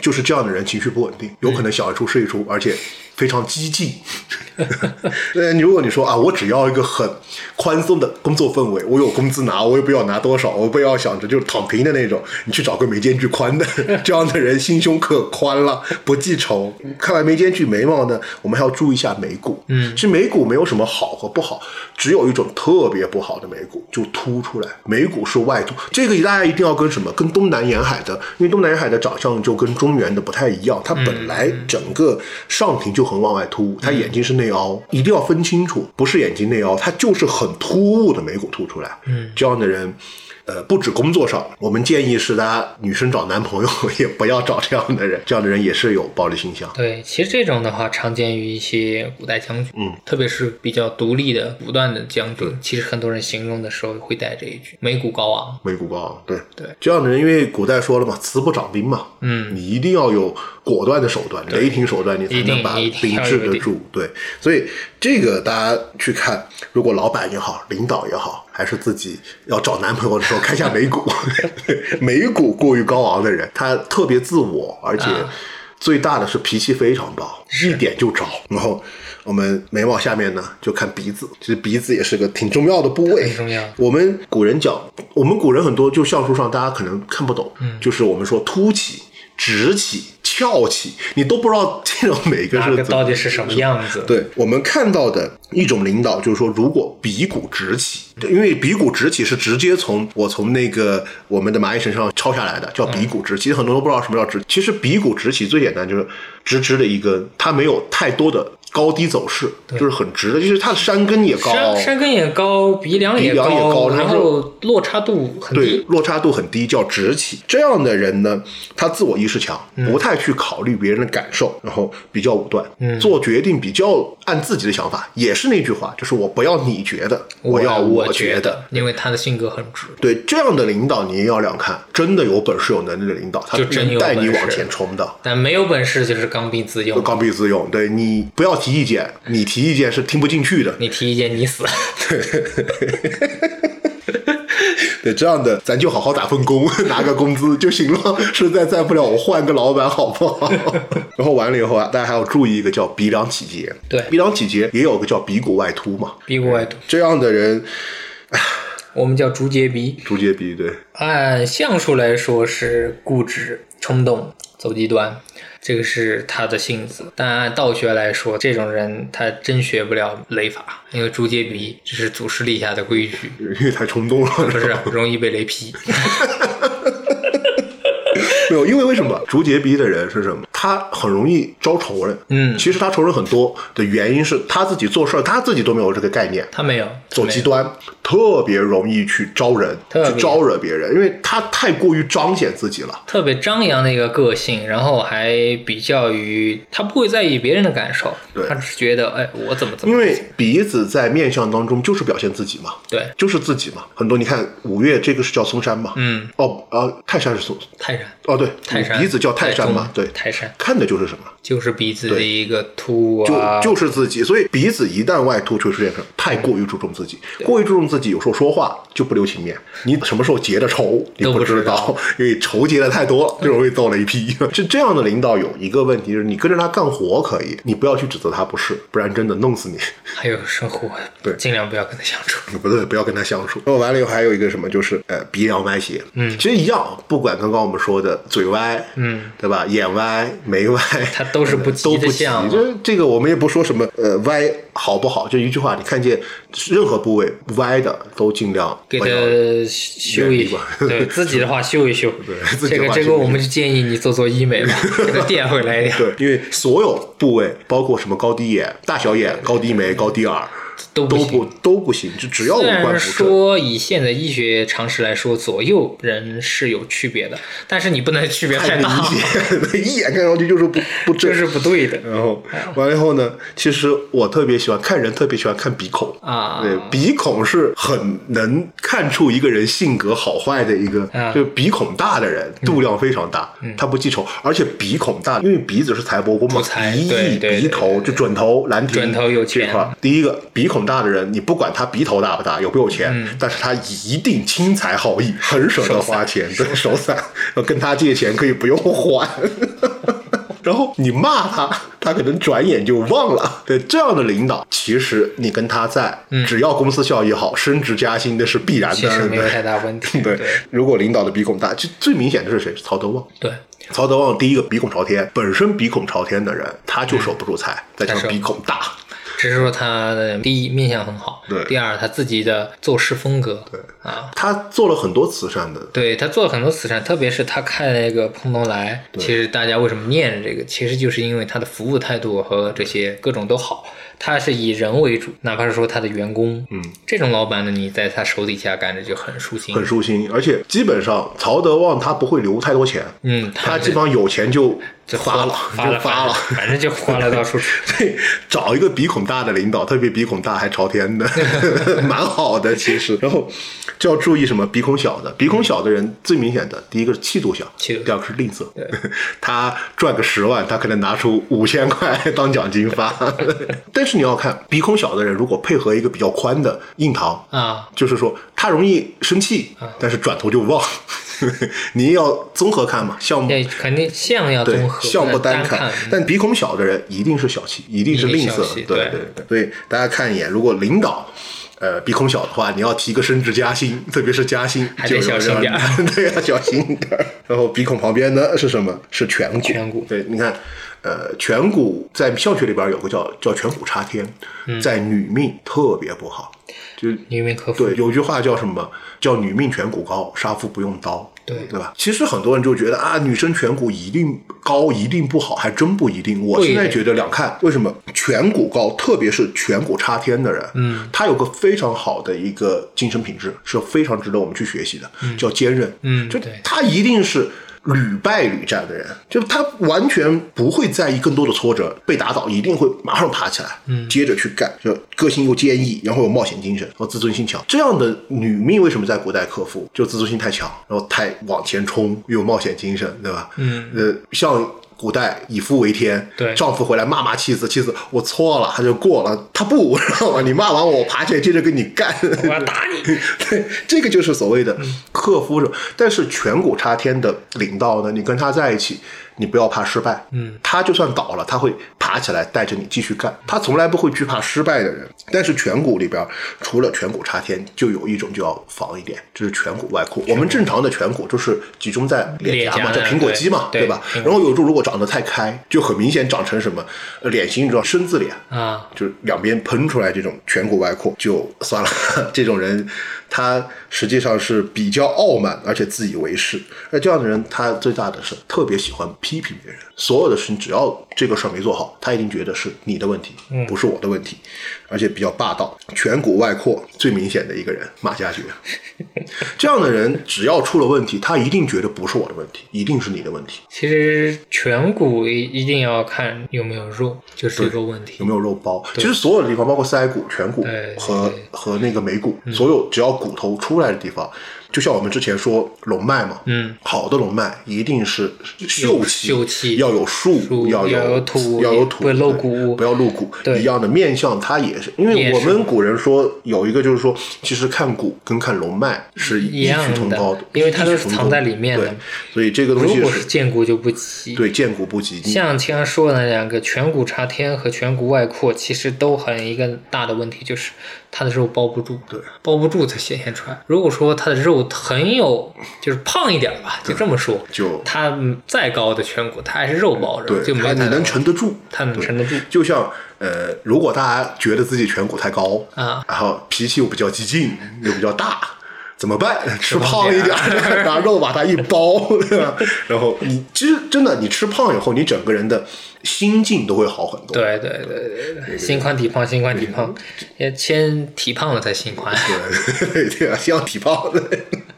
Speaker 1: 就是这样的人情绪不稳定，有可能想一出是一出，而且非常激进。[laughs] 对，如果你说啊，我只要一个很宽松的工作氛围，我有工资拿，我也不要拿多少，我不要想着就是躺平的那种，你去找个眉间距宽的，[laughs] 这样的人心胸可宽了，不记仇。看完眉间距眉毛呢，我们还要注意一下眉骨。嗯，其实眉骨没有什么好和不好，只有一种特别不好的眉骨，就凸出来，眉骨是外凸。这个大家一定要跟什么？跟东南沿海的，因为东南沿海的长相就跟中原的不太一样，它本来整个上庭就很往外凸，他眼睛是内凹，一定要分清楚，不是眼睛内凹，他就是很突兀的眉骨凸出来。嗯，这样的人。呃，不止工作上，我们建议是大家女生找男朋友也不要找这样的人，这样的人也是有暴力倾向。
Speaker 2: 对，其实这种的话常见于一些古代将军，
Speaker 1: 嗯，
Speaker 2: 特别是比较独立的、武断的将军。其实很多人形容的时候会带这一句“眉骨高昂
Speaker 1: 眉骨高昂，对
Speaker 2: 对
Speaker 1: 这样的人，因为古代说了嘛，慈不掌兵嘛，
Speaker 2: 嗯，
Speaker 1: 你一定要有果断的手段，雷霆手段，你才能把兵
Speaker 2: 要有一定
Speaker 1: 治得住。对，所以这个大家去看，如果老板也好，领导也好，还是自己要找男朋友的时候，看一下眉骨，[laughs] 眉骨过于高昂的人，他特别自我，而且
Speaker 2: 啊
Speaker 1: 最大的是脾气非常暴，一点就着。然后我们眉毛下面呢，就看鼻子，其实鼻子也是个挺重要的部位，
Speaker 2: 很重要
Speaker 1: 我们古人讲，我们古人很多就相书上大家可能看不懂，就是我们说凸起、直起、翘起，你都不知道这种每个
Speaker 2: 到底是什么样子？
Speaker 1: 对我们看到的一种领导，就是说，如果鼻骨直起，对因为鼻骨直起是直接从我从那个我们的蚂蚁身上抄下来的，叫鼻骨直。其实很多人都不知道什么叫直，其实鼻骨直起最简单就是直直的一根，它没有太多的高低走势，就是很直的，就是它的山根也高，
Speaker 2: 山山根也高，鼻梁也
Speaker 1: 高
Speaker 2: 然
Speaker 1: 然
Speaker 2: 后落差度很
Speaker 1: 对
Speaker 2: 低。，
Speaker 1: 落差度很低，叫直起。这样的人呢，他自我意识强，
Speaker 2: 嗯
Speaker 1: 不太去考虑别人的感受，然后比较武断，做决定比较按自己的想法。也是那句话，就是我不要你觉得，我要
Speaker 2: 我
Speaker 1: 觉
Speaker 2: 觉得，因为他的性格很直。
Speaker 1: 对这样的领导，你也要两看，真的有本事、有能力的领导，他
Speaker 2: 就真
Speaker 1: 带你往前冲的。
Speaker 2: 但没有本事就是刚愎自用，
Speaker 1: 刚愎自用，对你不要提意见，你提意见是听不进去的。
Speaker 2: 你提意见你死。[laughs]
Speaker 1: 对这样的，咱就好好打份工，[laughs] 拿个工资就行了。[laughs] 实在在不了，我换个老板好不好？然后完了以后啊，大家还要注意一个叫鼻梁起结。
Speaker 2: 对
Speaker 1: 鼻梁起结也有个叫鼻骨外凸嘛。
Speaker 2: 鼻骨外凸，
Speaker 1: 这样的人，[sighs]
Speaker 2: 我们叫竹节鼻。
Speaker 1: 竹节鼻，对，
Speaker 2: 按相术来说是固执、冲动、走极端，这个是他的性子。但按道学来说，这种人他真学不了雷法，因为竹节鼻这是祖师立下的规矩，
Speaker 1: 因为太冲动了。
Speaker 2: 不是容易被雷劈。[laughs]
Speaker 1: 没有，因为为什么竹节鼻的人是什么？他很容易招仇人。
Speaker 2: 嗯。
Speaker 1: 其实他仇人很多的原因是他自己做事儿，他自己都没有这个概念。
Speaker 2: 他没有
Speaker 1: 走极端，特别容易去招人，去招惹别。人，因为他太过于彰显自己了。
Speaker 2: 特别张扬的一个个性，然后还比较于他不会在意别人的感受，
Speaker 1: 对。
Speaker 2: 他只觉得哎我怎么怎么
Speaker 1: 因为鼻子在面相当中就是表现自己嘛，
Speaker 2: 对。
Speaker 1: 就是自己嘛。很多你看五岳这个是叫嵩山嘛，
Speaker 2: 嗯。
Speaker 1: 哦呃泰山是嵩，
Speaker 2: 泰山。
Speaker 1: 哦对，
Speaker 2: 泰山。
Speaker 1: 鼻子叫泰山嘛，对，
Speaker 2: 泰山
Speaker 1: 看的就是什么？
Speaker 2: 就是鼻子的一个凸
Speaker 1: 就
Speaker 2: 啊，
Speaker 1: 就就是自己，所以鼻子一旦外凸，就出现什么？太过于注重自己，过于注重自己，有时候说话就不留情面。你什么时候结的仇，你
Speaker 2: 都不知
Speaker 1: 知道，因为仇结的太多了，就容易遭雷劈。[laughs] 是这样的领导有一个问题，就是你跟着他干活可以，你不要去指责他不是，不然真的弄死你。
Speaker 2: 还有生活，
Speaker 1: 对
Speaker 2: 尽量不要跟他相处。
Speaker 1: 不对，不要跟他相处。然后完了以后还有一个什么，就是呃鼻梁歪斜，嗯，其实一样，不管刚刚我们说的嘴歪，嗯，对吧？眼歪、眉歪，[laughs]
Speaker 2: 它都是不 [laughs]
Speaker 1: 都不吉
Speaker 2: 的相。嘛
Speaker 1: 这这个我们也不说什么呃歪好不好，就一句话，你看见任何部位歪的都尽量
Speaker 2: 给
Speaker 1: 它
Speaker 2: 修一修对 [laughs] 自己的话修一修。
Speaker 1: 对
Speaker 2: 这个这个，我们就建议你做做医美吧，给它垫回来一点，
Speaker 1: 对，因为所有部位，包括什么高低眼、大小眼、高低眉、高低耳，都
Speaker 2: 都不
Speaker 1: 都不行，就只要五官不正。
Speaker 2: 说以现在医学常识来说，左右人是有区别的，但是你不能区别
Speaker 1: 太
Speaker 2: 大，[laughs]
Speaker 1: 显，[laughs] 一眼看上去就是不不正
Speaker 2: 这。是不对的
Speaker 1: 然后完了以后呢，其实我特别喜欢看人，特别喜欢看鼻孔。
Speaker 2: 啊。
Speaker 1: 对，鼻孔是很能看出一个人性格好坏的一个，
Speaker 2: 啊
Speaker 1: 就鼻孔大的人度量非常大，他不记仇，而且鼻孔大，因为鼻子是财帛宫嘛鼻翼、鼻头就准头、兰亭
Speaker 2: 准头有
Speaker 1: 这
Speaker 2: 钱
Speaker 1: 块第一个鼻孔大的人，你不管他鼻头大不大，有没有钱，
Speaker 2: 嗯
Speaker 1: 但是他一定轻财好义，很舍得花钱，对，手散，要跟他借钱可以不用还。[laughs] 然后你骂他，他可能转眼就忘了。对这样的领导，其实你跟他在，只要公司效益好，升职加薪那是必然的。
Speaker 2: 嗯其实没有
Speaker 1: 对
Speaker 2: 太大问题。[laughs]
Speaker 1: 对，如果领导的鼻孔大，就最明显的是谁？曹德旺。
Speaker 2: 对，
Speaker 1: 曹德旺第一个鼻孔朝天，本身鼻孔朝天的人，他就守不住财，再加上鼻孔大，
Speaker 2: 只是说他的第一面相很好，
Speaker 1: 对
Speaker 2: 第二他自己的做事风格，对啊，
Speaker 1: 他做了很多慈善的。
Speaker 2: 对他做了很多慈善，特别是他开那个碰东来，其实大家为什么念着这个，其实就是因为他的服务态度和这些各种都好。他是以人为主，哪怕是说他的员工，嗯，这种老板呢，你在他手底下干着就很舒心，
Speaker 1: 很舒心，而且基本上曹德旺他不会留太多钱，
Speaker 2: 嗯，
Speaker 1: 他基本上有钱就
Speaker 2: 就
Speaker 1: 发了，
Speaker 2: 发了
Speaker 1: 就发了。
Speaker 2: 反正就花了到处去。[laughs]
Speaker 1: 对，找一个鼻孔大的领导，特别鼻孔大还朝天的，[laughs] 蛮好的其实。然后就要注意什么？鼻孔小的，鼻孔小的人最明显的，第一个是气度小，
Speaker 2: 气度
Speaker 1: 第二个是吝啬。[laughs] 他赚个十万，他可能拿出五千块当奖金发。但是你要看鼻孔小的人，如果配合一个比较宽的印堂
Speaker 2: 啊，
Speaker 1: 就是说他容易生气，但是转头就忘。[laughs] 你要综合看嘛，项目
Speaker 2: 对，肯定相要综，合，
Speaker 1: 项目
Speaker 2: 不能单
Speaker 1: 看，但鼻孔小的人一定是小气，一定是吝啬对
Speaker 2: 对
Speaker 1: 对对。所以大家看一眼，如果领导。呃鼻孔小的话，你要提个升职加薪，[laughs] 特别是加薪，
Speaker 2: 还得小心点 [laughs]
Speaker 1: 对，要小心点。然后鼻孔旁边呢是什么？是颧骨。
Speaker 2: 颧骨
Speaker 1: 对，你看，呃，颧骨在相学里边有个叫叫颧骨插天，
Speaker 2: 嗯
Speaker 1: 在女命特别不好。就
Speaker 2: 女命克夫
Speaker 1: 对，有句话叫什么？叫女命颧骨高，杀父不用刀。
Speaker 2: 对
Speaker 1: 对吧？其实很多人就觉得啊，女生颧骨一定高，一定不好，还真不一定。我现在觉得两看，为什么颧骨高，特别是颧骨插天的人，嗯，他有个非常好的一个精神品质，是非常值得我们去学习的，叫坚韧。就
Speaker 2: 嗯就
Speaker 1: 他一定是。屡败屡战的人，就他完全不会在意更多的挫折，被打倒一定会马上爬起来，嗯，接着去干，就个性又坚毅，然后有冒险精神，然后自尊心强。这样的女命为什么在古代克夫？就自尊心太强，然后太往前冲，又有冒险精神，对吧？嗯，呃，像。古代以夫为天，
Speaker 2: 对
Speaker 1: 丈夫回来骂骂妻子，妻子我错了，他就过了，他不，知道吗？[laughs] 你骂完我，我爬起来接着跟你干，
Speaker 2: 我要打你。[laughs]
Speaker 1: 对，这个就是所谓的克夫者。但是颧骨插天的领导呢，你跟他在一起，你不要怕失败。嗯，他就算倒了，他会爬起来带着你继续干。他从来不会惧怕失败的人。但是颧骨里边，除了颧骨插天，就有一种就要防一点，就是颧骨外扩。我们正常的颧骨就是集中在脸颊嘛，叫苹果肌嘛，
Speaker 2: 对
Speaker 1: 吧？
Speaker 2: 对
Speaker 1: 然后有时候如果长得太开，就很明显长成什么呃脸型，你知道生字脸。
Speaker 2: 啊，
Speaker 1: 就是两边喷出来这种颧骨外扩，就算了。[laughs] 这种人，他实际上是比较傲慢，而且自以为是。而这样的人，他最大的是特别喜欢批评别人。所有的事情，只要这个事儿没做好，他一定觉得是你的问题，不是我的问题，而且比较霸道。颧骨外扩最明显的一个人，马加爵。[laughs] 这样的人，只要出了问题，他一定觉得不是我的问题，一定是你的问题。
Speaker 2: 其实颧骨一一定要看有没有肉，就是一个问题
Speaker 1: 有。没有肉包？其实所有的地方，包括腮骨、颧骨和和那个眉骨，所有只要骨头出来的地方，就像我们之前说龙脉嘛，
Speaker 2: 嗯，
Speaker 1: 好的龙脉一定是秀气，
Speaker 2: 秀气
Speaker 1: 要有树，要
Speaker 2: 要有土
Speaker 1: 要有土，
Speaker 2: 不要露骨
Speaker 1: 不要露骨。
Speaker 2: 对
Speaker 1: 一样的面相，它也是，因为我们古人说有一个就是说，其实看骨跟看龙脉是异
Speaker 2: 一样
Speaker 1: 同工的，
Speaker 2: 因为它都是藏在里面的，
Speaker 1: 所以这个东西
Speaker 2: 如果
Speaker 1: 西是
Speaker 2: 是见骨就不吉。
Speaker 1: 对见骨不及。
Speaker 2: 像前面说的那两个颧骨插天和颧骨外扩，其实都很一个大的问题，就是它的肉包不住，
Speaker 1: 对，
Speaker 2: 包不住才显现出来。如果说它的肉很有，就是胖一点吧，就这么说，
Speaker 1: 就
Speaker 2: 它嗯再高的颧骨，他还是肉包着，
Speaker 1: 对，
Speaker 2: 就没
Speaker 1: 它你能沉得住，
Speaker 2: 他能
Speaker 1: 对。
Speaker 2: 沉得住。
Speaker 1: 就像呃，如果大家觉得自己颧骨太高
Speaker 2: 啊，
Speaker 1: 然后脾气又比较激进，又比较大。[laughs] 怎么办？吃
Speaker 2: 胖
Speaker 1: 胖一点 [laughs] 拿肉把它一包，对吧？然后你其实真的，你吃胖以后，你整个人的心境都会好很多。
Speaker 2: 对对对对对，心宽体胖，心宽体胖，也先体胖了才心宽。
Speaker 1: 对对啊，先要体胖的，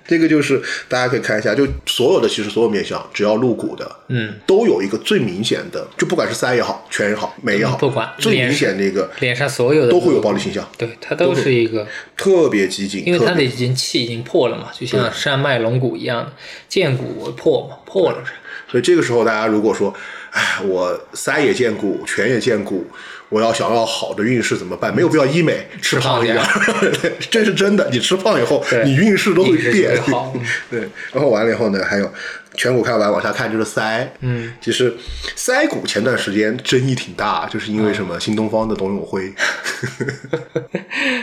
Speaker 1: 这个就是大家可以看一下，就所有的其实所有面相，只要露骨的，
Speaker 2: 嗯，
Speaker 1: 都有一个最明显的，就不管是腮也好，颧也好，眉也好，
Speaker 2: 不管
Speaker 1: 最明显的一个
Speaker 2: 脸上所有的
Speaker 1: 都会有暴力倾向，
Speaker 2: 对，它都是一个，
Speaker 1: 特别激进，
Speaker 2: 因为它的已经气已经破了嘛，就像山脉龙骨一样的，见骨破嘛，破了是。
Speaker 1: 所以这个时候，大家如果说，哎，我腮也见骨，全也见骨，我要想要好的运势怎么办？没有必要医美，吃胖一点，[laughs] 这是真的。你吃胖以后，你运势都会变
Speaker 2: 好。[laughs]
Speaker 1: 对，然后完了以后呢，还有颧骨看完往下看就是腮，嗯，其实腮骨前段时间争议挺大，就是因为什么新东方的董永辉，[laughs]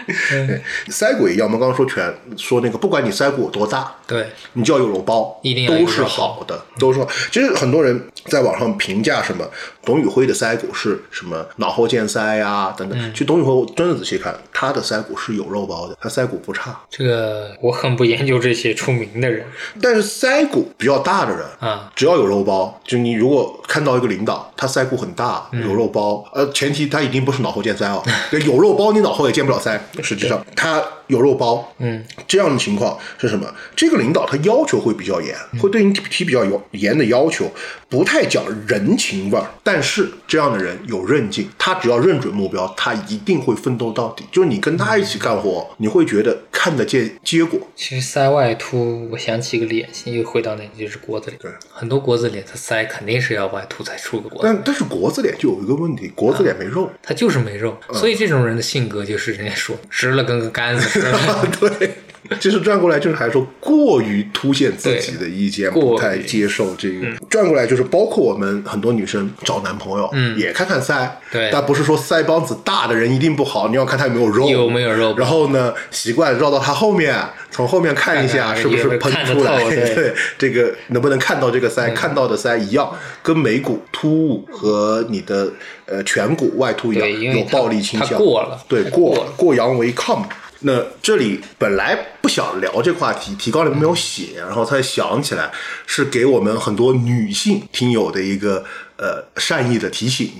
Speaker 1: 对腮骨一样，我们刚刚说全说那个，不管你腮骨有多大，
Speaker 2: 对，
Speaker 1: 你就要有肉包，
Speaker 2: 一定
Speaker 1: 都是好的，都是好。其实很多人在网上评价什么董宇辉的腮骨是什么脑后见腮呀、等等。
Speaker 2: 嗯。
Speaker 1: 其实董宇辉我真的仔细看，他的腮骨是有肉包的，他腮骨不差。
Speaker 2: 这个我很不研究这些出名的人。
Speaker 1: 但是腮骨比较大的人
Speaker 2: 啊，
Speaker 1: 只要有肉包，就你如果看到一个领导，他腮骨很大，
Speaker 2: 嗯
Speaker 1: 有肉包，呃，前提他一定不是脑后见腮哦，[laughs] 对，有肉包你脑后也见不了腮。实际上他有肉包，
Speaker 2: 嗯，
Speaker 1: 这样的情况是什么？这个领导他要求会比较严，
Speaker 2: 嗯
Speaker 1: 会对你提比较有严的要求，不太讲人情味儿。但是这样的人有韧劲，他只要认准目标，他一定会奋斗到底。就是你跟他一起干活，你会觉得看得见结果。
Speaker 2: 其实塞外凸，我想起一个脸型，又回到那个就是国字脸。
Speaker 1: 对，
Speaker 2: 很多国字脸，它腮肯定是要外凸才出个国字，
Speaker 1: 但但是国字脸就有一个问题，国字脸没肉。
Speaker 2: 他就是没肉，
Speaker 1: 嗯
Speaker 2: 所以这种人的性格就是人家说直了跟个杆子似 [laughs]
Speaker 1: 对。其实转过来就是还说过于凸显自己的意见，
Speaker 2: 对
Speaker 1: 不太接受这个。转过来就是包括我们很多女生找男朋友，
Speaker 2: 嗯。
Speaker 1: 也看看腮，
Speaker 2: 对。
Speaker 1: 但不是说腮帮子大的人一定不好，你要看他有没有肉，
Speaker 2: 有没有肉。
Speaker 1: 然后呢，习惯绕到他后面，从后面看一下是不是喷出来，
Speaker 2: 对。[laughs]
Speaker 1: 对，这个能不能看到这个腮，看到的腮一样，跟眉骨突兀和你的呃颧骨外凸一样，有暴力倾向，
Speaker 2: 过了
Speaker 1: 对，过
Speaker 2: 过
Speaker 1: 阳为抗。那这里本来不想聊这个话题，提纲里面没有写，然后才想起来是给我们很多女性听友的一个呃善意的提醒，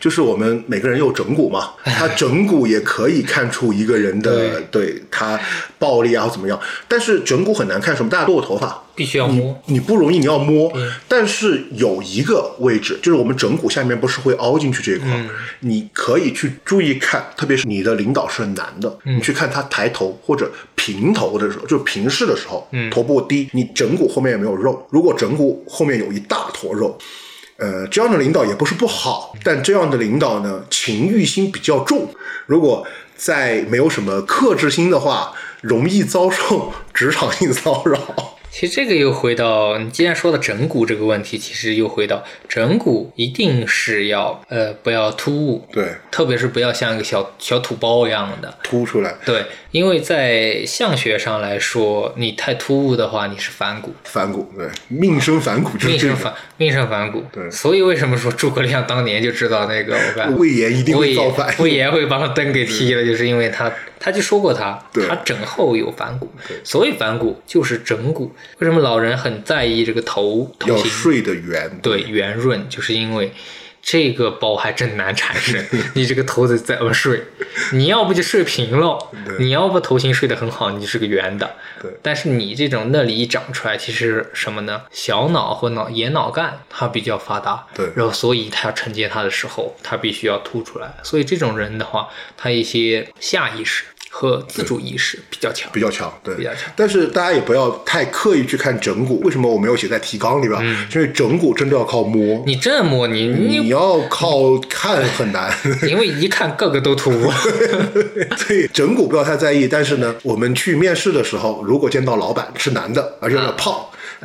Speaker 1: 就是我们每个人有整蛊嘛，[laughs] 他整蛊也可以看出一个人的对。他暴力啊或怎么样，但是整蛊很难看什么，大家都有头发，
Speaker 2: 必须要摸。
Speaker 1: 你不容易，你要摸。但是有一个位置，就是我们枕骨下面不是会凹进去这一块，你可以去注意看，特别是你的领导是男的，你去看他抬头或者平头的时候，就平视的时候，头部低，你枕骨后面有没有肉？如果枕骨后面有一大坨肉。呃，这样的领导也不是不好，但这样的领导呢，情欲心比较重。如果在没有什么克制心的话，容易遭受职场性骚扰。
Speaker 2: 其实这个又回到你既然说到整骨这个问题，其实又回到整骨一定是要呃不要突兀，
Speaker 1: 对，
Speaker 2: 特别是不要像一个小小土包一样的。
Speaker 1: 凸出来，
Speaker 2: 对，因为在相学上来说，你太突兀的话，你是反骨，
Speaker 1: 反骨，对，命生反骨。
Speaker 2: 命生反命生反骨。
Speaker 1: 对。
Speaker 2: 所以为什么说诸葛亮当年就知道那个我看
Speaker 1: 魏延一定会造反，
Speaker 2: 魏延会把他灯给踢了，[laughs] 就是因为他他就说过他
Speaker 1: 对
Speaker 2: 他枕后有反骨，所谓反骨就是枕骨。为什么老人很在意这个头头
Speaker 1: 要
Speaker 2: 型？
Speaker 1: 睡得圆，
Speaker 2: 对，圆润，就是因为这个包还真难产生。[laughs] 你这个头得怎么睡？你要不就睡平了，你要不头型睡得很好，你就是个圆的。
Speaker 1: 对
Speaker 2: 但是你这种那里一长出来，其实什么呢？小脑或脑眼脑干它比较发达，
Speaker 1: 对
Speaker 2: 然后所以它要承接它的时候，它必须要凸出来。所以这种人的话，他一些下意识和自主意识比较强。
Speaker 1: 比较强，对，
Speaker 2: 比较强
Speaker 1: 但是大家也不要太刻意去看整蛊，为什么我没有写在提纲里边？因为整蛊真的要靠摸，
Speaker 2: 嗯你这摸你
Speaker 1: 你
Speaker 2: 你，
Speaker 1: 要靠看很难。[laughs]
Speaker 2: 因为一看个个都突兀。[laughs]
Speaker 1: 所以整蛊不要太在意，但是呢，我们去面试的时候，如果见到老板是男的，而且有点胖，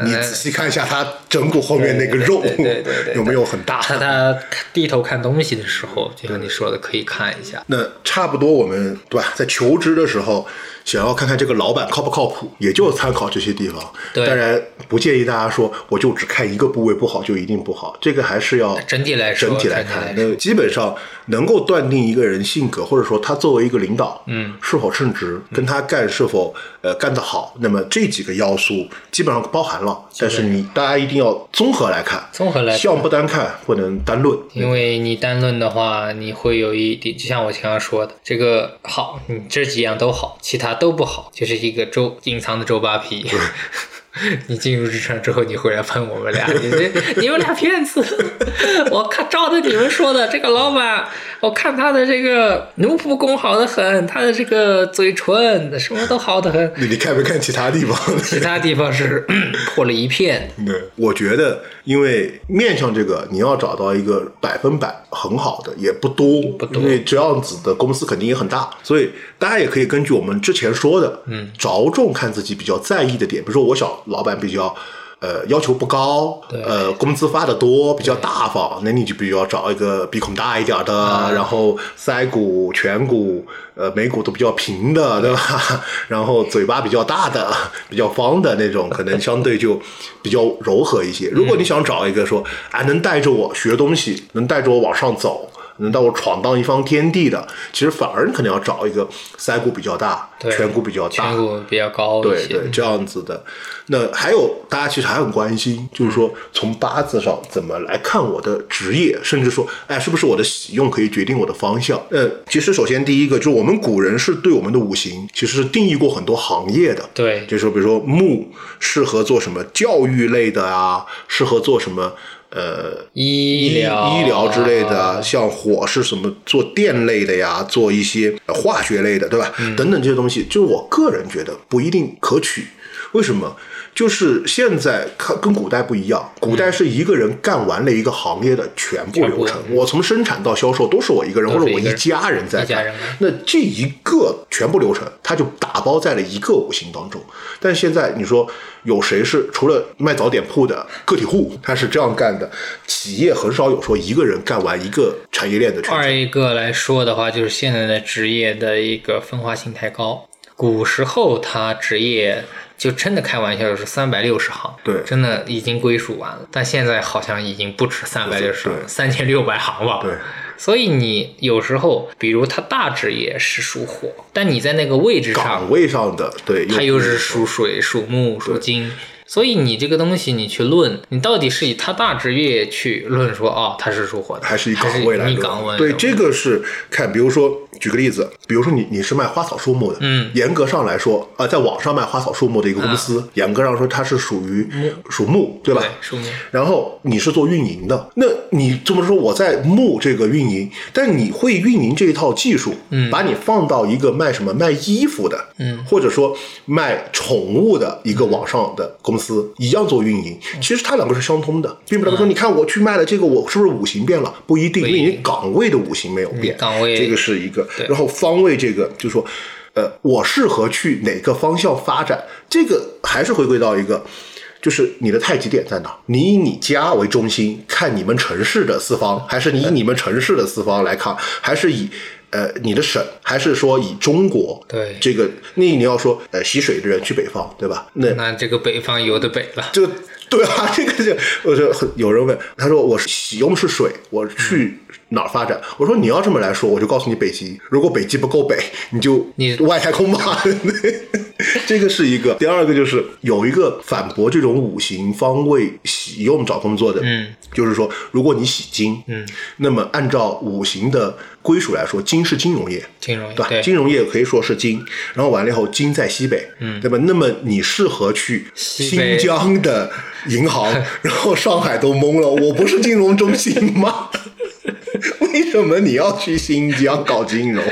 Speaker 1: 你仔细看一下他整骨后面那个肉
Speaker 2: 对对对 [laughs]
Speaker 1: 有没有很大。
Speaker 2: 他他低头看东西的时候，就像你说的，可以看一下。
Speaker 1: 那差不多，我们对吧？在求职的时候，想要看看这个老板靠不靠谱，也就参考这些地方。
Speaker 2: 对
Speaker 1: 当然不建议大家说，我就只看一个部位不好就一定不好，这个还是要
Speaker 2: 整体来说
Speaker 1: 整体来。看那基本上能够断定一个人性格，或者说他作为一个领导，嗯，是否称职，跟他干是否呃干得好，那么这几个要素基本上包含了。但是你大家一定要综合来看，
Speaker 2: 综合来看
Speaker 1: 项不单看，不能单论。
Speaker 2: 因为你单论的话，你会有一点，就像我前面说的，这个好，你这几样都好，其他都不好，就是一个周隐藏的周扒皮。[laughs] [laughs] 你进入职场之后，你回来喷我们俩，你这你们俩骗子！[laughs] 我看照着你们说的，这个老板，我看他的这个奴仆功好的很，他的这个嘴唇什么都好的很，
Speaker 1: 你你看没看其他地方？[laughs]
Speaker 2: 其他地方是 [clears throat] 破了一片。
Speaker 1: 对，我觉得，因为面向这个，你要找到一个百分百很好的也不多，
Speaker 2: 不多
Speaker 1: 因为这样子的公司肯定也很大，所以大家也可以根据我们之前说的，嗯，着重看自己比较在意的点，比如说我想老板比较。呃，要求不高，呃，工资发的多，比较大方，那你就比较找一个鼻孔大一点的，然后腮骨、颧骨、呃眉骨都比较平的，对吧？[laughs] 然后嘴巴比较大的、[laughs] 比较方的那种，可能相对就比较柔和一些。如果你想找一个说，啊，能带着我学东西，能带着我往上走。能带我闯荡一方天地的，其实反而你可能要找一个腮骨比较大、颧骨比较大、
Speaker 2: 颧骨比较高
Speaker 1: 对对，这样子的。那还有大家其实还很关心，就是说从八字上怎么来看我的职业，甚至说，哎，是不是我的喜用可以决定我的方向？呃，其实首先第一个就是我们古人是对我们的五行其实是定义过很多行业的，
Speaker 2: 对
Speaker 1: 就是说比如说木适合做什么教育类的啊，适合做什么。呃，
Speaker 2: 医疗
Speaker 1: 医疗之类的，像火是什么做电类的呀，做一些呃化学类的，对吧？等等这些东西，就是我个人觉得不一定可取。为什么？就是现在看跟古代不一样，古代是一个人干完了一个行业的全部流程，我从生产到销售都是我一个人或者我一家人在干。那这一个全部流程，它就打包在了一个五行当中。但现在你说有谁是除了卖早点铺的个体户，他是这样干的？企业很少有说一个人干完一个产业链的。
Speaker 2: 二一个来说的话，就是现在的职业的一个分化性太高。古时候他职业。就真的开玩笑，就是三百六十行，
Speaker 1: 对，
Speaker 2: 真的已经归属完了。但现在好像已经不止三百六十，三千六百行吧。
Speaker 1: 对，
Speaker 2: 所以你有时候，比如他大职业是属火，但你在那个位置上，
Speaker 1: 岗位上的，对，
Speaker 2: 他又是属水、属木、属金。所以你这个东西，你去论，你到底是以他大职业去论说，哦，他是属火的，
Speaker 1: 还是以
Speaker 2: 岗
Speaker 1: 位来
Speaker 2: 论？
Speaker 1: 对，这个是看，比如说举个例子，比如说你你是卖花草树木的，
Speaker 2: 嗯，
Speaker 1: 严格上来说，啊，在网上卖花草树木的一个公司，严格上说它是属于属木，对吧？
Speaker 2: 属木。
Speaker 1: 然后你是做运营的，那你这么说，我在木这个运营，但你会运营这一套技术，
Speaker 2: 嗯，
Speaker 1: 把你放到一个卖什么卖衣服的，
Speaker 2: 嗯，
Speaker 1: 或者说卖宠物的一个网上的公司，一样做。运营其实它两个是相通的，并不代表说你看我去卖了这个，我是不是五行变了？不一定，因为你岗位的五行没有变，
Speaker 2: 岗位
Speaker 1: 这个是一个。然后方位这个就是说，呃，我适合去哪个方向发展？这个还是回归到一个，就是你的太极点在哪？你以你家为中心看你们城市的四方，还是你以你们城市的四方来看，还是以？呃，你的省还是说以中国
Speaker 2: 对
Speaker 1: 这个？那你要说呃，习水的人去北方，对吧？那
Speaker 2: 那这个北方游的北了，
Speaker 1: 就对啊，这个就我说有人问，他说我喜用是水，我去哪儿发展？我说你要这么来说，我就告诉你北极。如果北极不够北，你就
Speaker 2: 你
Speaker 1: 外太空吧。[laughs] 这个是一个。第二个就是有一个反驳这种五行方位喜用找工作的，
Speaker 2: 嗯，
Speaker 1: 就是说如果你喜金，
Speaker 2: 嗯，
Speaker 1: 那么按照五行的。归属来说，金是金融业，
Speaker 2: 金融业
Speaker 1: 对金融业可以说是金，然后完了以后，金在西北，
Speaker 2: 嗯，
Speaker 1: 对吧？那么你适合去新疆的银行，[laughs] 然后上海都懵了，我不是金融中心吗？[laughs] 为什么你要去新疆搞金融？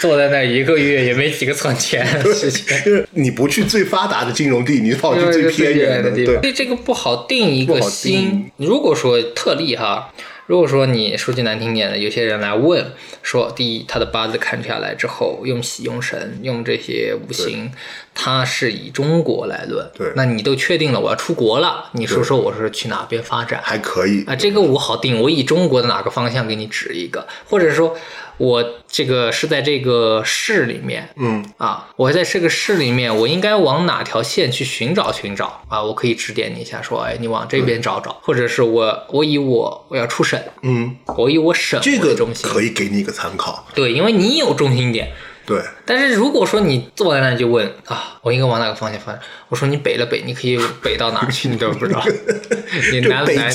Speaker 2: 坐在那一个月也没几个存钱的 [laughs] 事情，
Speaker 1: 就是你不去最发达的金融地，你跑去
Speaker 2: 最
Speaker 1: 偏远
Speaker 2: 的
Speaker 1: 地方，
Speaker 2: 对这个不好定一个心。如果说特例哈。如果说你说句难听点的，有些人来问说，第一，他的八字看下来之后，用喜用神，用这些五行，他是以中国来论，
Speaker 1: 对，
Speaker 2: 那你都确定了，我要出国了，你说说我是去哪边发展？
Speaker 1: 还可以。
Speaker 2: 啊，这个我好定，我以中国的哪个方向给你指一个，或者说。我这个是在这个市里面，
Speaker 1: 嗯。
Speaker 2: 啊，我在这个市里面，我应该往哪条线去寻找寻找？啊？我可以指点你一下，说，哎，你往这边找找，或者是我我以我我要出省，
Speaker 1: 嗯，
Speaker 2: 我以我省这个中心，
Speaker 1: 可以给你一个参考，
Speaker 2: 对，因为你有中心点。
Speaker 1: 对，
Speaker 2: 但是如果说你坐在那就问啊，我应该往哪个方向发展？我说你北了北，你可以北到哪去？[laughs] 你都不知道。[laughs] 你南了南，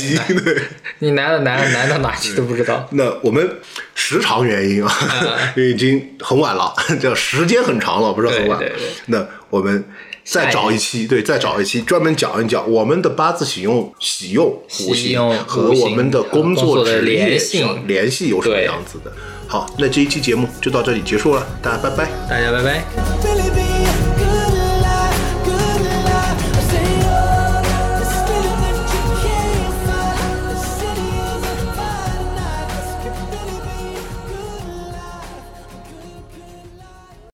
Speaker 2: [laughs] 你南了南，南到哪去都不知道。
Speaker 1: 那我们时长原因啊，因为已经很晚了，叫时间很长了，不是很晚。那我们再找一期，对，再找一期专门讲一讲我们的八字喜用喜用五行和我们的工作职业联系有什么样子的。好，那这一期节目就到这里结束了，大家拜拜，
Speaker 2: 大家拜拜。